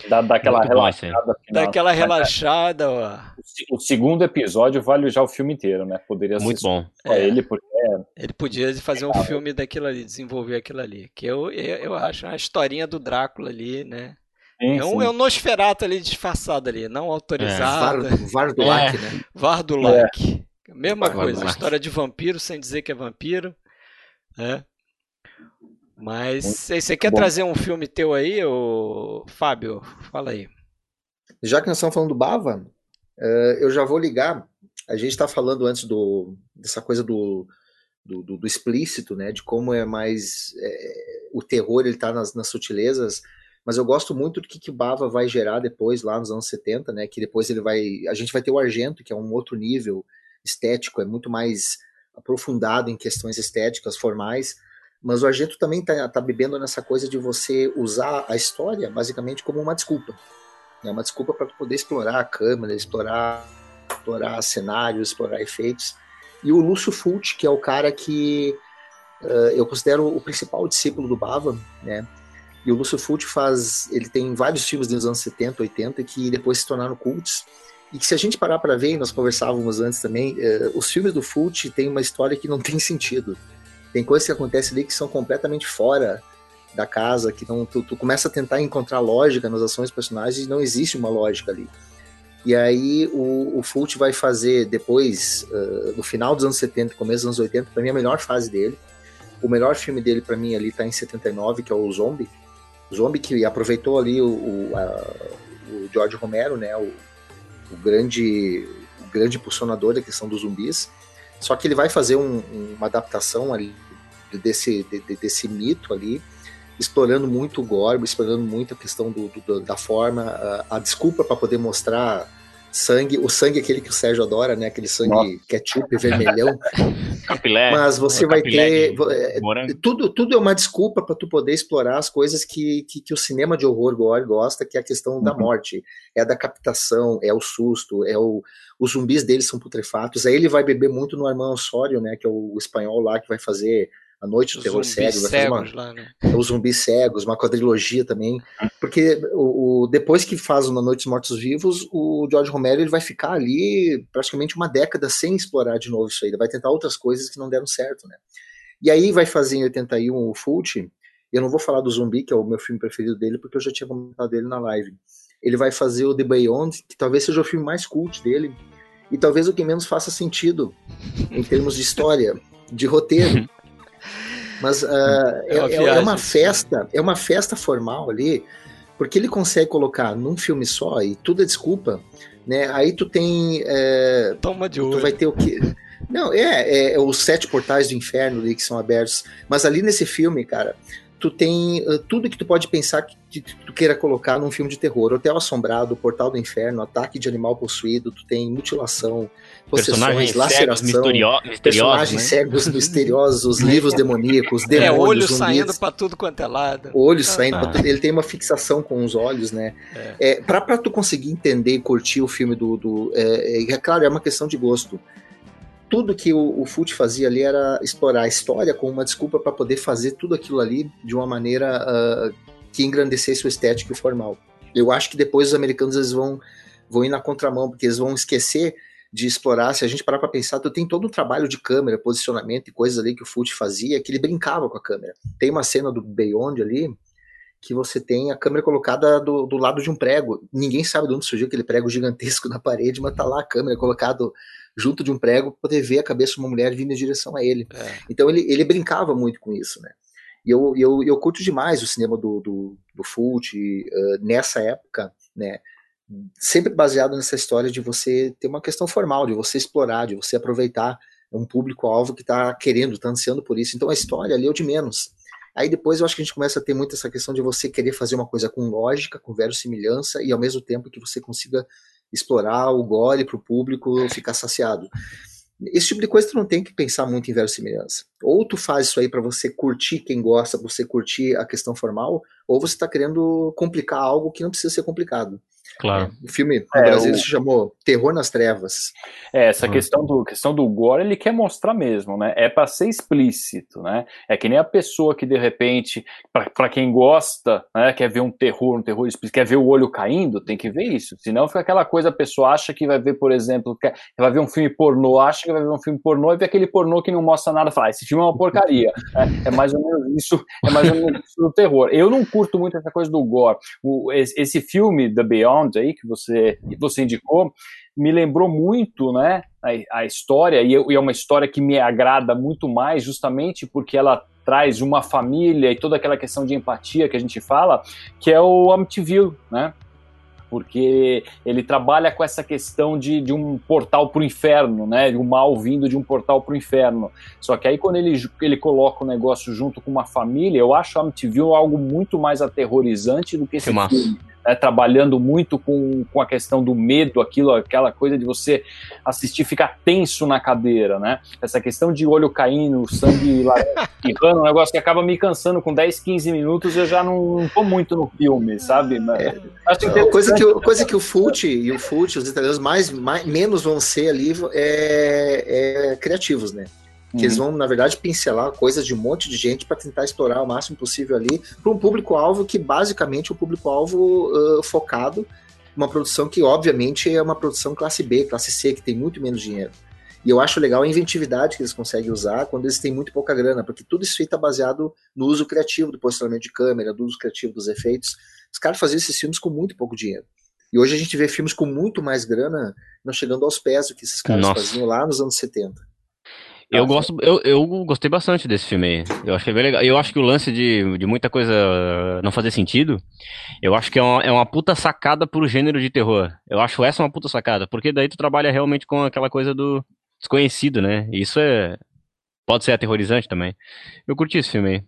Dá, dá aquela relaxada. Dá aquela relaxada. Ó. O segundo episódio vale já o filme inteiro, né? Poderia Muito bom. É, ele, porque é... ele podia fazer um filme daquilo ali, desenvolver aquilo ali. Que eu, eu, eu acho uma historinha do Drácula ali, né? Sim, é, um, é um Nosferato ali disfarçado ali, não autorizado. É. Vardulac, é. né? Vardulac. É. Mesma coisa, história de vampiro sem dizer que é vampiro. Né? Mas você quer bom. trazer um filme teu aí, ô, Fábio? Fala aí. Já que nós estamos falando do Bava, uh, eu já vou ligar. A gente está falando antes do, dessa coisa do, do, do, do, explícito, né? De como é mais é, o terror ele está nas, nas sutilezas. Mas eu gosto muito do que, que o Bava vai gerar depois, lá nos anos 70, né? Que depois ele vai. A gente vai ter o Argento, que é um outro nível estético, é muito mais aprofundado em questões estéticas, formais, mas o Argento também está tá bebendo nessa coisa de você usar a história basicamente como uma desculpa. É né? uma desculpa para poder explorar a câmera, explorar, explorar cenários, explorar efeitos. E o Lúcio Fulci, que é o cara que uh, eu considero o principal discípulo do Bava, né? E o Lúcio Fulci faz, ele tem vários filmes dos anos 70, 80 que depois se tornaram cultos. E que se a gente parar para ver, nós conversávamos antes também, uh, os filmes do Fulci têm uma história que não tem sentido. Tem coisas que acontecem ali que são completamente fora da casa, que não, tu, tu começa a tentar encontrar lógica nas ações dos personagens e não existe uma lógica ali. E aí o, o Fult vai fazer depois, uh, no final dos anos 70, começo dos anos 80, para mim a melhor fase dele. O melhor filme dele para mim ali tá em 79, que é o Zombie. Zombie que aproveitou ali o, o, a, o George Romero, né, o, o grande o grande impulsionador da questão dos zumbis. Só que ele vai fazer um, uma adaptação ali desse, de, desse mito ali, explorando muito o gore, explorando muito a questão do, do da forma, a, a desculpa para poder mostrar sangue, o sangue é aquele que o Sérgio adora, né? Aquele sangue Nossa. ketchup vermelhão. Capilé. Mas você vai ter é, tudo, tudo é uma desculpa para tu poder explorar as coisas que, que, que, o cinema de horror gore gosta, que é a questão uhum. da morte, é a da captação, é o susto, é o os zumbis deles são putrefatos. Aí ele vai beber muito no Armando Osório, né? Que é o espanhol lá que vai fazer a Noite do Terror Cego, uma, lá, né? os zumbis cegos, uma quadrilogia também, porque o, o, depois que faz o Na Noite dos Mortos Vivos, o George Romero ele vai ficar ali praticamente uma década sem explorar de novo isso aí, ele vai tentar outras coisas que não deram certo, né? E aí vai fazer em 81 o Fulci, eu não vou falar do Zumbi, que é o meu filme preferido dele, porque eu já tinha comentado dele na live. Ele vai fazer o The Beyond, que talvez seja o filme mais cult dele, e talvez o que menos faça sentido em termos de história, de roteiro. Mas uh, é, é, uma, é, é uma festa, é uma festa formal ali, porque ele consegue colocar num filme só e tudo é desculpa, né? Aí tu tem. É, Toma de olho. Tu vai ter o quê? Não, é, é, é, os sete portais do inferno ali que são abertos. Mas ali nesse filme, cara, tu tem uh, tudo que tu pode pensar que, que, tu queira colocar num filme de terror. Hotel Assombrado, Portal do Inferno, Ataque de Animal Possuído, tu tem mutilação, possessões, laceração, misterio personagens né? cegos misteriosos, livros demoníacos, demônios, É, olho zumbis, saindo pra tudo quanto é lado. Olho ah, saindo ah. pra tudo. Ele tem uma fixação com os olhos, né? É. É, pra, pra tu conseguir entender e curtir o filme do... do é, é, é claro, é uma questão de gosto tudo que o, o Fult fazia ali era explorar a história como uma desculpa para poder fazer tudo aquilo ali de uma maneira uh, que engrandecesse o estético e o formal. Eu acho que depois os americanos eles vão, vão ir na contramão, porque eles vão esquecer de explorar. Se a gente parar para pensar, tu tem todo um trabalho de câmera, posicionamento e coisas ali que o Fult fazia, que ele brincava com a câmera. Tem uma cena do Beyond ali que você tem a câmera colocada do, do lado de um prego. Ninguém sabe de onde surgiu aquele prego gigantesco na parede, mas tá lá a câmera colocado junto de um prego para poder ver a cabeça de uma mulher vindo em direção a ele. É. Então ele, ele brincava muito com isso, né? E eu, eu, eu curto demais o cinema do, do, do Fult uh, nessa época, né? Sempre baseado nessa história de você ter uma questão formal, de você explorar, de você aproveitar um público-alvo que está querendo, está ansiando por isso. Então a história ali é o de menos. Aí depois eu acho que a gente começa a ter muito essa questão de você querer fazer uma coisa com lógica, com verossimilhança e ao mesmo tempo que você consiga explorar o gole para o público ficar saciado. Esse tipo de coisa tu não tem que pensar muito em verossimilhança. Ou tu faz isso aí para você curtir quem gosta, você curtir a questão formal, ou você está querendo complicar algo que não precisa ser complicado. Claro. É, o filme no é, Brasil o... se chamou Terror nas Trevas. É, essa ah. questão, do, questão do gore, ele quer mostrar mesmo, né? É para ser explícito, né? É que nem a pessoa que de repente, para quem gosta, né, quer ver um terror, um terror explícito, quer ver o olho caindo, tem que ver isso. Senão fica aquela coisa, a pessoa acha que vai ver, por exemplo, que vai ver um filme pornô, acha que vai ver um filme pornô e vê aquele pornô que não mostra nada, fala, ah, esse filme é uma porcaria. É, é, mais ou menos isso, é mais ou menos isso do terror. Eu não curto muito essa coisa do gore. O, esse, esse filme, The Beyond, aí, que você, você indicou, me lembrou muito né, a, a história, e, e é uma história que me agrada muito mais, justamente porque ela traz uma família e toda aquela questão de empatia que a gente fala, que é o Amityville, né? porque ele trabalha com essa questão de, de um portal para o inferno, né? Um mal vindo de um portal para o inferno. Só que aí quando ele, ele coloca o negócio junto com uma família, eu acho a Amityville algo muito mais aterrorizante do que esse filme. Né, trabalhando muito com, com a questão do medo, aquilo, aquela coisa de você assistir ficar tenso na cadeira, né? Essa questão de olho caindo, sangue espirrando, um negócio que acaba me cansando com 10, 15 minutos, eu já não, não tô muito no filme, sabe? É. Acho é, coisa que, coisa que o Fult e o Fult, os italianos mais, mais menos vão ser ali é, é criativos, né? Que uhum. eles vão, na verdade, pincelar coisas de um monte de gente para tentar explorar o máximo possível ali para um público-alvo que basicamente é um público-alvo uh, focado, uma produção que, obviamente, é uma produção classe B, classe C, que tem muito menos dinheiro. E eu acho legal a inventividade que eles conseguem usar quando eles têm muito pouca grana, porque tudo isso está baseado no uso criativo do posicionamento de câmera, do uso criativo dos efeitos. Os caras faziam esses filmes com muito pouco dinheiro. E hoje a gente vê filmes com muito mais grana não chegando aos pés do que esses caras Nossa. faziam lá nos anos 70. Eu gosto, eu, eu gostei bastante desse filme aí. Eu achei bem legal. Eu acho que o lance de, de muita coisa não fazer sentido, eu acho que é uma, é uma puta sacada pro gênero de terror. Eu acho essa uma puta sacada, porque daí tu trabalha realmente com aquela coisa do desconhecido, né? E isso é. Pode ser aterrorizante também. Eu curti esse filme aí.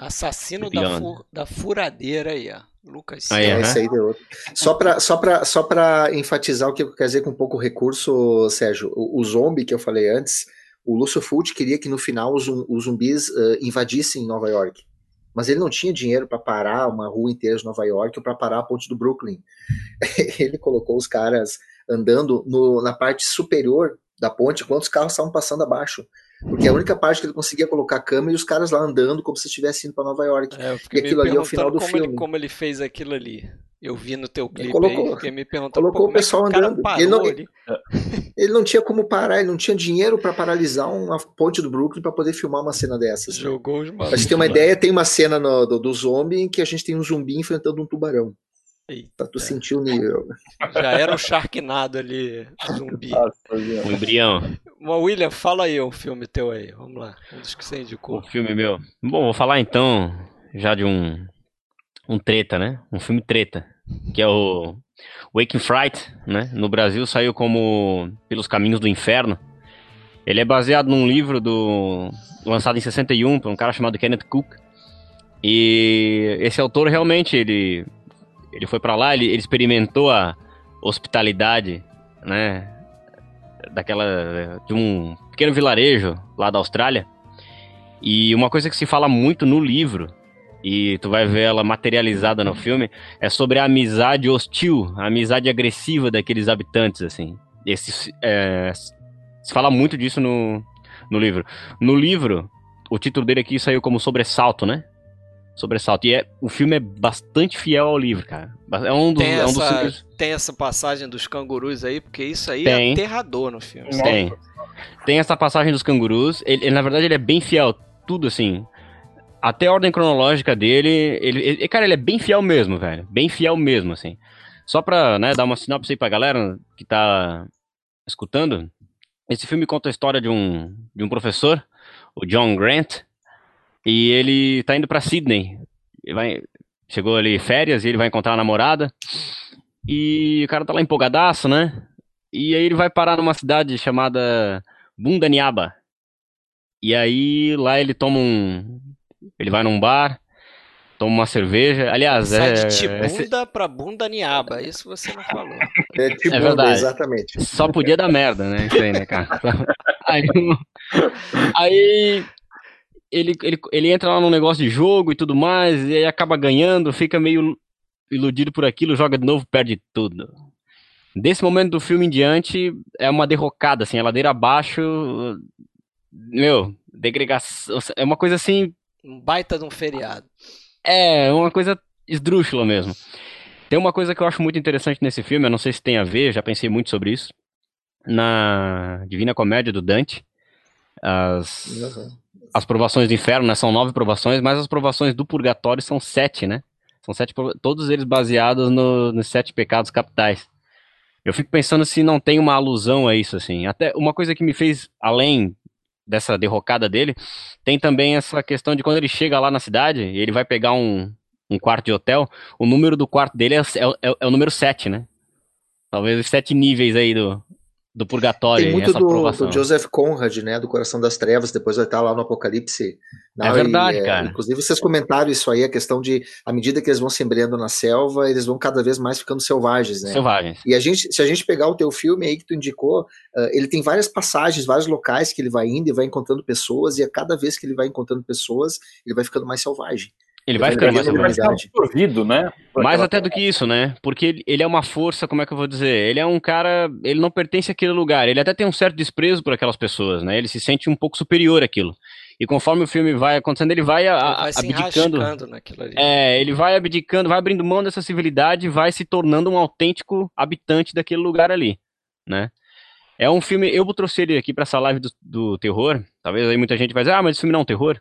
Assassino da, fu da Furadeira aí, ó. Lucas. Aí, é, esse aí deu outro. Só para só pra, só pra enfatizar o que eu quero dizer com um pouco recurso, Sérgio, o, o zombie que eu falei antes, o Lúcio Fulci queria que no final os, os zumbis uh, invadissem Nova York. Mas ele não tinha dinheiro para parar uma rua inteira de Nova York ou para parar a ponte do Brooklyn. ele colocou os caras andando no, na parte superior da ponte enquanto os carros estavam passando abaixo. Porque a única parte que ele conseguia colocar a câmera e os caras lá andando como se estivesse indo para Nova York. É, e aquilo ali é o final do como filme. Ele, como ele fez aquilo ali. Eu vi no teu clipe colocou, aí, me perguntou colocou o pessoal andando. Ele não, ele não, tinha como parar, ele não tinha dinheiro para paralisar uma ponte do Brooklyn para poder filmar uma cena dessas. Jogou os Pra gente ter uma ideia, tem uma cena no, do, do zombie em que a gente tem um zumbi enfrentando um tubarão. Eita. Pra tu sentir o nível. Já era o Sharknado ali, zumbi. o embrião. William, fala aí um filme teu aí. Vamos lá. Um dos que você indicou. Um filme meu. Bom, vou falar então já de um um treta, né? Um filme treta, que é o Waking Fright, né? No Brasil saiu como Pelos Caminhos do Inferno. Ele é baseado num livro do lançado em 61 por um cara chamado Kenneth Cook. E esse autor realmente ele ele foi para lá, ele, ele experimentou a hospitalidade, né? Daquela de um pequeno vilarejo lá da Austrália. E uma coisa que se fala muito no livro e tu vai ver ela materializada no filme, é sobre a amizade hostil, a amizade agressiva daqueles habitantes, assim. Esse, é, se fala muito disso no, no livro. No livro, o título dele aqui saiu como Sobressalto, né? Sobressalto. E é, o filme é bastante fiel ao livro, cara. É um dos, tem, é um essa, dos tem essa passagem dos cangurus aí, porque isso aí é tem. é aterrador no filme. Tem. Tem essa passagem dos cangurus. Ele, ele, na verdade, ele é bem fiel. Tudo assim até a ordem cronológica dele, ele, ele, cara, ele é bem fiel mesmo, velho. Bem fiel mesmo, assim. Só pra, né, dar uma sinopse aí pra galera que tá escutando, esse filme conta a história de um, de um professor, o John Grant, e ele tá indo pra Sydney. Ele vai, chegou ali férias e ele vai encontrar a namorada, e o cara tá lá empolgadaço, né? E aí ele vai parar numa cidade chamada Bundaniaba. E aí lá ele toma um, ele vai num bar, toma uma cerveja. Aliás, Sai é. de tibunda é, pra bunda niaba. Isso você não falou. É, tibunda, é verdade. exatamente. Só podia dar merda, né? Isso aí, né, cara? Aí, aí ele, ele, ele entra lá num negócio de jogo e tudo mais, e aí acaba ganhando, fica meio iludido por aquilo, joga de novo, perde tudo. Desse momento do filme em diante, é uma derrocada, assim, a ladeira abaixo. Meu, degregação. É uma coisa assim um baita de um feriado. É, uma coisa esdrúxula mesmo. Tem uma coisa que eu acho muito interessante nesse filme, eu não sei se tem a ver, já pensei muito sobre isso. Na Divina Comédia do Dante, as, uhum. as provações do inferno, né, são nove provações, mas as provações do purgatório são sete, né? São sete, todos eles baseados no, nos sete pecados capitais. Eu fico pensando se não tem uma alusão a isso, assim. Até uma coisa que me fez, além dessa derrocada dele, tem também essa questão de quando ele chega lá na cidade, ele vai pegar um, um quarto de hotel, o número do quarto dele é, é, é, é o número 7, né? Talvez os sete níveis aí do, do purgatório. Tem muito do, do, Joseph Conrad, né? Do Coração das Trevas, depois vai estar lá no Apocalipse. é verdade, e, é, cara. Inclusive, vocês comentaram isso aí, a questão de, à medida que eles vão se embreando na selva, eles vão cada vez mais ficando selvagens, né? Selvagens. E a gente, se a gente pegar o teu filme aí que tu indicou, uh, ele tem várias passagens, vários locais que ele vai indo e vai encontrando pessoas, e a cada vez que ele vai encontrando pessoas, ele vai ficando mais selvagem. Ele vai ficando mais absorvido, né? Mais até do que isso, né? Porque ele, ele, é uma força, como é que eu vou dizer? Ele é um cara, ele não pertence àquele lugar. Ele até tem um certo desprezo por aquelas pessoas, né? Ele se sente um pouco superior àquilo. E conforme o filme vai acontecendo, ele vai, a, ele vai abdicando. naquilo ali. É, ele vai abdicando, vai abrindo mão dessa civilidade, vai se tornando um autêntico habitante daquele lugar ali, né? É um filme, eu trouxe ele aqui para essa live do, do terror. Talvez aí muita gente vai dizer, ah, mas esse filme não é um terror.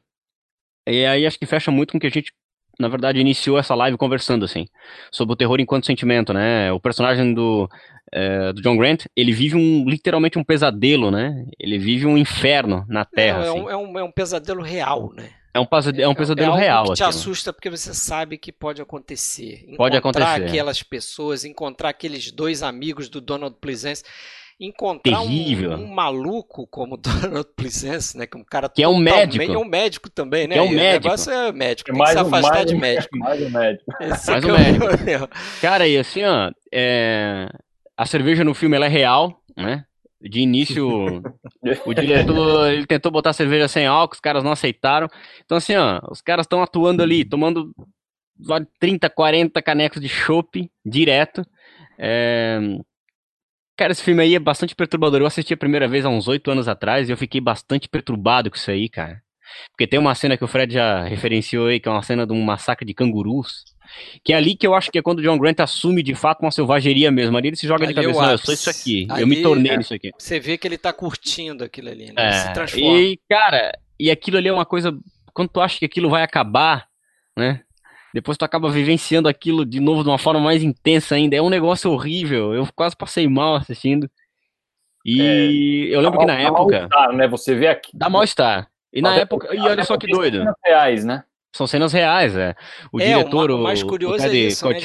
E aí acho que fecha muito com o que a gente, na verdade, iniciou essa live conversando, assim, sobre o terror enquanto sentimento, né? O personagem do, é, do John Grant, ele vive um, literalmente um pesadelo, né? Ele vive um inferno na Terra. Não, é, assim. um, é, um, é um pesadelo real, né? É um, pesadelo, é um pesadelo é, é real. Que te assim, assusta porque você sabe que pode acontecer. Encontrar pode acontecer. aquelas pessoas, encontrar aqueles dois amigos do Donald Pleasence encontrar um, um, maluco como Donald Pleasence, né? Que um cara que é um médico, é um médico também, né? Que é um médico. O negócio é médico, tem que se afastar mais de médico. Mais um médico. Esse mais um médico. Cara, e assim, ó, é... a cerveja no filme ela é real, né? De início, o diretor ele tentou botar cerveja sem álcool, os caras não aceitaram. Então, assim, ó, os caras estão atuando ali, tomando 30, 40 canecos de chopp direto. É... Cara, esse filme aí é bastante perturbador. Eu assisti a primeira vez há uns oito anos atrás e eu fiquei bastante perturbado com isso aí, cara. Porque tem uma cena que o Fred já referenciou aí, que é uma cena de um massacre de cangurus. Que é ali que eu acho que é quando o John Grant assume de fato uma selvageria mesmo. Ali ele se joga ali de cabeça, eu, eu sou isso aqui, ali, eu me tornei é, nisso aqui. Você vê que ele tá curtindo aquilo ali, né? É, ele se transforma. E, cara, e aquilo ali é uma coisa. Quando tu acha que aquilo vai acabar, né? Depois tu acaba vivenciando aquilo de novo de uma forma mais intensa ainda. É um negócio horrível. Eu quase passei mal assistindo. E é, eu lembro que na época. Dá né? Você vê aqui. Dá mal-estar. E na época. E olha só que doido. Cenas reais, né? São cenas reais, é. O é, diretor, o, mais curioso o Ted é isso, né?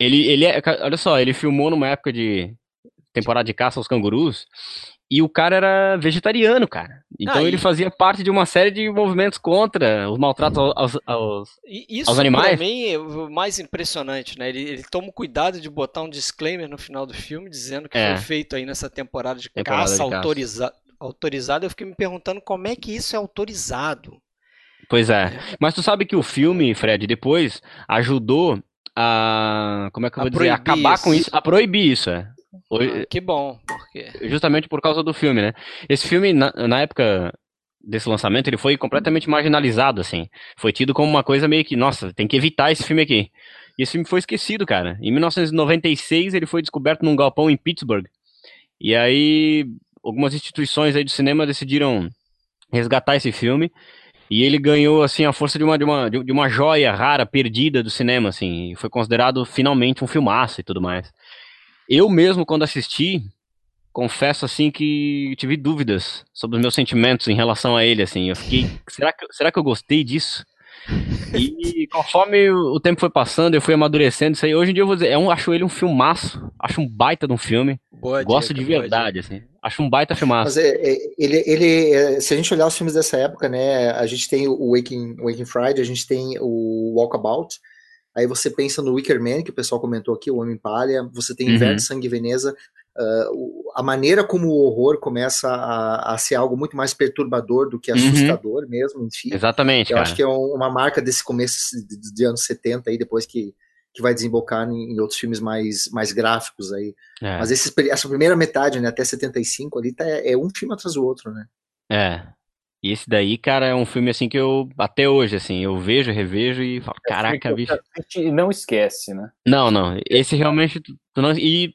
ele, ele é. Olha só, ele filmou numa época de temporada de caça aos cangurus. E o cara era vegetariano, cara. Então ah, ele fazia parte de uma série de movimentos contra os maltratos aos, aos, isso, aos animais. Isso, mim, é o mais impressionante, né? Ele, ele toma cuidado de botar um disclaimer no final do filme, dizendo que é. foi feito aí nessa temporada de temporada caça, de autoriza autorizado. Eu fiquei me perguntando como é que isso é autorizado. Pois é. é. Mas tu sabe que o filme, Fred, depois ajudou a. Como é que eu vou dizer? Acabar isso. com isso. A proibir isso, é. Ah, que bom, porque... Justamente por causa do filme, né? Esse filme, na, na, época desse lançamento, ele foi completamente marginalizado, assim. Foi tido como uma coisa meio que, nossa, tem que evitar esse filme aqui. E esse filme foi esquecido, cara. Em 1996, ele foi descoberto num galpão em Pittsburgh. E aí, algumas instituições aí de cinema decidiram resgatar esse filme. E ele ganhou, assim, a força de uma, de uma, de uma joia rara, perdida do cinema, assim. E foi considerado finalmente um filmaço e tudo mais. Eu mesmo, quando assisti, confesso assim que tive dúvidas sobre os meus sentimentos em relação a ele, assim. Eu fiquei, será que, será que eu gostei disso? E conforme o tempo foi passando, eu fui amadurecendo isso aí. Hoje em dia eu vou dizer, é um, acho ele um filmaço, acho um baita de um filme. Boa Gosto dica, de verdade, assim. Acho um baita filmaço. Mas é, é, ele, ele, é, se a gente olhar os filmes dessa época, né, a gente tem o Waking, Waking Friday, a gente tem o Walkabout, Aí você pensa no Wicker Man, que o pessoal comentou aqui, o Homem Palha, você tem Inverno uhum. Sangue Veneza. Uh, a maneira como o horror começa a, a, ser algo muito mais perturbador do que uhum. assustador uhum. mesmo, enfim. Exatamente. Eu cara. acho que é uma marca desse começo de, de anos 70 aí, depois que, que vai desembocar em, em outros filmes mais, mais gráficos aí. É. Mas esse, essa primeira metade, né, até 75 ali, tá, é um filme atrás do outro, né? É, e esse daí, cara, é um filme assim que eu, até hoje, assim, eu vejo, revejo e falo, é caraca, bicho. E não esquece, né? Não, não. Esse realmente. Tu não, e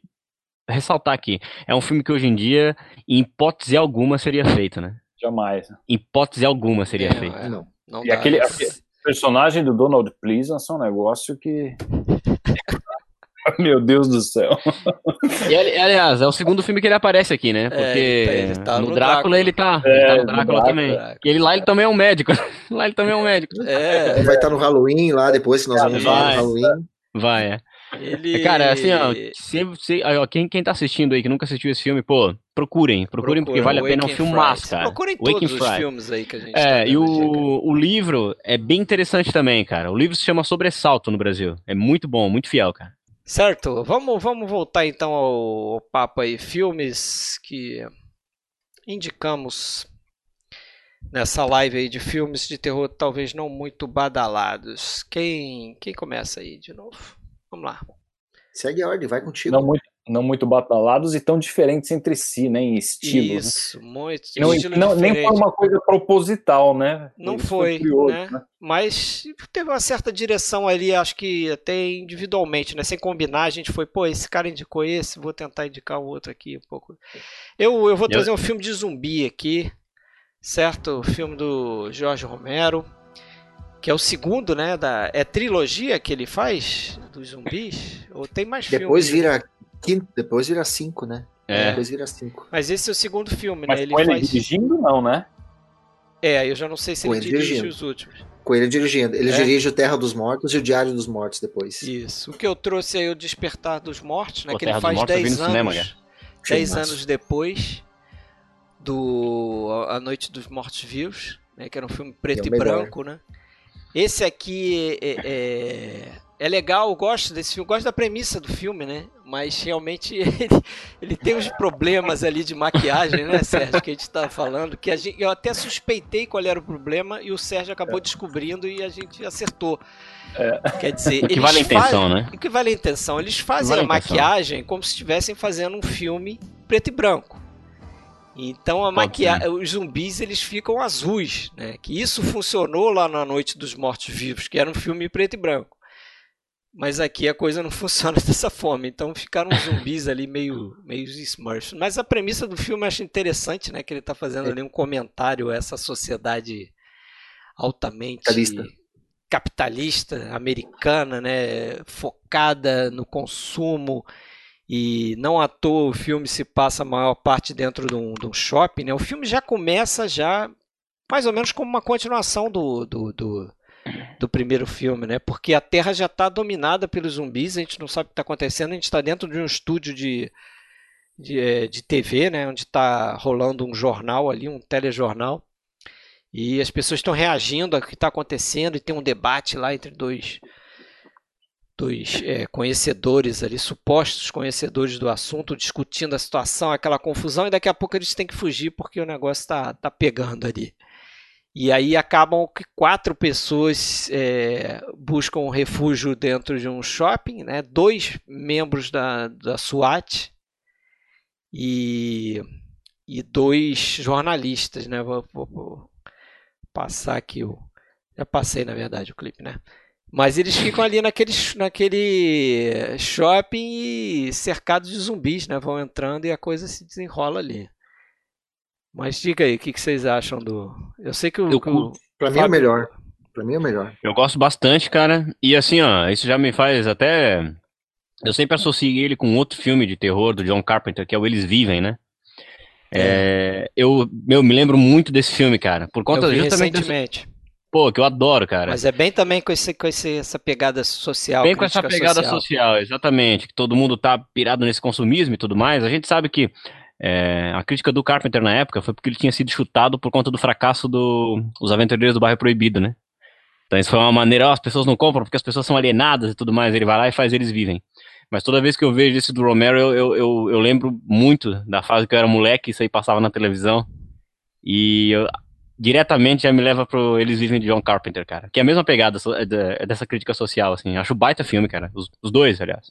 ressaltar aqui, é um filme que hoje em dia, em hipótese alguma, seria feito, né? Jamais. Em hipótese alguma seria é, feito. É, não. não e aquele, aquele, personagem do Donald Pleasance é um negócio que. Meu Deus do céu. E, aliás, é o segundo filme que ele aparece aqui, né? É, Porque é, ele tá, ele tá no, no, Drácula, Drácula ele tá. É, ele tá no Drácula, Drácula também. E ele lá ele também é um médico. lá ele também é um médico. É. Vai estar tá no Halloween lá depois, que nós vamos vai, no Halloween. Vai, é. Ele... Cara, assim, ó, se, se, ó, quem, quem tá assistindo aí que nunca assistiu esse filme, pô, procurem, procurem porque vale a pena, é um filme massa, cara. Procurem todos os filmes aí que a gente É, tá e o, o livro é bem interessante também, cara. O livro se chama Sobressalto no Brasil. É muito bom, muito fiel, cara. Certo, vamos, vamos voltar então ao, ao papo aí. Filmes que indicamos nessa live aí de filmes de terror talvez não muito badalados. Quem, quem começa aí de novo? Vamos lá. Segue a ordem, vai contigo. Não muito, não muito badalados e tão diferentes entre si, né, em estilos. Né? Isso, né? muito. Não, não nem foi uma coisa proposital, né? Não foi, foi curioso, né? né? Mas teve uma certa direção ali, acho que até individualmente, né? Sem combinar, a gente foi, pô, esse cara indicou esse, vou tentar indicar o outro aqui um pouco. Eu, eu vou trazer um filme de zumbi aqui, certo? O filme do Jorge Romero que é o segundo, né? Da, é trilogia que ele faz dos zumbis? Ou tem mais depois filmes? Vira quinto, depois vira cinco, né? É. Depois vira cinco. Mas esse é o segundo filme, Mas né? Ele, ele faz... dirigindo, não, né? É, eu já não sei se ele, ele dirige dirigindo. os últimos. Com ele dirigindo. Ele é? dirige o Terra dos Mortos e o Diário dos Mortos depois. Isso. O que eu trouxe aí é o Despertar dos Mortos, né? O que ele faz 10 anos. Cinema, 10 anos depois do A Noite dos Mortos Vivos, né? Que era um filme preto é e branco, né? Esse aqui é, é, é, legal, eu gosto desse filme, gosto da premissa do filme, né? Mas realmente ele, ele tem uns problemas ali de maquiagem, né, Sérgio? Que a gente estava falando, que a gente, eu até suspeitei qual era o problema e o Sérgio acabou é. descobrindo e a gente acertou. É. Quer dizer, o que vale a intenção, né? O que vale a intenção? Eles fazem vale a, a maquiagem como se estivessem fazendo um filme preto e branco. Então a maquiagem, os zumbis eles ficam azuis, né? Que isso funcionou lá na Noite dos Mortos Vivos, que era um filme preto e branco. Mas aqui a coisa não funciona dessa forma. Então ficaram zumbis ali meio meio Smurfs. Mas a premissa do filme eu acho interessante, né? Que ele está fazendo ali um comentário a essa sociedade altamente capitalista, capitalista americana, né? Focada no consumo e não à toa o filme se passa a maior parte dentro de um, de um shopping, né? O filme já começa já mais ou menos como uma continuação do, do, do, do primeiro filme, né? Porque a Terra já está dominada pelos zumbis, a gente não sabe o que está acontecendo, a gente está dentro de um estúdio de, de, é, de TV, né? Onde está rolando um jornal ali, um telejornal. E as pessoas estão reagindo ao que está acontecendo e tem um debate lá entre dois dos é, conhecedores ali, supostos conhecedores do assunto, discutindo a situação, aquela confusão, e daqui a pouco eles têm que fugir porque o negócio está tá pegando ali. E aí acabam que quatro pessoas é, buscam refúgio dentro de um shopping, né? dois membros da, da SWAT e, e dois jornalistas. Né? Vou, vou, vou passar aqui o. Já passei, na verdade, o clipe, né? Mas eles ficam ali naquele, naquele shopping cercados de zumbis, né? Vão entrando e a coisa se desenrola ali. Mas diga aí, o que, que vocês acham do. Eu sei que o. Eu, o pra mim é o melhor. Pra mim é o melhor. Eu gosto bastante, cara. E assim, ó, isso já me faz até. Eu sempre associei ele com outro filme de terror do John Carpenter, que é o Eles Vivem, né? É, eu, eu me lembro muito desse filme, cara. Por conta eu vi justamente. Recentemente. Desse... Pô, que eu adoro, cara. Mas é bem também com, esse, com esse, essa pegada social. Bem com essa pegada social. social. exatamente. Que todo mundo tá pirado nesse consumismo e tudo mais. A gente sabe que é, a crítica do Carpenter na época foi porque ele tinha sido chutado por conta do fracasso dos do, Aventureiros do Bairro Proibido, né? Então isso foi uma maneira, ó, as pessoas não compram porque as pessoas são alienadas e tudo mais. Ele vai lá e faz eles vivem. Mas toda vez que eu vejo esse do Romero, eu, eu, eu, eu lembro muito da fase que eu era moleque, isso aí passava na televisão. E eu, diretamente já me leva pro Eles Vivem de John Carpenter, cara. Que é a mesma pegada é dessa crítica social, assim. Acho baita filme, cara. Os, os dois, aliás.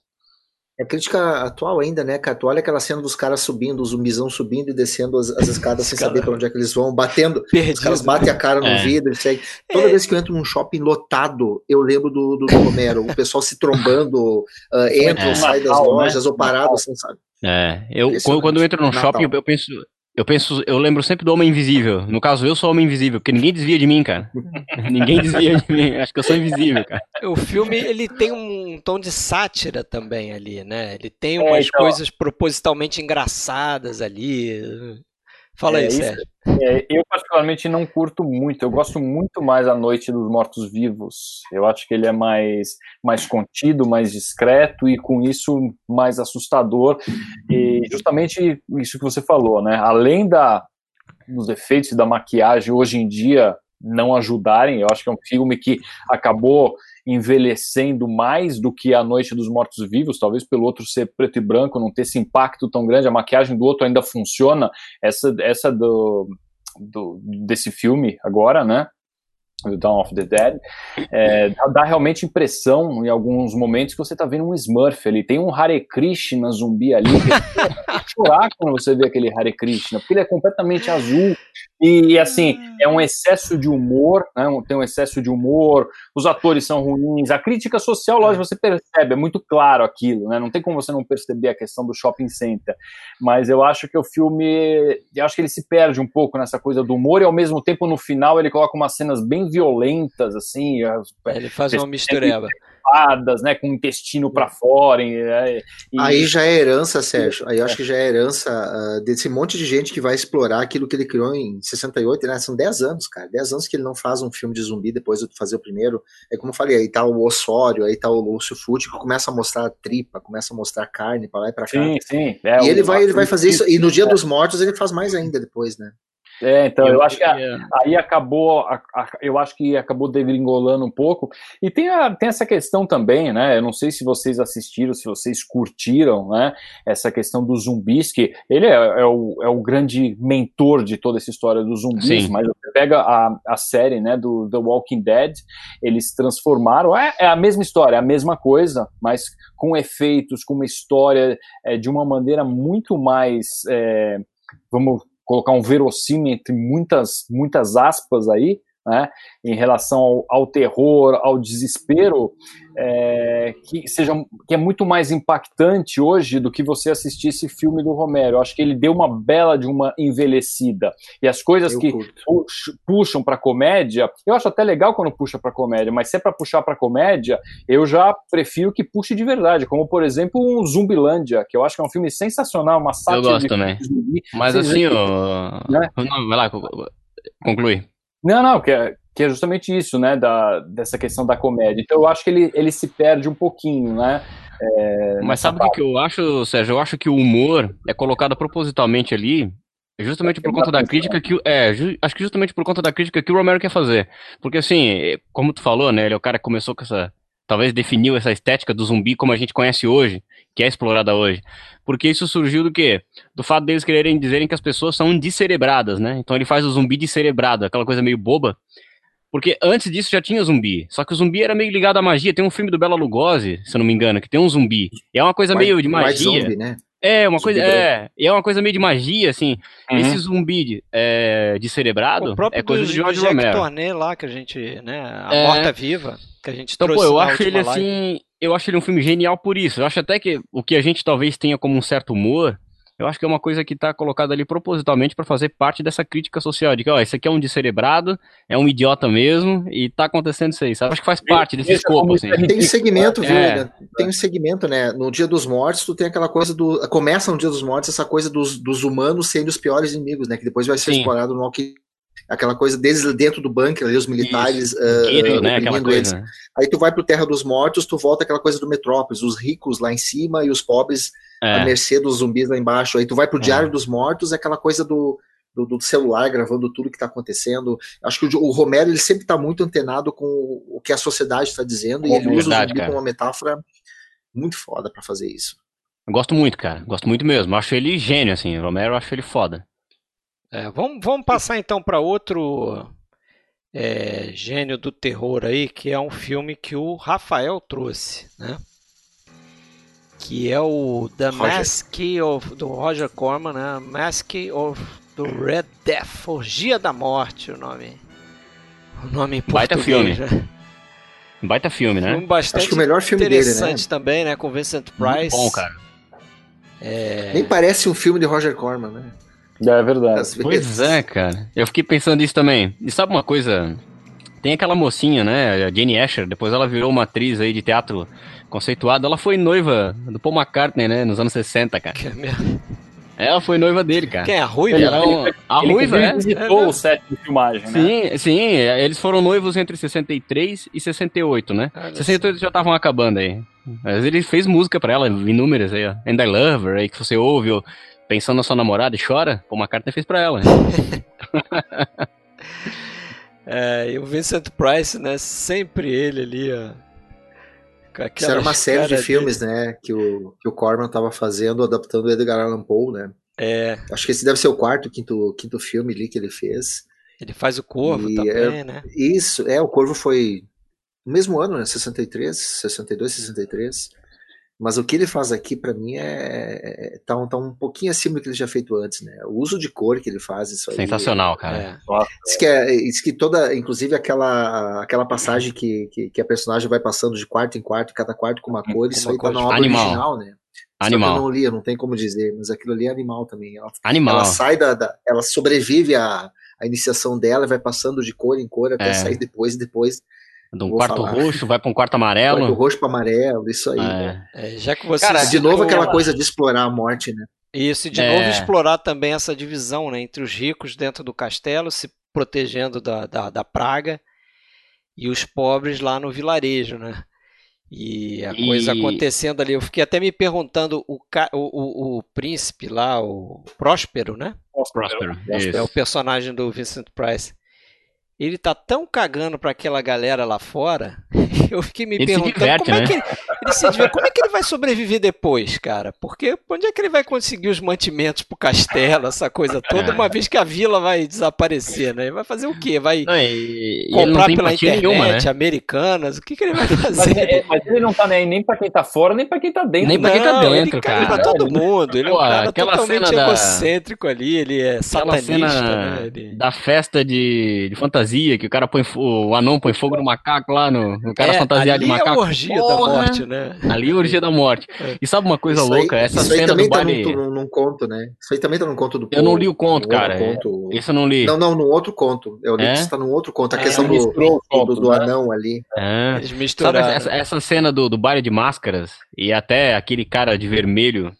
É crítica atual ainda, né, cara? Tu olha aquela cena dos caras subindo, os zumbizão subindo e descendo as, as escadas sem saber pra onde é que eles vão, batendo. Perdido. Os caras batem a cara no é. vidro, segue. Toda é. vez que eu entro num shopping lotado, eu lembro do, do, do Romero. o pessoal se trombando, uh, entra ou sai das né? lojas, né? ou parado, assim, sabe? É, eu, quando, quando eu entro num shopping, eu penso, eu penso, eu lembro sempre do Homem Invisível. No caso, eu sou o Homem Invisível, porque ninguém desvia de mim, cara. ninguém desvia de mim. Acho que eu sou invisível, cara. O filme, ele tem um tom de sátira também ali, né? Ele tem é, umas é, então... coisas propositalmente engraçadas ali. Fala aí, é, Sérgio. É, eu particularmente não curto muito. Eu gosto muito mais a Noite dos Mortos Vivos. Eu acho que ele é mais, mais contido, mais discreto e com isso mais assustador. E justamente isso que você falou, né? Além da dos efeitos da maquiagem hoje em dia não ajudarem, eu acho que é um filme que acabou envelhecendo mais do que A Noite dos Mortos Vivos, talvez pelo outro ser preto e branco, não ter esse impacto tão grande, a maquiagem do outro ainda funciona, essa, essa do, do desse filme agora, né? do Dawn of the Dead, é, dá realmente impressão, em alguns momentos, que você está vendo um Smurf ali. Tem um Hare Krishna zumbi ali, que é chorar quando você vê aquele Hare Krishna, porque ele é completamente azul, e, assim, é um excesso de humor, né, tem um excesso de humor, os atores são ruins, a crítica social, lógico, você percebe, é muito claro aquilo, né, não tem como você não perceber a questão do shopping center, mas eu acho que o filme, eu acho que ele se perde um pouco nessa coisa do humor, e ao mesmo tempo, no final, ele coloca umas cenas bem violentas, assim. Ele faz uma mistureba. Né, com o intestino para fora. E, e... Aí já é herança, Sérgio. Aí eu acho que já é herança uh, desse monte de gente que vai explorar aquilo que ele criou em 68, né? São 10 anos, cara. 10 anos que ele não faz um filme de zumbi depois de fazer o primeiro. É como eu falei, aí tá o Osório, aí tá o Lúcio Futi, que começa a mostrar tripa, começa a mostrar carne para lá e pra cá. Sim, sim. É, e ele vai, ele vai fazer isso. E no Dia dos Mortos ele faz mais ainda depois, né? É, então eu, eu acho que a, aí acabou, a, a, eu acho que acabou degringolando um pouco. E tem, tem essa questão também, né? Eu não sei se vocês assistiram, se vocês curtiram, né? Essa questão dos zumbis, que ele é, é, o, é o grande mentor de toda essa história dos zumbis, Sim. mas você pega a, a série, né, do The Walking Dead, eles transformaram, é, é a mesma história, é a mesma coisa, mas com efeitos, com uma história é, de uma maneira muito mais, é, vamos colocar um verossímil entre muitas, muitas aspas aí, né, em relação ao, ao, terror, ao desespero, é, que, seja, que é muito mais impactante hoje do que você assistir esse filme do Romero. Eu acho que ele deu uma bela de uma envelhecida. E as coisas eu que puxam para comédia, eu acho até legal quando puxa para comédia, mas se é para puxar para comédia, eu já prefiro que puxe de verdade, como por exemplo um Zumbilândia, que eu acho que é um filme sensacional, uma sátira. Eu gosto também. Zumbi. Mas assim, né? Não, vai lá, conclui. Não, não, que é, que é justamente isso, né, da, dessa questão da comédia. Então eu acho que ele, ele se perde um pouquinho, né. É, Mas sabe o que eu acho, Sérgio? Eu acho que o humor é colocado propositalmente ali, justamente por conta da crítica que é, ju, acho que justamente por conta da crítica que o Romero quer fazer. Porque assim, como tu falou, né, ele é o cara que começou com essa talvez definiu essa estética do zumbi como a gente conhece hoje, que é explorada hoje. Porque isso surgiu do quê? Do fato deles quererem dizerem que as pessoas são descerebradas, né? Então ele faz o zumbi descerebrado, aquela coisa meio boba. Porque antes disso já tinha zumbi. Só que o zumbi era meio ligado à magia. Tem um filme do Bela Lugosi, se eu não me engano, que tem um zumbi. E é uma coisa meio de magia. Zumbi, né? É, uma coisa. É, é uma coisa meio de magia, assim. Uhum. Esse zumbi de, é, de cerebrado o próprio é coisa do, do George Romero. Tornei lá, que a gente, né? A é... Morta Viva, que a gente então, trouxe. Pô, eu acho ele live. assim. Eu acho ele um filme genial por isso. Eu acho até que o que a gente talvez tenha como um certo humor eu acho que é uma coisa que está colocada ali propositalmente para fazer parte dessa crítica social, de que, ó, esse aqui é um descerebrado, é um idiota mesmo, e tá acontecendo isso aí, sabe? Acho que faz parte desse escopo, assim. Tem segmento, viu, é. Tem um segmento, né? No Dia dos Mortos, tu tem aquela coisa do... Começa no Dia dos Mortos essa coisa dos, dos humanos sendo os piores inimigos, né? Que depois vai ser Sim. explorado no Walking aquela coisa deles dentro do bunker, ali, os militares uh, né? Eles. Aí tu vai pro Terra dos Mortos, tu volta aquela coisa do Metrópolis, os ricos lá em cima e os pobres é. à mercê dos zumbis lá embaixo. Aí tu vai pro é. Diário dos Mortos, é aquela coisa do, do, do, celular gravando tudo que está acontecendo. Acho que o, o, Romero ele sempre está muito antenado com o, que a sociedade está dizendo e ele usa verdade, o zumbi como uma metáfora muito foda para fazer isso. Eu gosto muito, cara. Gosto muito mesmo. Acho ele gênio, assim. Romero, acho ele foda. É, vamos, vamos passar então para outro é, gênio do terror aí, que é um filme que o Rafael trouxe, né? que é o The Roger. Mask of, do Roger Corman, né? Mask of the Red Death, Orgia da Morte, o nome. O nome em Baita filme. Né? Baita filme, né? Filme bastante Acho que o melhor filme interessante dele, né? também, né? Com Vincent Price. Muito bom, cara. É... Nem parece um filme de Roger Corman, né? É verdade. Pois é, cara. Eu fiquei pensando nisso também. E sabe uma coisa? Tem aquela mocinha, né? A Jane Asher, depois ela virou uma atriz aí de teatro conceituada. Ela foi noiva do Paul McCartney, né? Nos anos 60, cara. Que Ela foi noiva dele, cara. Quem é a Ruiva? Ele, um, a ele, Ruiva, ele visitou é, o set de filmagem, sim, né? Sim, eles foram noivos entre 63 e 68, né? Ah, 68 já estavam acabando aí. Mas ele fez música pra ela, inúmeras aí, ó. And I Love Her, aí que você ouve, ó, pensando na sua namorada e chora, pô, uma carta fez pra ela. Né? é, e o Vincent Price, né? Sempre ele ali, ó. Isso era uma série de filmes, né? Que o, que o Corman tava fazendo, adaptando o Edgar Allan Poe, né? É. Acho que esse deve ser o quarto, quinto, quinto filme ali que ele fez. Ele faz o Corvo e também, é, né? Isso, é, o Corvo foi no mesmo ano, né? 63, 62, 63. Mas o que ele faz aqui, para mim, é, é tá, um, tá um pouquinho acima do que ele já feito antes, né? O uso de cor que ele faz, isso aí. Sensacional, cara. É. Diz, que é, diz que toda, inclusive aquela, aquela passagem que, que, que, a personagem vai passando de quarto em quarto, cada quarto com uma cor, isso aí tá na obra animal. original, né? Animal. eu não li, não tem como dizer, mas aquilo ali é animal também. Ela, animal. Ela sai da, da ela sobrevive à, à iniciação dela, vai passando de cor em cor até é. sair depois, depois de um quarto falar. roxo, vai para um quarto amarelo. Quarto roxo para amarelo, isso aí. É. É, já que você Cara, de novo aquela coisa de explorar a morte, né? Isso, e de é. novo explorar também essa divisão né, entre os ricos dentro do castelo, se protegendo da, da, da praga, e os pobres lá no vilarejo, né? E a e... coisa acontecendo ali. Eu fiquei até me perguntando, o, o, o, o príncipe lá, o Próspero, né? Próspero. É o personagem do Vincent Price ele tá tão cagando para aquela galera lá fora, eu fiquei me ele perguntando diverte, como, né? é que ele, ele se diverte, como é que ele vai sobreviver depois, cara? Porque onde é que ele vai conseguir os mantimentos pro castelo, essa coisa toda, uma vez que a vila vai desaparecer, né? Ele vai fazer o quê? Vai não, e, comprar pela internet, nenhuma, né? americanas? O que, que ele vai fazer? Mas, é, mas, ele não tá nem, nem pra quem tá fora, nem pra quem tá dentro. Nem pra quem tá dentro, cara. Ele pra todo mundo. Ele Pô, é um cara totalmente egocêntrico da... ali, ele é satanista, né? Ele... Da festa de, de fantasia fantasia, que o cara põe o anão põe fogo no macaco lá, no, no cara é, fantasiado de macaco. É a orgia Porra, da morte, né? Ali é a orgia da morte. É. E sabe uma coisa isso louca? Aí, Essa isso cena aí também do tá baile... num, num, conto, né? Isso aí também tá num conto do Eu não li o conto, cara. Conto... Esse eu não li. Não, não, num outro conto. Eu li é? que está num outro conto. A é, questão do, do, do, né? anão ali. É. Eles misturaram. Sabe essa, essa cena do, do baile de máscaras e até aquele cara de vermelho,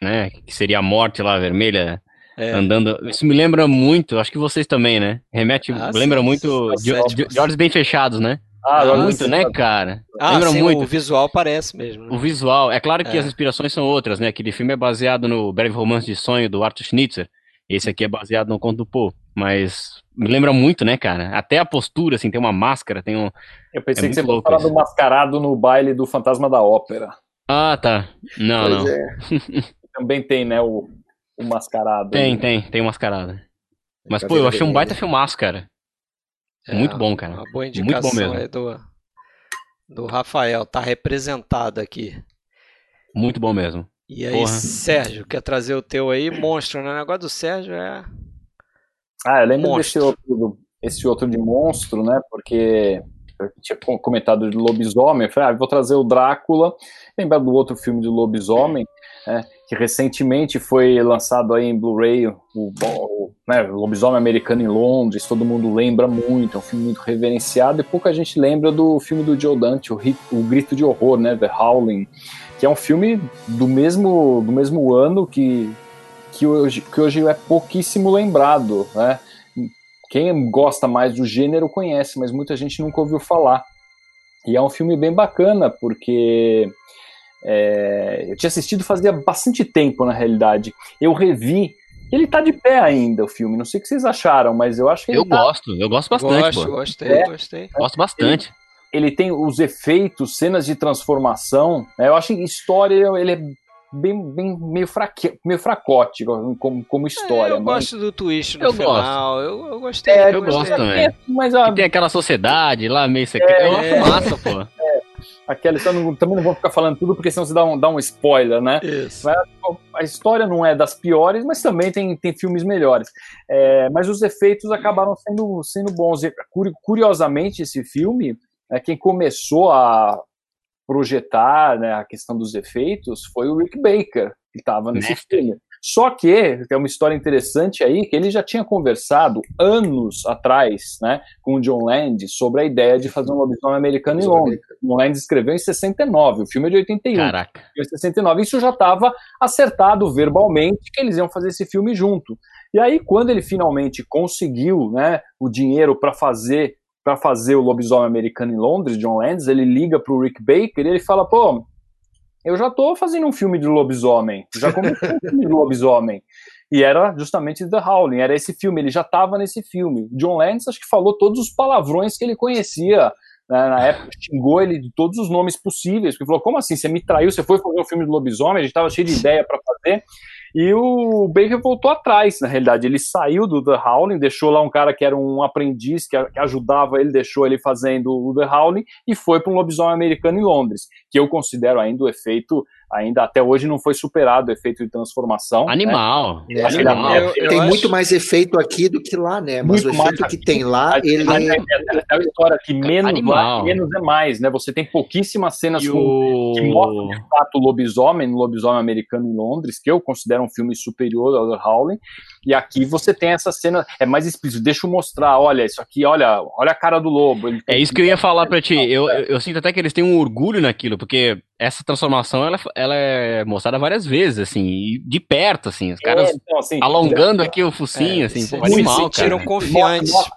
né? Que seria a morte lá, vermelha é. Andando. Isso me lembra muito, acho que vocês também, né? Remete, ah, lembra sim, muito de, de, de, olhos bem fechados, né? Ah, ah muito, né, cara? Ah, lembra sim, muito. O visual parece mesmo. Né? O visual. É claro que é. as inspirações são outras, né? Aquele filme é baseado no Breve Romance de Sonho do Arthur Schnitzer. Esse aqui é baseado no Conto do Poe. Mas me lembra muito, né, cara? Até a postura, assim, tem uma máscara, tem um. Eu pensei é que você fosse falar do mascarado no baile do Fantasma da Ópera. Ah, tá. Não, pois não. É. Também tem, né, o o Mascarado. Tem, tem, tem o Mascarado. Mas, pô, eu achei um baita filmaço, cara. É, muito bom, cara. Uma boa indicação muito bom mesmo. aí do, do Rafael, tá representado aqui. Muito bom mesmo. E aí, Porra. Sérgio, quer trazer o teu aí? Monstro, né? O negócio do Sérgio é. Ah, eu lembro monstro. desse outro, esse outro de monstro, né? Porque eu tinha comentado de lobisomem. Eu falei, ah, vou trazer o Drácula. Lembrar do outro filme de lobisomem, né? Que recentemente foi lançado aí em Blu-ray, o, o, né, Lobisomem Americano em Londres, todo mundo lembra muito, é um filme muito reverenciado, e pouca gente lembra do filme do Joe Dante, o, o Grito de Horror, né, The Howling, que é um filme do mesmo, do mesmo ano que, que, hoje, que hoje é pouquíssimo lembrado, né, quem gosta mais do gênero conhece, mas muita gente nunca ouviu falar. E é um filme bem bacana, porque é, eu tinha assistido fazia bastante tempo, na realidade. Eu revi. Ele tá de pé ainda, o filme. Não sei o que vocês acharam, mas eu acho que ele Eu tá... gosto, eu gosto bastante. Gosto, pô. gostei, é, gostei. Gosto bastante. Ele, ele, tem os efeitos, cenas de transformação. Né? Eu acho que história ele é bem, bem meio, fraque, meio fracote como, como história. É, eu mas... gosto do twist no eu final. Gosto. Eu, eu gostei. É, eu, gosto também. Mas, a... tem aquela sociedade lá meio secreta. É, eu acho massa, pô. Aquela história, não, também não vou ficar falando tudo, porque senão você dá um, dá um spoiler, né? Isso. Mas a história não é das piores, mas também tem, tem filmes melhores. É, mas os efeitos acabaram sendo, sendo bons. Curiosamente, esse filme, é, quem começou a projetar né, a questão dos efeitos foi o Rick Baker, que estava nesse filme. Só que tem uma história interessante aí que ele já tinha conversado anos atrás, né, com o John Landis sobre a ideia de fazer um lobisomem americano em Londres. O John Landis escreveu em 69, o filme é de 81. Caraca. Em 69, isso já estava acertado verbalmente que eles iam fazer esse filme junto. E aí quando ele finalmente conseguiu, né, o dinheiro para fazer para fazer o lobisomem americano em Londres, John Landis, ele liga para o Rick Baker e ele fala, pô, eu já estou fazendo um filme de lobisomem, já comecei um filme de lobisomem. E era justamente The Howling, era esse filme, ele já estava nesse filme. John Landis acho que falou todos os palavrões que ele conhecia né, na época, xingou ele de todos os nomes possíveis, porque falou, como assim, você me traiu, você foi fazer um filme de lobisomem, a gente estava cheio de ideia para fazer, e o Baker voltou atrás, na realidade. Ele saiu do The Howling, deixou lá um cara que era um aprendiz que, ajudava ele, deixou ele fazendo o The Howling e foi para um lobisomem americano em Londres, que eu considero ainda o efeito ainda até hoje não foi superado o efeito de transformação. Né? Animal. Né? É, animal. Eu, eu tem acho... muito mais efeito aqui do que lá, né? Mas muito o efeito mais, que tem lá, ele é, é, é a história que menos, menos é mais, né? Você tem pouquíssimas cenas com, o... que mostram de fato o lobisomem, no lobisomem americano em Londres, que eu considero um filme superior ao The Howling. E aqui você tem essa cena, é mais explícito. Deixa eu mostrar, olha, isso aqui, olha, olha a cara do lobo. é isso que eu ia falar pra ti. Eu, eu, eu sinto até que eles têm um orgulho naquilo, porque essa transformação ela, ela é mostrada várias vezes, assim, de perto, assim, os caras é, então, assim, alongando aqui o focinho, é, assim, pô, animal, cara. Tiram confiantes. Mostra,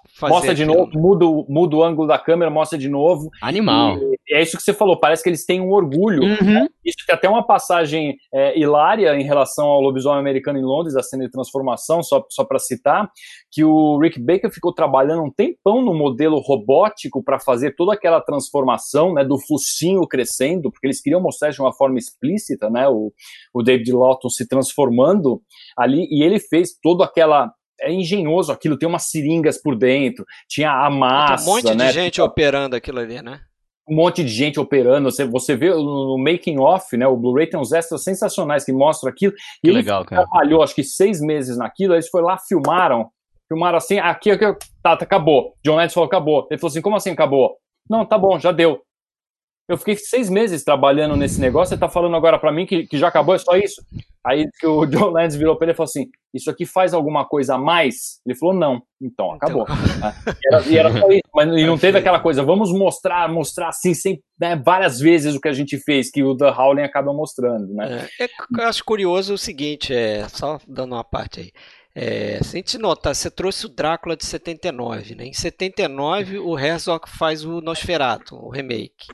de novo, muda, muda o ângulo da câmera, mostra de novo. Animal. E é isso que você falou, parece que eles têm um orgulho. Uhum. Né? Isso tem até uma passagem é, hilária em relação ao lobisomem americano em Londres, a cena de transformação, só, só para citar, que o Rick Baker ficou trabalhando um tempão no modelo robótico para fazer toda aquela transformação né, do focinho crescendo, porque eles queriam mostrar de uma forma explícita né, o, o David Lawton se transformando ali, e ele fez toda aquela é engenhoso aquilo, tem umas seringas por dentro, tinha a massa. Tem um monte né? de gente operando aquilo ali, né? Um monte de gente operando. Você, você vê no making off, né? O Blu-ray tem uns extras sensacionais que mostram aquilo. E ele legal, cara. trabalhou acho que seis meses naquilo, aí eles foram lá, filmaram. Filmaram assim, aqui, aqui, tá, tá, acabou. John Lennon falou, acabou. Ele falou assim, como assim acabou? Não, tá bom, já deu. Eu fiquei seis meses trabalhando nesse negócio, você tá falando agora para mim que, que já acabou, é só isso? Aí que o John Lennon virou pra ele e falou assim: Isso aqui faz alguma coisa a mais? Ele falou: Não. Então, acabou. Então... E, era, e, era, só isso. Mas e não teve aquela coisa, vamos mostrar, mostrar assim, sem, né, várias vezes o que a gente fez, que o The Howling acaba mostrando, né? É, eu acho curioso o seguinte, é, só dando uma parte aí. É, se a gente notar, você trouxe o Drácula de 79, né? Em 79, o Herzog faz o Nosferatu, o remake.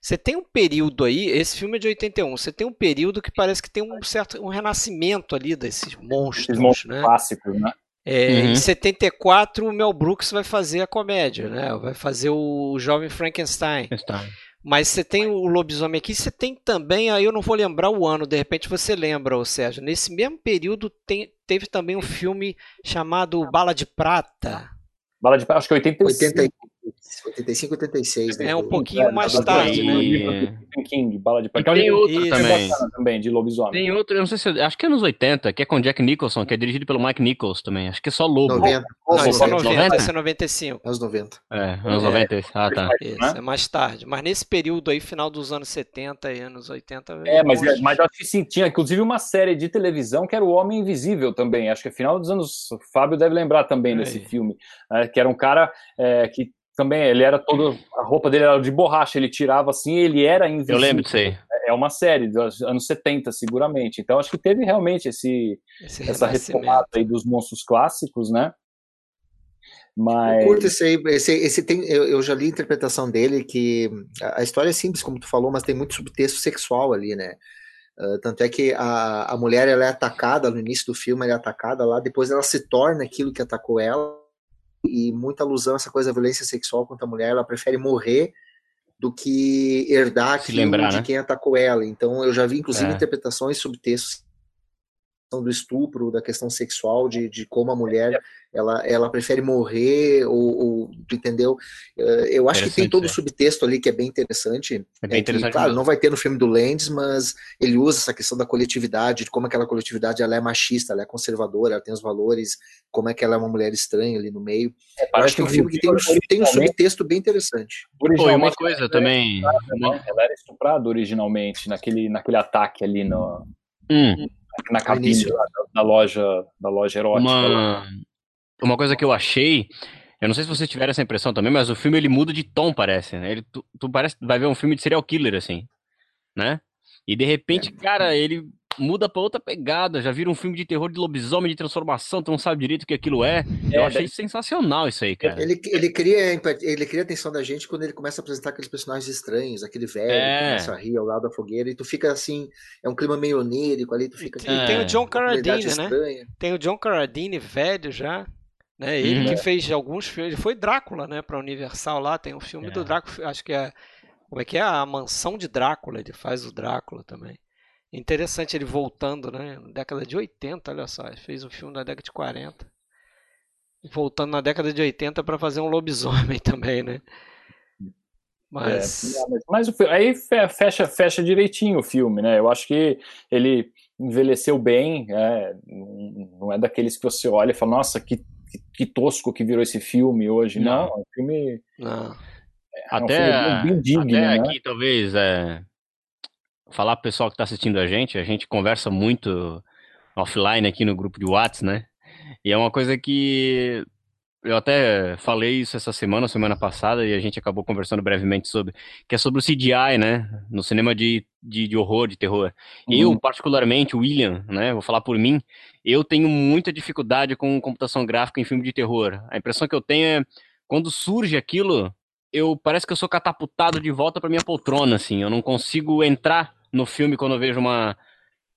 Você tem um período aí, esse filme é de 81, você tem um período que parece que tem um certo um renascimento ali desses monstros, Esses monstros né? clássicos, né? É, uhum. Em 74, o Mel Brooks vai fazer a comédia, né? Vai fazer o Jovem Frankenstein. Mas você tem o lobisomem aqui, você tem também, aí eu não vou lembrar o ano, de repente você lembra, ou Sérgio. Nesse mesmo período tem, teve também um filme chamado Bala de Prata. Bala de Prata, acho que é 85. 80, 85, 86, né? É um pouquinho mais tarde, né? King, Bala de Prata. Tem outro Isso. também. também, de lobisomem. Tem outro, eu não sei se, acho que é anos 80, que é com Jack Nicholson, que é dirigido pelo Mike Nichols também. Acho que é só Lobo. 90. Não, esse é 90, esse é 95. Anos 90. É, anos é. 90. Ah, tá. Isso, é mais tarde. Mas nesse período aí, final dos anos 70 e anos 80... É, mas, é, mas acho que sim, tinha inclusive uma série de televisão que era o Homem Invisível também. Acho que é final dos anos... O Fábio deve lembrar também é. desse filme. É, que era um cara é, que também ele era todo. A roupa dele era de borracha, ele tirava assim ele era invisível. Eu lembro disso aí. É uma série dos anos 70, seguramente. Então acho que teve realmente esse, esse essa retomada aí dos monstros clássicos, né? Mas... Eu curto esse aí, esse, esse tem, eu, eu, já li a interpretação dele, que a, a, história é simples, como tu falou, mas tem muito subtexto sexual ali, né? Uh, tanto é que a, a mulher ela é atacada no início do filme, ela é atacada lá, depois ela se torna aquilo que atacou ela, e muita alusão a essa coisa da violência sexual contra a mulher, ela prefere morrer do que herdar aquilo lembrar, de né? quem atacou ela. Então eu já vi, inclusive, é. interpretações, subtextos do estupro, da questão sexual, de, de como a mulher ela, ela prefere morrer, ou, ou entendeu? Eh, eu acho que tem todo o é. subtexto ali que é bem interessante. É bem interessante. Que, claro, não vai ter no filme do Lendes, mas ele usa essa questão da coletividade, de como aquela coletividade ela é machista, ela é conservadora, ela tem os valores, como é que ela é uma mulher estranha ali no meio. É, eu acho que é um filme que tem um, tem um subtexto bem interessante. Pô, uma coisa também. Ela era estuprada originalmente naquele, naquele ataque ali no. Hum na cabine da, da, loja, da loja erótica. Uma, uma coisa que eu achei, eu não sei se vocês tiveram essa impressão também, mas o filme ele muda de tom, parece, né? Ele, tu, tu parece vai ver um filme de serial killer, assim, né? E de repente, é. cara, ele muda pra outra pegada. Já vira um filme de terror de lobisomem, de transformação, tu não sabe direito o que aquilo é. Eu é, achei é... sensacional isso aí, cara. Ele, ele, cria, ele cria a atenção da gente quando ele começa a apresentar aqueles personagens estranhos, aquele velho é. que começa a rir ao lado da fogueira, e tu fica assim, é um clima meio onírico ali, tu fica assim, E tem o John Carradine, né? Estranha. Tem o John Carradine, velho já. Né? Ele uhum. que fez alguns filmes, ele foi Drácula, né, pra Universal lá, tem um filme do é. Drácula, acho que é como é que é? A Mansão de Drácula, ele faz o Drácula também. Interessante ele voltando, né? Na década de 80, olha só. Ele fez um filme na década de 40. Voltando na década de 80 para fazer um lobisomem também, né? Mas. É, mas, mas aí fecha, fecha direitinho o filme, né? Eu acho que ele envelheceu bem. É, não é daqueles que você olha e fala, nossa, que, que, que tosco que virou esse filme hoje. Não, não é um filme. Não. É até, um filme digno, até né? aqui, talvez. É falar pro pessoal que está assistindo a gente, a gente conversa muito offline aqui no grupo de Whats, né? E é uma coisa que eu até falei isso essa semana, semana passada, e a gente acabou conversando brevemente sobre, que é sobre o CGI, né? No cinema de, de, de horror, de terror. Uhum. Eu, particularmente, o William, né? Vou falar por mim, eu tenho muita dificuldade com computação gráfica em filme de terror. A impressão que eu tenho é, quando surge aquilo, eu parece que eu sou catapultado de volta para minha poltrona, assim. Eu não consigo entrar no filme quando eu vejo uma.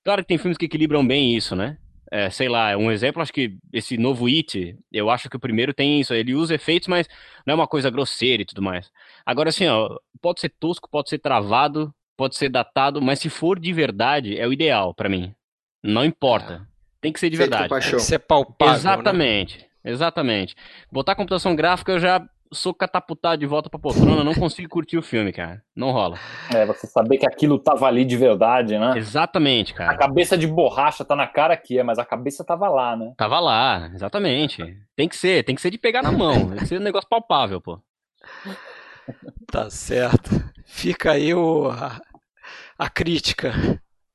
Claro que tem filmes que equilibram bem isso, né? É, sei lá, um exemplo, acho que esse novo It, eu acho que o primeiro tem isso, ele usa efeitos, mas não é uma coisa grosseira e tudo mais. Agora, assim, ó, pode ser tosco, pode ser travado, pode ser datado, mas se for de verdade, é o ideal para mim. Não importa. É. Tem que ser de verdade. Tem que ser palpável. Né? Exatamente. Né? Exatamente. Botar computação gráfica eu já sou catapultado de volta pra poltrona, não consigo curtir o filme, cara. Não rola. É, você saber que aquilo tava ali de verdade, né? Exatamente, cara. A cabeça de borracha tá na cara aqui, é, mas a cabeça tava lá, né? Tava lá, exatamente. Tem que ser, tem que ser de pegar na mão. Tem que ser um negócio palpável, pô. Tá certo. Fica aí o, a, a crítica.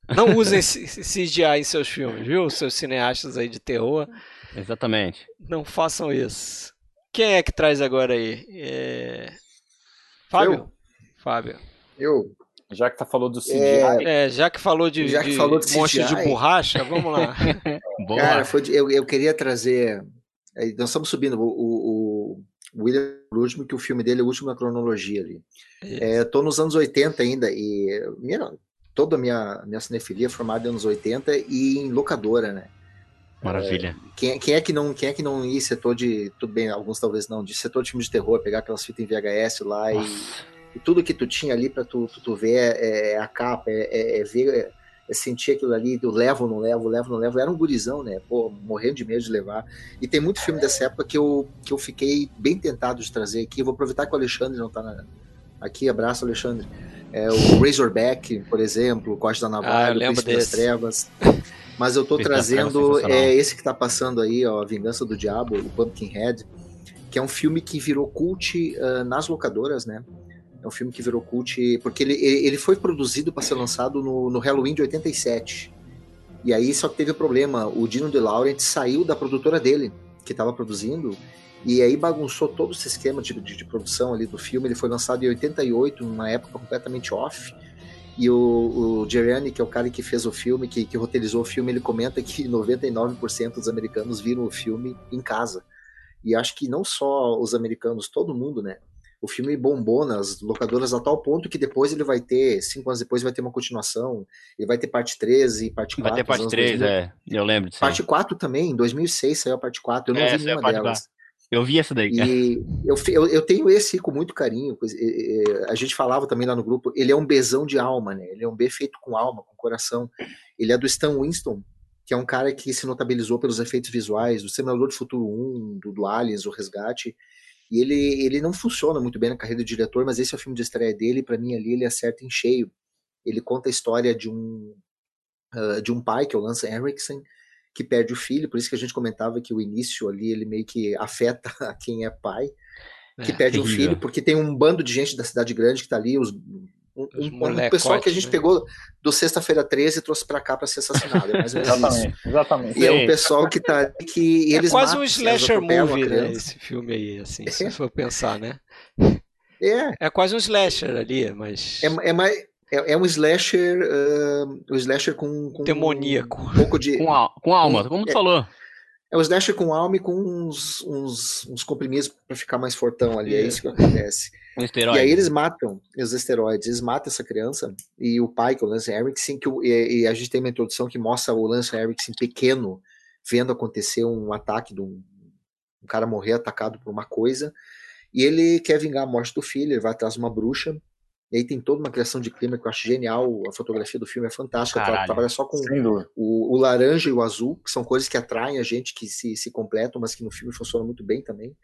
Não usem CGI em seus filmes, viu? Seus cineastas aí de terror. Exatamente. Não façam isso. Quem é que traz agora aí? É... Fábio? Eu. Fábio. Eu. Já que tá falou do CGI. É, é já que falou de, já que de falou de monstro de borracha, vamos lá. Cara, foi de, eu, eu queria trazer. Nós estamos subindo o, o, o William último, que o filme dele é o último na cronologia ali. É, tô nos anos 80 ainda, e minha, toda a minha, minha cinefilia é formada nos anos 80 e em locadora, né? Maravilha. É, quem, quem, é que não, quem é que não ia setor de. Tudo bem, alguns talvez não, de setor de filme de terror, pegar aquelas fitas em VHS lá e, e, tudo que tu tinha ali pra tu, tu, tu ver é, é, a capa, é, é, é ver, é, é, sentir aquilo ali, do levo ou não levo, levo ou não levo. Era um gurizão, né? Pô, morrendo de medo de levar. E tem muito filme dessa época que eu, que eu fiquei bem tentado de trazer aqui. Eu vou aproveitar que o Alexandre não tá na, aqui. Abraço, Alexandre. É, o Razorback, por exemplo, o Corte da Navalha, ah, o Príncipe das Trevas. Mas eu tô trazendo é, esse que tá passando aí, ó, A Vingança do Diabo, o Pumpkinhead, que é um filme que virou cult uh, nas locadoras, né? É um filme que virou cult porque ele, ele foi produzido para ser lançado no, no Halloween de 87. E aí só que teve um problema, o Dino De Laurentiis saiu da produtora dele, que estava produzindo, e aí bagunçou todo esse esquema de, de, de, produção ali do filme. Ele foi lançado em 88, numa época completamente off. E o, o Geriani, que é o cara que fez o filme, que, que roteirizou o filme, ele comenta que 99% dos americanos viram o filme em casa. E acho que não só os americanos, todo mundo, né? O filme bombou nas locadoras a tal ponto que depois ele vai ter, cinco anos depois, vai ter uma continuação. Ele vai ter parte 13 e parte 4. Vai ter parte 3, 2000. é. Eu lembro disso. Parte 4 também, em 2006 saiu a parte 4. Eu não é, vi nenhuma delas. 4. Eu vi essa daí. E eu, eu, eu, tenho esse com muito carinho. A gente falava também lá no grupo, ele é um bezão de alma, né? Ele é um B feito com alma, com coração. Ele é do Stan Winston, que é um cara que se notabilizou pelos efeitos visuais do Seminador de Futuro 1, do, do Aliens, o Resgate. E ele, ele não funciona muito bem na carreira de diretor, mas esse é o filme de estreia dele, para mim ali ele acerta em cheio. Ele conta a história de um, uh, de um pai, que é o Lance Henriksen, que perde o filho, por isso que a gente comentava que o início ali ele meio que afeta a quem é pai, que é, perde o um filho, porque tem um bando de gente da cidade grande que está ali, os, Um, um, pessoal que a gente né? pegou do Sexta-feira 13 e trouxe para cá para ser assassinado. É exatamente, exatamente. E é um pessoal que tá que é eles quase um slasher movie, né? Esse filme aí, assim, é. se for pensar, né? É. É quase um slasher ali, mas. É, é mais. É, é um slasher. Uh, um slasher com. com Demoníaco. Um pouco de. Com, com alma, como tu é, falou. É um slasher com alma e com uns, uns, uns comprimidos para ficar mais fortão ali. É isso que acontece. Um e aí eles matam os esteroides, eles matam essa criança e o pai, que é o Lance Erickson, que o, e, e, a gente tem uma introdução que mostra o Lance Erickson pequeno vendo acontecer um ataque de um, um cara morrer atacado por uma coisa e ele quer vingar a morte do filho, ele vai atrás de uma bruxa e aí tem toda uma criação de clima que eu acho genial. A fotografia do filme é fantástica. Caralho. Trabalha só com o, o, laranja e o azul, que são cores que atraem a gente, que se, se completam, mas que no filme funcionam muito bem também.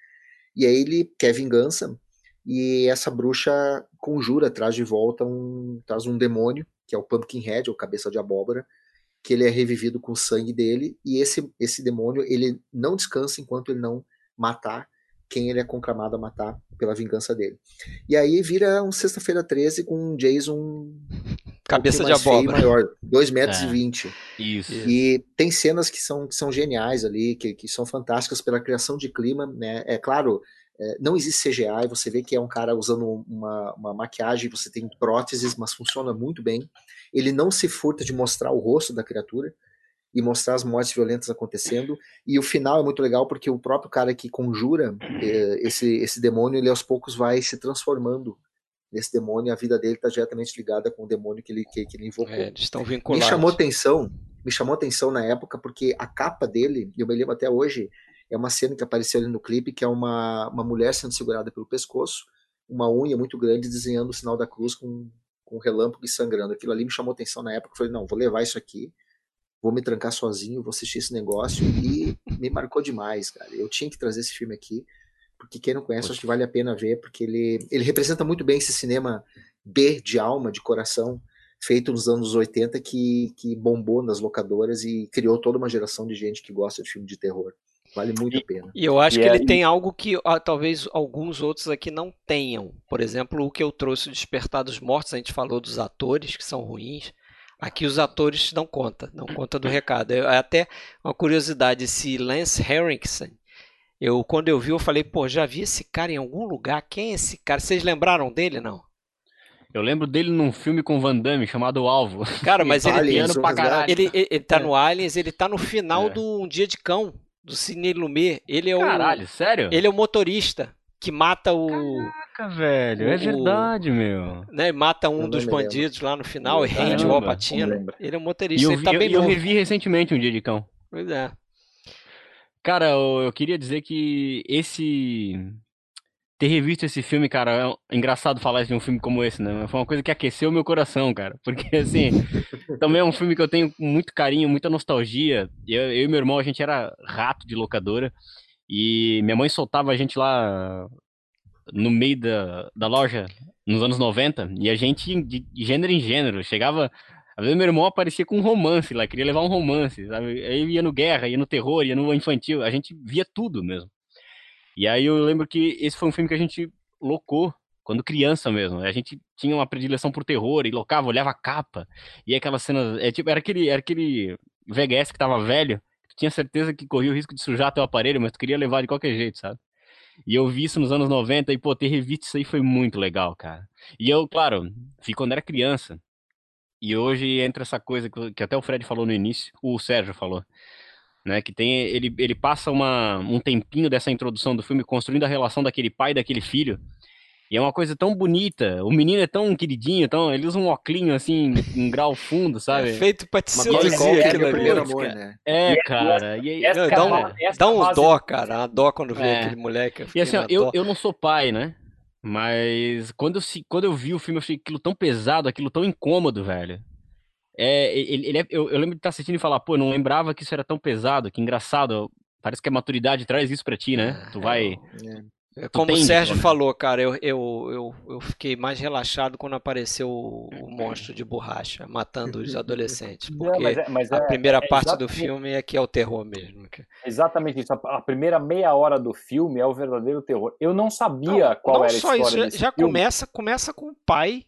E aí ele quer vingança, e essa bruxa conjura, traz de volta um, traz um demônio, que é o Pumpkinhead, ou cabeça de abóbora, que ele é revivido com o sangue dele, e esse, esse demônio ele não descansa enquanto ele não matar quem ele é conclamado a matar pela vingança dele. E aí vira um sexta-feira 13 com um Jason cabeça um de abóbora maior, 2 metros é, e 20. Isso. E tem cenas que são, que são geniais ali, que, que são fantásticas pela criação de clima, né? É claro, é, não existe CGI, você vê que é um cara usando uma, uma maquiagem, você tem próteses, mas funciona muito bem. Ele não se furta de mostrar o rosto da criatura e mostrar as mortes violentas acontecendo. E o final é muito legal porque o próprio cara que conjura é, esse, esse demônio, ele aos poucos vai se transformando nesse demônio. A vida dele está diretamente ligada com o demônio que ele, que, que ele invocou. É, eles estão vinculados. Me chamou atenção, me chamou atenção na época porque a capa dele, eu me lembro até hoje, é uma cena que apareceu ali no clipe, que é uma, uma mulher sendo segurada pelo pescoço, uma unha muito grande desenhando o sinal da cruz com, com relâmpago e sangrando. Aquilo ali me chamou atenção na época. Falei, não, vou levar isso aqui vou me trancar sozinho, vou assistir esse negócio e me marcou demais, cara. Eu tinha que trazer esse filme aqui, porque quem não conhece, acho que vale a pena ver, porque ele, ele representa muito bem esse cinema B de alma, de coração, feito nos anos 80, que, que bombou nas locadoras e criou toda uma geração de gente que gosta de filme de terror. Vale muito e, a pena. E eu acho e que é, ele tem algo que ó, talvez alguns outros aqui não tenham. Por exemplo, o que eu trouxe, o Despertar dos Mortos, a gente falou dos atores, que são ruins. Aqui os atores dão conta, dão conta do recado. É até uma curiosidade, esse Lance Henriksen, eu quando eu vi, eu falei, pô, já vi esse cara em algum lugar. Quem é esse cara? Vocês lembraram dele, não? Eu lembro dele num filme com Van Damme chamado Alvo. Cara, mas ele, Aliens, pra caralho. ele, ele, ele tá é. no Aliens, ele tá no final é. do Um Dia de Cão, do Cine Lumet. Ele é o. Caralho, sério? Ele é o motorista que mata o. Caraca, velho, é verdade, meu. Né, mata um dos bandidos lembro. lá no final e rende o Alpatino. Ele é um motorista, eu, ele tá eu, bem eu, eu revi recentemente um dia de cão. Pois é. Cara, eu, eu queria dizer que esse ter revisto esse filme, cara, é engraçado falar de um filme como esse, né? Foi uma coisa que aqueceu meu coração, cara. Porque, assim, também é um filme que eu tenho muito carinho, muita nostalgia. Eu, eu e meu irmão, a gente era rato de locadora. E minha mãe soltava a gente lá no meio da, da loja nos anos 90 e a gente de gênero em gênero chegava. Às vezes meu irmão aparecia com um romance lá, queria levar um romance, sabe? Aí ia no guerra, ia no terror, ia no infantil, a gente via tudo mesmo. E aí eu lembro que esse foi um filme que a gente locou quando criança mesmo. A gente tinha uma predileção por terror e locava, olhava a capa. E aquelas cenas, é tipo, era aquele, era aquele VHS que tava velho, tinha certeza que corria o risco de sujar teu aparelho, mas tu queria levar de qualquer jeito, sabe? E eu vi isso nos anos 90 e, pô, ter revisto isso aí foi muito legal, cara. E eu, claro, vi quando era criança. E hoje entra essa coisa que até o Fred falou no início, o Sérgio falou, né? Que tem ele, ele passa uma, um tempinho dessa introdução do filme construindo a relação daquele pai e daquele filho. E é uma coisa tão bonita. O menino é tão queridinho, tão, ele usa um oclinho assim, em grau fundo, sabe? É feito pra te seduzir aquilo ali. Amor, né? É, cara. E aí, essa, dá um, dá um dó, cara. Uma dó quando vê é. aquele moleque. E assim, ó, eu, eu não sou pai, né? Mas quando eu, quando eu vi o filme, eu achei aquilo tão pesado, aquilo tão incômodo, velho. É, ele, ele é, eu, eu, lembro de estar assistindo e falar, pô, eu não lembrava que isso era tão pesado, que engraçado. Parece que a maturidade traz isso pra ti, né? É, tu vai. É. É, como o Sérgio falou, cara, eu, eu, eu, eu, fiquei mais relaxado quando apareceu o, o monstro de borracha matando os adolescentes. Porque mas é, mas a é, primeira é parte do filme é que é o terror mesmo. Exatamente isso. A, primeira meia hora do filme é o verdadeiro terror. Eu não sabia não, qual não era a história. Não só isso, já filme. começa, começa com o pai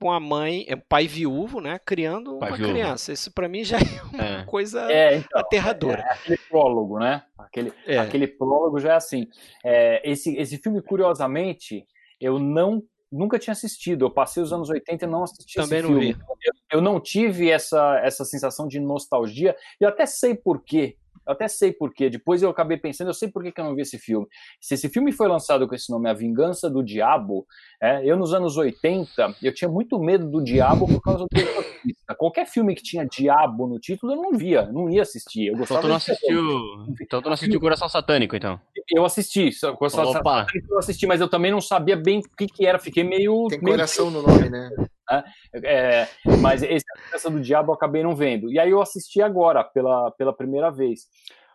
uma mãe, é um pai viúvo, né, criando pai uma viúvo. criança. Isso para mim já é uma é. coisa é, então, aterradora. É, aquele prólogo, né? Aquele, é. aquele prólogo já é assim. É, esse, esse filme, curiosamente, eu não nunca tinha assistido. Eu passei os anos 80 e não assisti Também esse não filme. vi. Eu, eu, não tive essa, essa sensação de nostalgia. E eu até sei por quê. Eu até sei porquê. Depois eu acabei pensando, eu sei por que eu não vi esse filme. Se esse filme foi lançado com esse nome, A Vingança do Diabo, é, eu nos anos 80, eu tinha muito medo do diabo por causa do exorcista. Qualquer filme que tinha diabo no título, eu não via, não ia assistir. Eu então tu não assistiu, então tu não assistiu Coração Satânico, então? Eu assisti, Coração Opa. Satânico eu assisti, mas eu também não sabia bem o que, que era, fiquei meio... Tem meio... coração no nome, né? É, é, mas esse Vingança do Diabo eu acabei não vendo. E aí eu assisti agora, pela, pela primeira vez.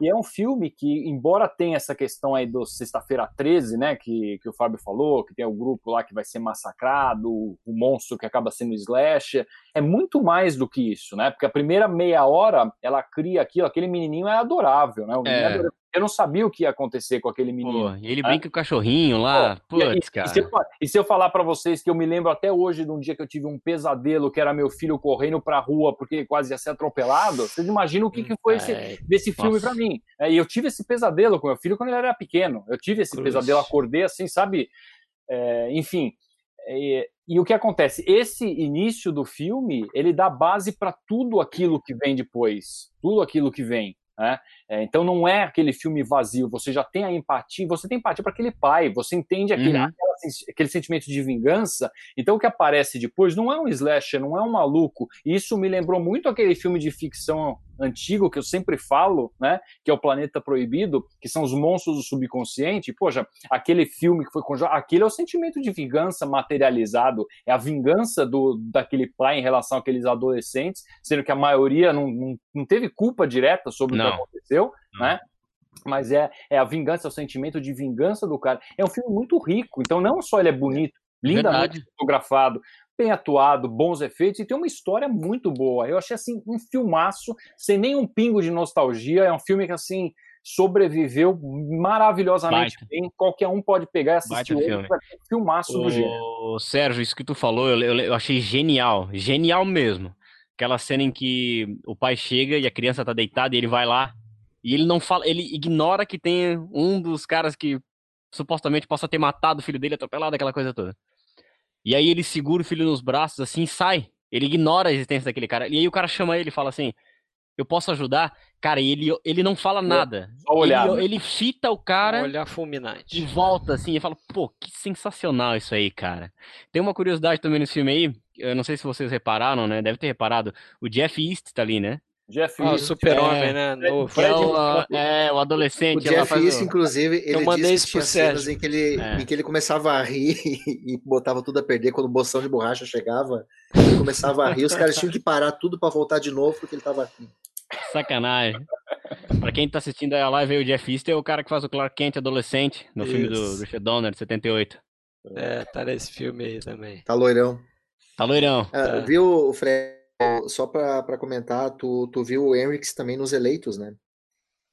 E é um filme que, embora tenha essa questão aí do Sexta-feira 13, né, que, que o Fábio falou, que tem o grupo lá que vai ser massacrado, o monstro que acaba sendo slasher, é muito mais do que isso, né? Porque a primeira meia hora ela cria aquilo, aquele menininho é adorável, né? É. é adorável eu não sabia o que ia acontecer com aquele menino. Pô, e ele brinca com o cachorrinho lá. Pô, Putz, e, cara. E se, eu, e se, eu, falar para vocês que eu me lembro até hoje de um dia que eu tive um pesadelo, que era meu filho correndo pra rua porque ele quase ia ser atropelado, vocês imaginam o que, que foi esse, é, desse filme para mim. É, e eu tive esse pesadelo com meu filho quando ele era pequeno. Eu tive esse Cruz. pesadelo, acordei assim, sabe? É, enfim. E, e, o que acontece? Esse início do filme, ele dá base para tudo aquilo que vem depois. Tudo aquilo que vem. Né? É, então não é aquele filme vazio, você já tem a empatia, você tem empatia para aquele pai, você entende aquele, uhum. aquela, aquele sentimento de vingança. Então o que aparece depois não é um slasher, não é um maluco. E isso me lembrou muito aquele filme de ficção antigo que eu sempre falo, né? Que é o Planeta Proibido, que são os monstros do subconsciente. Poxa, aquele filme que foi conjurado, aquele é o sentimento de vingança materializado, é a vingança do daquele pai em relação àqueles adolescentes, sendo que a maioria não, não, não teve culpa direta sobre não. o que aconteceu, não. né? Mas é, é a vingança, é o sentimento de vingança do cara. É um filme muito rico, então não só ele é bonito, lindamente fotografado, bem atuado, bons efeitos e tem uma história muito boa. Eu achei assim um filmaço, sem nenhum pingo de nostalgia. É um filme que assim sobreviveu maravilhosamente Baita. bem. Qualquer um pode pegar e assistir Baita filme. um filmaço o... do gênero. Sérgio, isso que tu falou, eu, eu, eu, achei genial, genial mesmo. Aquela cena em que o pai chega e a criança tá deitada e ele vai lá e ele não fala, ele ignora que tem um dos caras que supostamente possa ter matado o filho dele atropelado, aquela coisa toda. E aí ele segura o filho nos braços, assim, sai. Ele ignora a existência daquele cara. E aí o cara chama ele e fala assim: Eu posso ajudar? Cara, e ele, ele não fala nada. Só olhar. Ele, né? ele fita o cara. Olhar fulminante. E volta, assim, e fala: Pô, que sensacional isso aí, cara. Tem uma curiosidade também nesse filme aí. Eu não sei se vocês repararam, né? Deve ter reparado. O Jeff East tá ali, né? Jeff ah, o super-homem, é, né? No é, o, é, o adolescente. O Jeff East, inclusive, ele eu mandei disse isso pro Sérgio. Em que, ele, é. em que ele começava a rir e botava tudo a perder quando o bolsão de borracha chegava. Ele começava a rir, os caras tinham que parar tudo para voltar de novo porque ele tava aqui. Sacanagem. pra quem tá assistindo a live aí, o Jeff East é o cara que faz o Clark Kent adolescente no isso. filme do Richard Donner, de 78. É, tá nesse filme aí também. Tá loirão. Tá loirão. É, tá. Viu, o Fred? Só para comentar, tu, tu viu o Henriks também nos eleitos, né?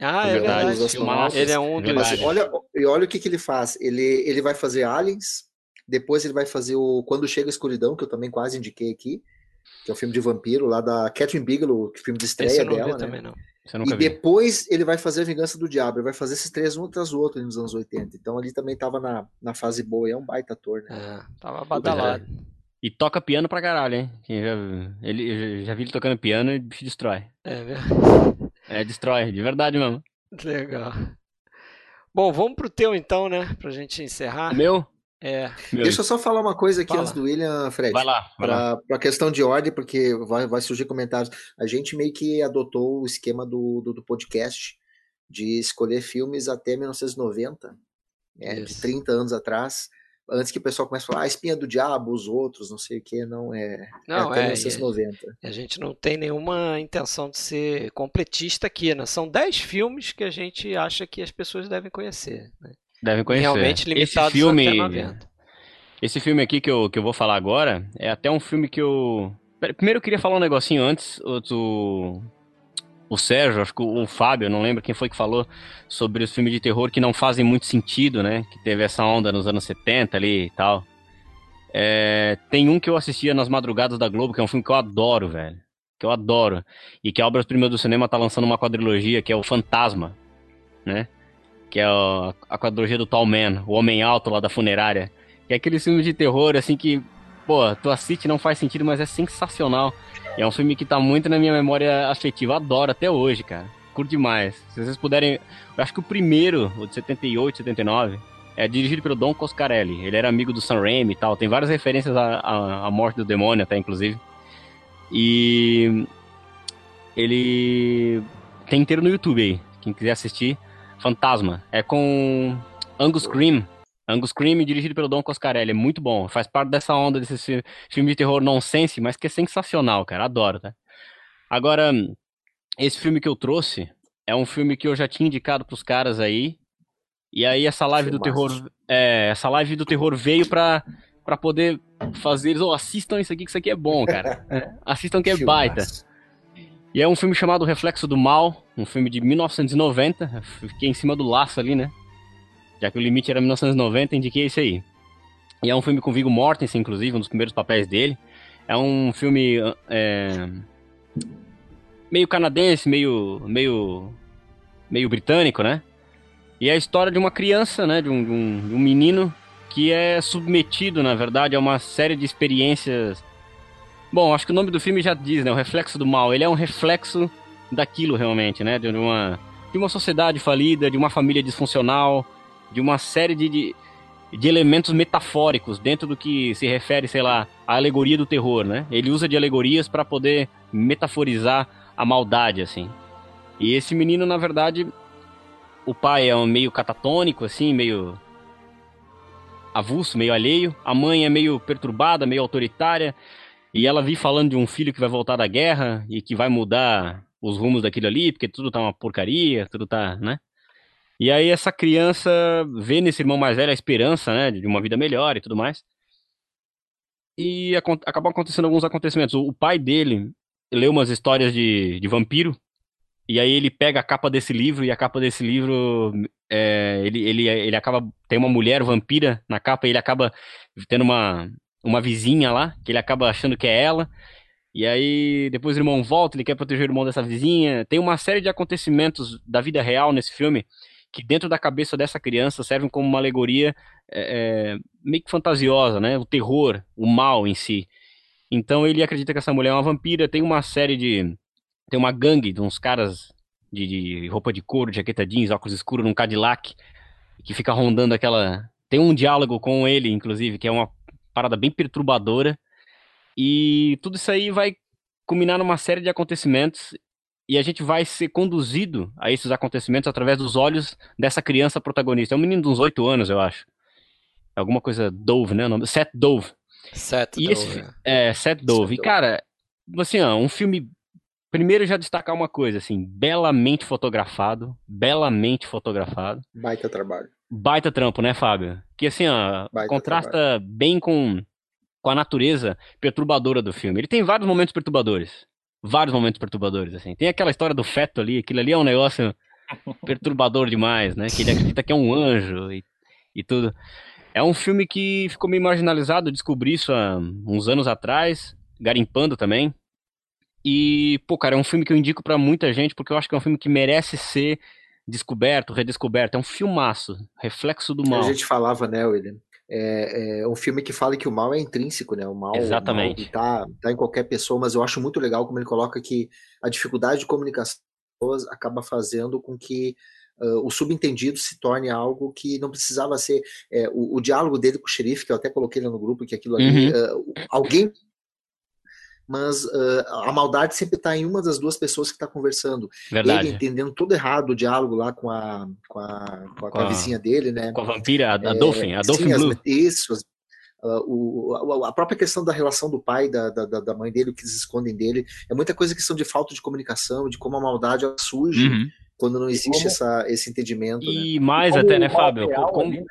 Ah, é verdade. Ele é um dos. olha, e olha o que, que ele faz. Ele, ele vai fazer Aliens, depois ele vai fazer o Quando Chega a Escuridão, que eu também quase indiquei aqui, que é um filme de vampiro lá da Catherine Bigelow, que é filme de estreia dela, né? Também, não. e vi. depois ele vai fazer A Vingança do Diabo. Ele vai fazer esses três um atrás do outro nos anos 80. Então ali também tava na, na fase boa. E é um baita ator, né? É, tava badalado. E toca piano pra caralho, hein? Já, ele, já vi ele tocando piano e bicho destrói. É mesmo? É, destrói, de verdade mesmo. Legal. Bom, vamos pro teu então, né? Pra gente encerrar. Meu? É. Meu. Deixa eu só falar uma coisa aqui Fala. antes do William, Fred. Vai lá. Vai pra, lá. pra questão de ordem, porque vai, vai surgir comentários. A gente meio que adotou o esquema do, do, do podcast de escolher filmes até 1990, né, de 30 anos atrás antes que o pessoal comece a falar, ah, espinha do diabo, os outros, não sei o que, não é. é não, é até é, 1990. A gente não tem nenhuma intenção de ser completista aqui, né? São 10 filmes que a gente acha que as pessoas devem conhecer. Né? Devem conhecer. Realmente limitados Esse filme, até 90. Esse filme aqui que eu, que eu vou falar agora é até um filme que eu. Primeiro eu queria falar um negocinho antes. Outro o Sérgio, acho que o, Fábio, não lembro quem foi que falou sobre os filmes de terror que não fazem muito sentido, né? Que teve essa onda nos anos 70 ali e tal. É, tem um que eu assistia nas madrugadas da Globo, que é um filme que eu adoro, velho. Que eu adoro. E que a Obras Primas do Cinema tá lançando uma quadrilogia, que é o Fantasma, né? Que é a, a quadrilogia do Tall Man, o Homem Alto lá da funerária. Que é aquele filme de terror, assim, que, pô, tu assiste não faz sentido, mas é sensacional. É um filme que tá muito na minha memória afetiva. Adoro até hoje, cara. Curto demais. Se vocês puderem. Eu acho que o primeiro, o de 78, 79, é dirigido pelo Don Coscarelli. Ele era amigo do Sam Raimi e tal. Tem várias referências à, à, à morte do demônio, até, inclusive. E. Ele. Tem inteiro no YouTube aí. Quem quiser assistir. Fantasma. É com Angus Cream. Angus Cream, dirigido pelo Don Coscarelli. É muito bom. Faz parte dessa onda desse filme de terror nonsense, mas que é sensacional, cara. Adoro, tá? Agora, esse filme que eu trouxe é um filme que eu já tinha indicado pros caras aí. E aí essa live do terror, é, essa live do terror veio pra, pra poder fazer eles, oh, assistam isso aqui, que isso aqui é bom, cara. É, assistam que é baita. E é um filme chamado Reflexo do Mal, um filme de 1990. Fiquei em cima do laço ali, né? Já que o limite era 1990, indiquei esse aí. E é um filme com Viggo Mortensen, inclusive, um dos primeiros papéis dele. É um filme é, meio canadense, meio, meio, meio britânico, né? E é a história de uma criança, né? De um, de um, de um menino que é submetido, na verdade, a uma série de experiências. Bom, acho que o nome do filme já diz, né? O reflexo do mal. Ele é um reflexo daquilo realmente, né? De uma, de uma sociedade falida, de uma família disfuncional, de uma série de, de, de, elementos metafóricos dentro do que se refere, sei lá, à alegoria do terror, né? Ele usa de alegorias para poder metaforizar a maldade, assim. E esse menino, na verdade, o pai é um meio catatônico, assim, meio avulso, meio alheio. A mãe é meio perturbada, meio autoritária. E ela vive falando de um filho que vai voltar da guerra e que vai mudar os rumos daquilo ali, porque tudo tá uma porcaria, tudo tá, né? E aí essa criança vê nesse irmão mais velho a esperança, né, de uma vida melhor e tudo mais. E acabam acontecendo alguns acontecimentos. O pai dele leu umas histórias de, de vampiro e aí ele pega a capa desse livro e a capa desse livro é, ele, ele, ele acaba tem uma mulher vampira na capa e ele acaba tendo uma uma vizinha lá que ele acaba achando que é ela e aí depois o irmão volta ele quer proteger o irmão dessa vizinha tem uma série de acontecimentos da vida real nesse filme que dentro da cabeça dessa criança servem como uma alegoria é, é meio que fantasiosa né o terror o mal em si então ele acredita que essa mulher é uma vampira tem uma série de tem uma gangue de uns caras de, de roupa de couro, jaqueta jeans, óculos escuros num Cadillac, que fica rondando aquela. Tem um diálogo com ele, inclusive, que é uma parada bem perturbadora. E tudo isso aí vai culminar numa série de acontecimentos e a gente vai ser conduzido a esses acontecimentos através dos olhos dessa criança protagonista. É um menino de uns oito anos, eu acho. Alguma coisa Dove, né? Seth Dove. Seth e Dove. Esse, é, Seth Dove. Seth e, cara, assim, ó, um filme Primeiro já destacar uma coisa, assim, belamente fotografado, belamente fotografado. Baita trabalho. Baita trampo, né, Fábio? Que assim, ó, Baita contrasta trabalho. bem com, com a natureza perturbadora do filme. Ele tem vários momentos perturbadores. Vários momentos perturbadores, assim. Tem aquela história do feto ali, aquilo ali é um negócio perturbador demais, né? Que ele acredita que é um anjo e, e tudo. É um filme que ficou meio marginalizado, eu descobri isso há uns anos atrás, garimpando também. E, pô, cara, é um filme que eu indico para muita gente, porque eu acho que é um filme que merece ser descoberto, redescoberto. É um filmaço, reflexo do mal. A gente falava, né, William? É, é, um filme que fala que o mal é intrínseco, né? O mal, Exatamente. O mal tá, tá em qualquer pessoa, mas eu acho muito legal como ele coloca que a dificuldade de comunicação acaba fazendo com que uh, o subentendido se torne algo que não precisava ser. É, o, o, diálogo dele com o xerife, que eu até coloquei lá no grupo, que aquilo ali. Uhum. Uh, alguém mas uh, a maldade sempre está em uma das duas pessoas que está conversando. Verdade. Ele entendendo todo errado o diálogo lá com a, com a, com a, com a vizinha dele, né? Com a vampira, a, a é, Dolphin, a Dolphin sim, Blue. As, isso, as, Uh, o, a, própria questão da relação do pai da, da, da, mãe dele, o que eles escondem dele, é muita coisa questão de falta de comunicação, de como a maldade surge uhum. quando não existe como... essa, esse entendimento. E né? mais e até, né, Fábio? Como... Ali, né?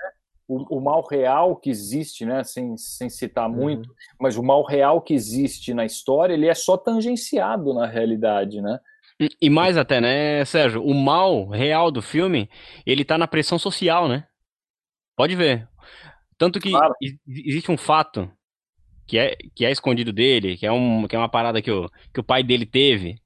O, o, mal real que existe, né, sem, sem citar uhum. muito, mas o mal real que existe na história, ele é só tangenciado na realidade, né? E, e mais até, né, Sérgio, o mal real do filme, ele tá na pressão social, né? Pode ver. Tanto que claro. existe um fato que é, que é escondido dele, que é, um, que é uma parada que o, que o pai dele teve.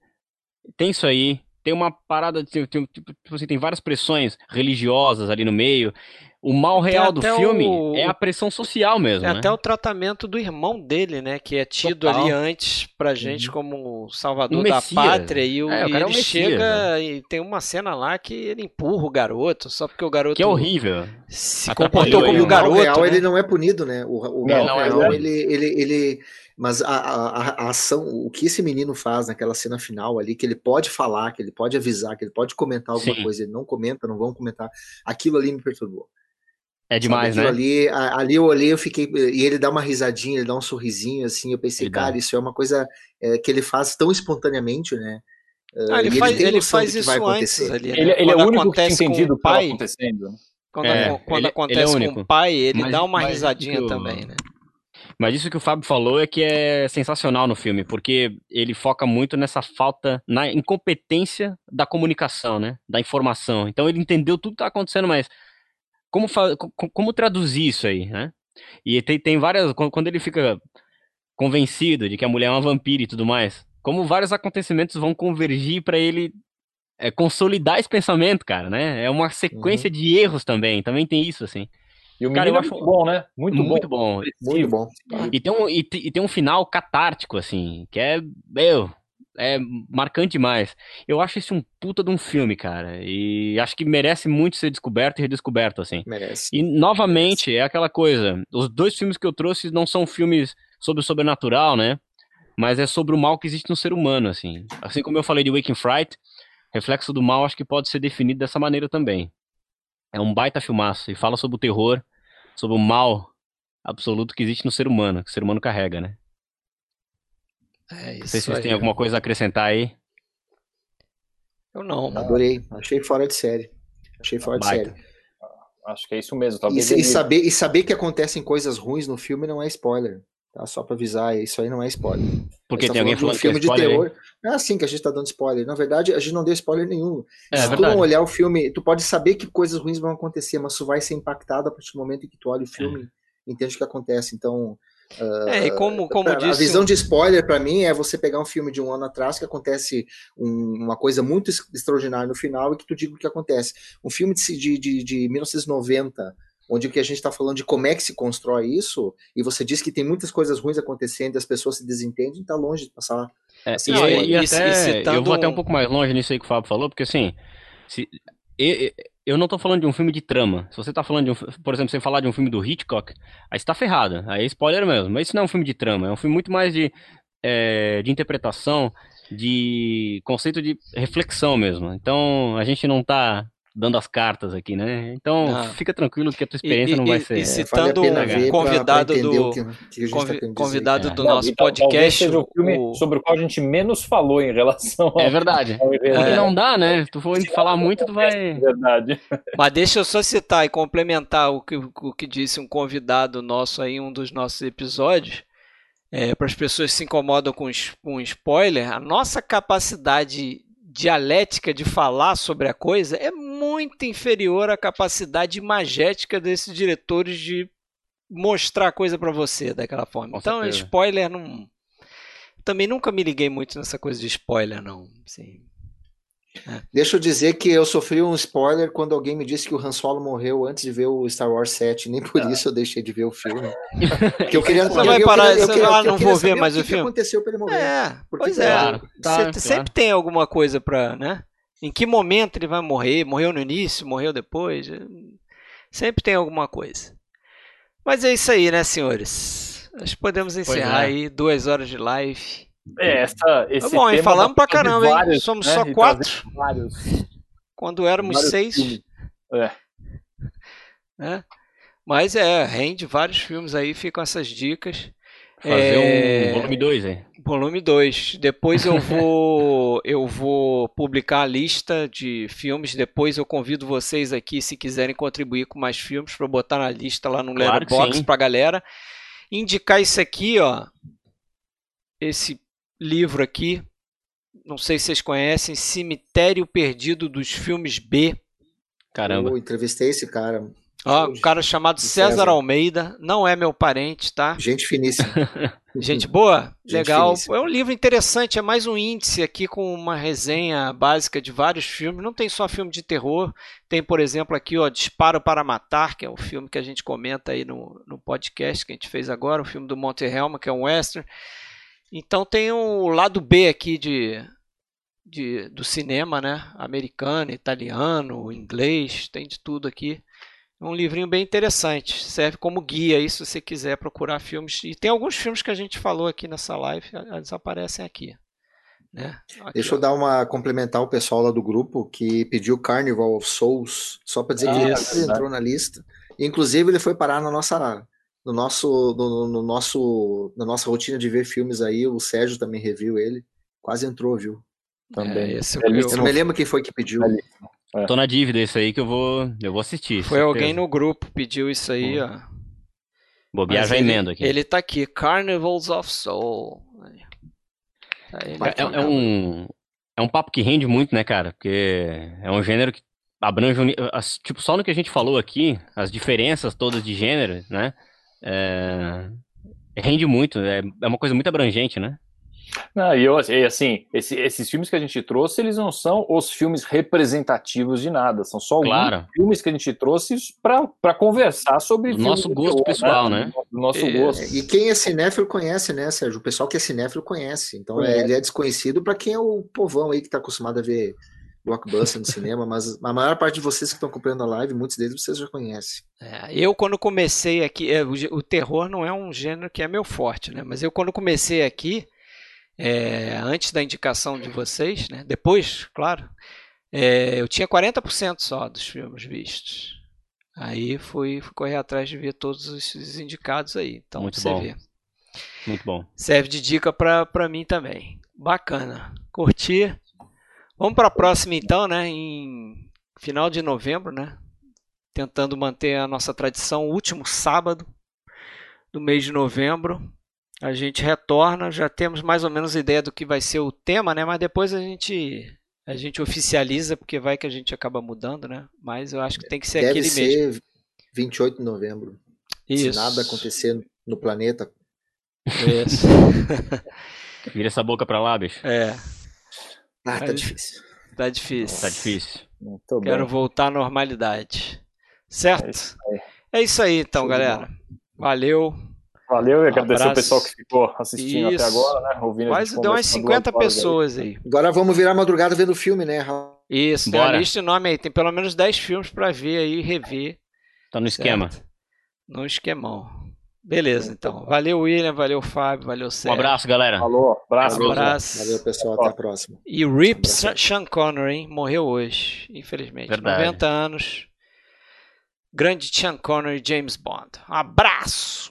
Tem isso aí. Tem uma parada, tem, tipo, assim, tem várias pressões religiosas ali no meio. O mal real do filme o... é a pressão social mesmo. É né? até o tratamento do irmão dele, né? Que é tido Total. ali antes pra gente uhum. como salvador da pátria. E, o, é, o e ele é Messias, chega né? e tem uma cena lá que ele empurra o garoto, só porque o garoto. Que é horrível. Se comportou como o garoto. O real né? ele não é punido, né? O, o não, não, real, é ele, ele, ele. Mas a, a, a, ação, o que esse menino faz naquela cena final ali, que ele pode falar, que ele pode avisar, que ele pode comentar alguma Sim. coisa, ele não comenta, não vão comentar, aquilo ali me perturbou. É demais, né? Ali, ali eu olhei, eu fiquei. E ele dá uma risadinha, ele dá um sorrisinho, assim. Eu pensei, ele cara, dá. isso é uma coisa é, que ele faz tão espontaneamente, né? Ah, ele, faz, ele, ele faz isso antes ali, né? Ele, ele é o único que entendido o que pai, acontecendo. Quando, é, quando ele, acontece ele é com o pai, ele mas, dá uma risadinha também, né? Mas isso que o Fábio falou é que é sensacional no filme, porque ele foca muito nessa falta, na incompetência da comunicação, né? Da informação. Então ele entendeu tudo que tá acontecendo, mas como, como traduzir isso aí, né? E tem, tem várias. Quando ele fica convencido de que a mulher é uma vampira e tudo mais, como vários acontecimentos vão convergir para ele é, consolidar esse pensamento, cara, né? É uma sequência uhum. de erros também, também tem isso, assim. E o cara, eu é acho muito bom, né? Muito, muito bom. bom. Muito bom. E tem, um, e, e, tem um final catártico, assim, que é, meu, é marcante demais. Eu acho esse um puta de um filme, cara. E acho que merece muito ser descoberto e redescoberto, assim. Merece. E, novamente, merece. é aquela coisa. Os dois filmes que eu trouxe não são filmes sobre o sobrenatural, né? Mas é sobre o mal que existe no ser humano, assim. Assim como eu falei de Waking Fright, Reflexo do Mal acho que pode ser definido dessa maneira também. É um baita filmaço e fala sobre o terror, sobre o mal absoluto que existe no ser humano, que o ser humano carrega, né? É não sei se vocês têm alguma coisa a acrescentar aí. Eu não. Adorei. Achei fora de série. Achei fora Baita. de série. Acho que é isso mesmo. E, e, saber, e saber que acontecem coisas ruins no filme não é spoiler. Tá? Só pra avisar, isso aí não é spoiler. Porque tá tem alguém falando um filme que é de terror. Não é assim que a gente tá dando spoiler. Na verdade, a gente não deu spoiler nenhum. É, Se é tu não olhar o filme, tu pode saber que coisas ruins vão acontecer, mas tu vai ser impactado a partir do momento em que tu olha o filme, é. entende o que acontece. Então, Uh, é, e como, como a, disse... A visão de spoiler, para mim, é você pegar um filme de um ano atrás que acontece um, uma coisa muito extraordinária no final e que tu diga o que acontece. Um filme de, de, de, de 1990, onde o que a gente está falando de como é que se constrói isso, e você diz que tem muitas coisas ruins acontecendo e as pessoas se desentendem, está longe de passar. É, e, e, e, até, eu vou até um pouco mais longe nisso aí que o Fábio falou, porque assim, se, eu não tô falando de um filme de trama. Se você tá falando de um, por exemplo, você falar de um filme do Hitchcock, aí você tá ferrado. Aí é spoiler mesmo. Mas isso não é um filme de trama, é um filme muito mais de, é, de interpretação, de conceito de reflexão mesmo. Então, a gente não tá dando as cartas aqui, né? Então, ah. fica tranquilo que a tua experiência e, não vai ser. E citando convidado do que, que convi, tá convidado do é. nosso não, podcast, seja o filme o... sobre o qual a gente menos falou em relação É verdade. É. Não dá, né? Tu for falar muito, tu vai É verdade. Mas deixa eu só citar e complementar o que, o que disse um convidado nosso aí em um dos nossos episódios. É, para as pessoas que se incomodam com, com spoiler, a nossa capacidade dialética de falar sobre a coisa é muito inferior à capacidade imagética desses diretores de mostrar a coisa para você daquela forma. Com então, certeza. spoiler não. Também nunca me liguei muito nessa coisa de spoiler, não. Assim, é. Deixa eu dizer que eu sofri um spoiler quando alguém me disse que o Han Solo morreu antes de ver o Star Wars 7. Nem por ah. isso eu deixei de ver o filme. Porque eu queria. Você vai parar, eu, queria, eu, não vou ver mais o, o filme. O que aconteceu para ele morrer? É, pois é. Claro, tá, claro. Sempre tem alguma coisa para, né? Em que momento ele vai morrer? Morreu no início? Morreu depois? Sempre tem alguma coisa. Mas é isso aí, né, senhores? Nós podemos encerrar é. aí duas horas de live. É, essa, esse tá bom, hein? Falamos pra caramba, vários, hein? Somos né? só quatro. Vários, Quando éramos seis. Filmes. É. é. Mas é, rende vários filmes aí, ficam essas dicas. Fazer é... um volume 2, hein? Volume 2. Depois eu vou eu vou publicar a lista de filmes. Depois eu convido vocês aqui, se quiserem contribuir com mais filmes, para botar na lista lá no claro Letterboxd pra galera. Indicar isso aqui, ó. Esse livro aqui. Não sei se vocês conhecem, Cemitério Perdido dos Filmes B. Caramba. Eu entrevistei esse cara. Ó, um cara chamado César, César, Almeida, não é meu parente, tá? Gente finíssima. Gente boa? Gente Legal. Finíssima. É um livro interessante, é mais um índice aqui com uma resenha básica de vários filmes. Não tem só filme de terror, tem, por exemplo, aqui, ó, Disparo para Matar, que é o filme que a gente comenta aí no, no podcast que a gente fez agora, o filme do Monte Helma, que é um western. Então tem o lado B aqui de, de, do cinema, né? Americano, italiano, inglês, tem de tudo aqui. É um livrinho bem interessante, serve como guia aí se você quiser procurar filmes. E tem alguns filmes que a gente falou aqui nessa live, eles aparecem aqui. Né? aqui Deixa eu dar uma complementar o pessoal lá do grupo que pediu Carnival of Souls, só para dizer ah, que ele entrou na lista. Inclusive ele foi parar na nossa no nosso no, no, nosso na nossa rotina de ver filmes aí, o Sérgio também reviu ele, quase entrou, viu? Também. É, esse é eu, eu não me lembro quem foi que pediu. É. Tô na dívida isso aí que eu vou, eu vou assistir. Foi certeza. alguém no grupo pediu isso aí, hum. ó. Bobear já emendo aqui. Ele tá aqui, Carnivals of Soul. É, é, é, um, é um papo que rende muito, né, cara? Porque é um gênero que abrange, tipo, só no que a gente falou aqui, as diferenças todas de gênero, né? É, rende muito, é, é uma coisa muito abrangente, né? Não, e, eu, e assim, esse, esses filmes que a gente trouxe, eles não são os filmes representativos de nada, são só claro. filmes que a gente trouxe para conversar sobre o nosso gosto terror, pessoal, né? né? Nosso e, gosto. E quem é cinéfilo conhece, né, Sérgio? O pessoal que é cinéfilo conhece. Então é. ele é desconhecido para quem é o povão aí que está acostumado a ver blockbuster no cinema, mas a maior parte de vocês que estão acompanhando a live, muitos deles vocês já conhecem. É, eu quando comecei aqui, é, o, o terror não é um gênero que é meu forte, né? Mas eu quando comecei aqui é, antes da indicação de vocês, né? depois, claro, é, eu tinha 40% só dos filmes vistos. Aí fui, fui, correr atrás de ver todos esses indicados aí. Então Muito você bom. vê. Muito bom. Serve de dica para mim também. Bacana. Curti. Vamos para a próxima então, né? Em final de novembro, né? Tentando manter a nossa tradição, último sábado do mês de novembro a gente retorna, já temos mais ou menos ideia do que vai ser o tema, né? Mas depois a gente a gente oficializa porque vai que a gente acaba mudando, né? Mas eu acho que tem que ser Deve aquele ser mesmo. 28 de novembro. Isso. Se nada acontecer no planeta. Isso. Vira essa boca pra lá, bicho. É. Ah, tá difícil. Tá difícil. Tá difícil. Muito Quero bem. voltar à normalidade. Certo? É isso aí, é isso aí então, galera. Valeu. Valeu e agradecer o pessoal que ficou assistindo Isso. até agora, né? Ouvindo Quase deu umas 50 pessoas aí. aí. Agora vamos virar madrugada vendo o filme, né? Isso, Bora. tem uma lista enorme aí. Tem pelo menos 10 filmes para ver aí e rever. Tá no esquema. No esquemão. Beleza, então. Valeu, William. Valeu, Fábio. Valeu, Sérgio. Um abraço, galera. Falou. Abraço. Um abraço. Valeu, pessoal. Até a próxima. E Rip Sean Connery, hein? Morreu hoje, infelizmente. Verdade. 90 anos. Grande Sean Connery, James Bond. Um abraço.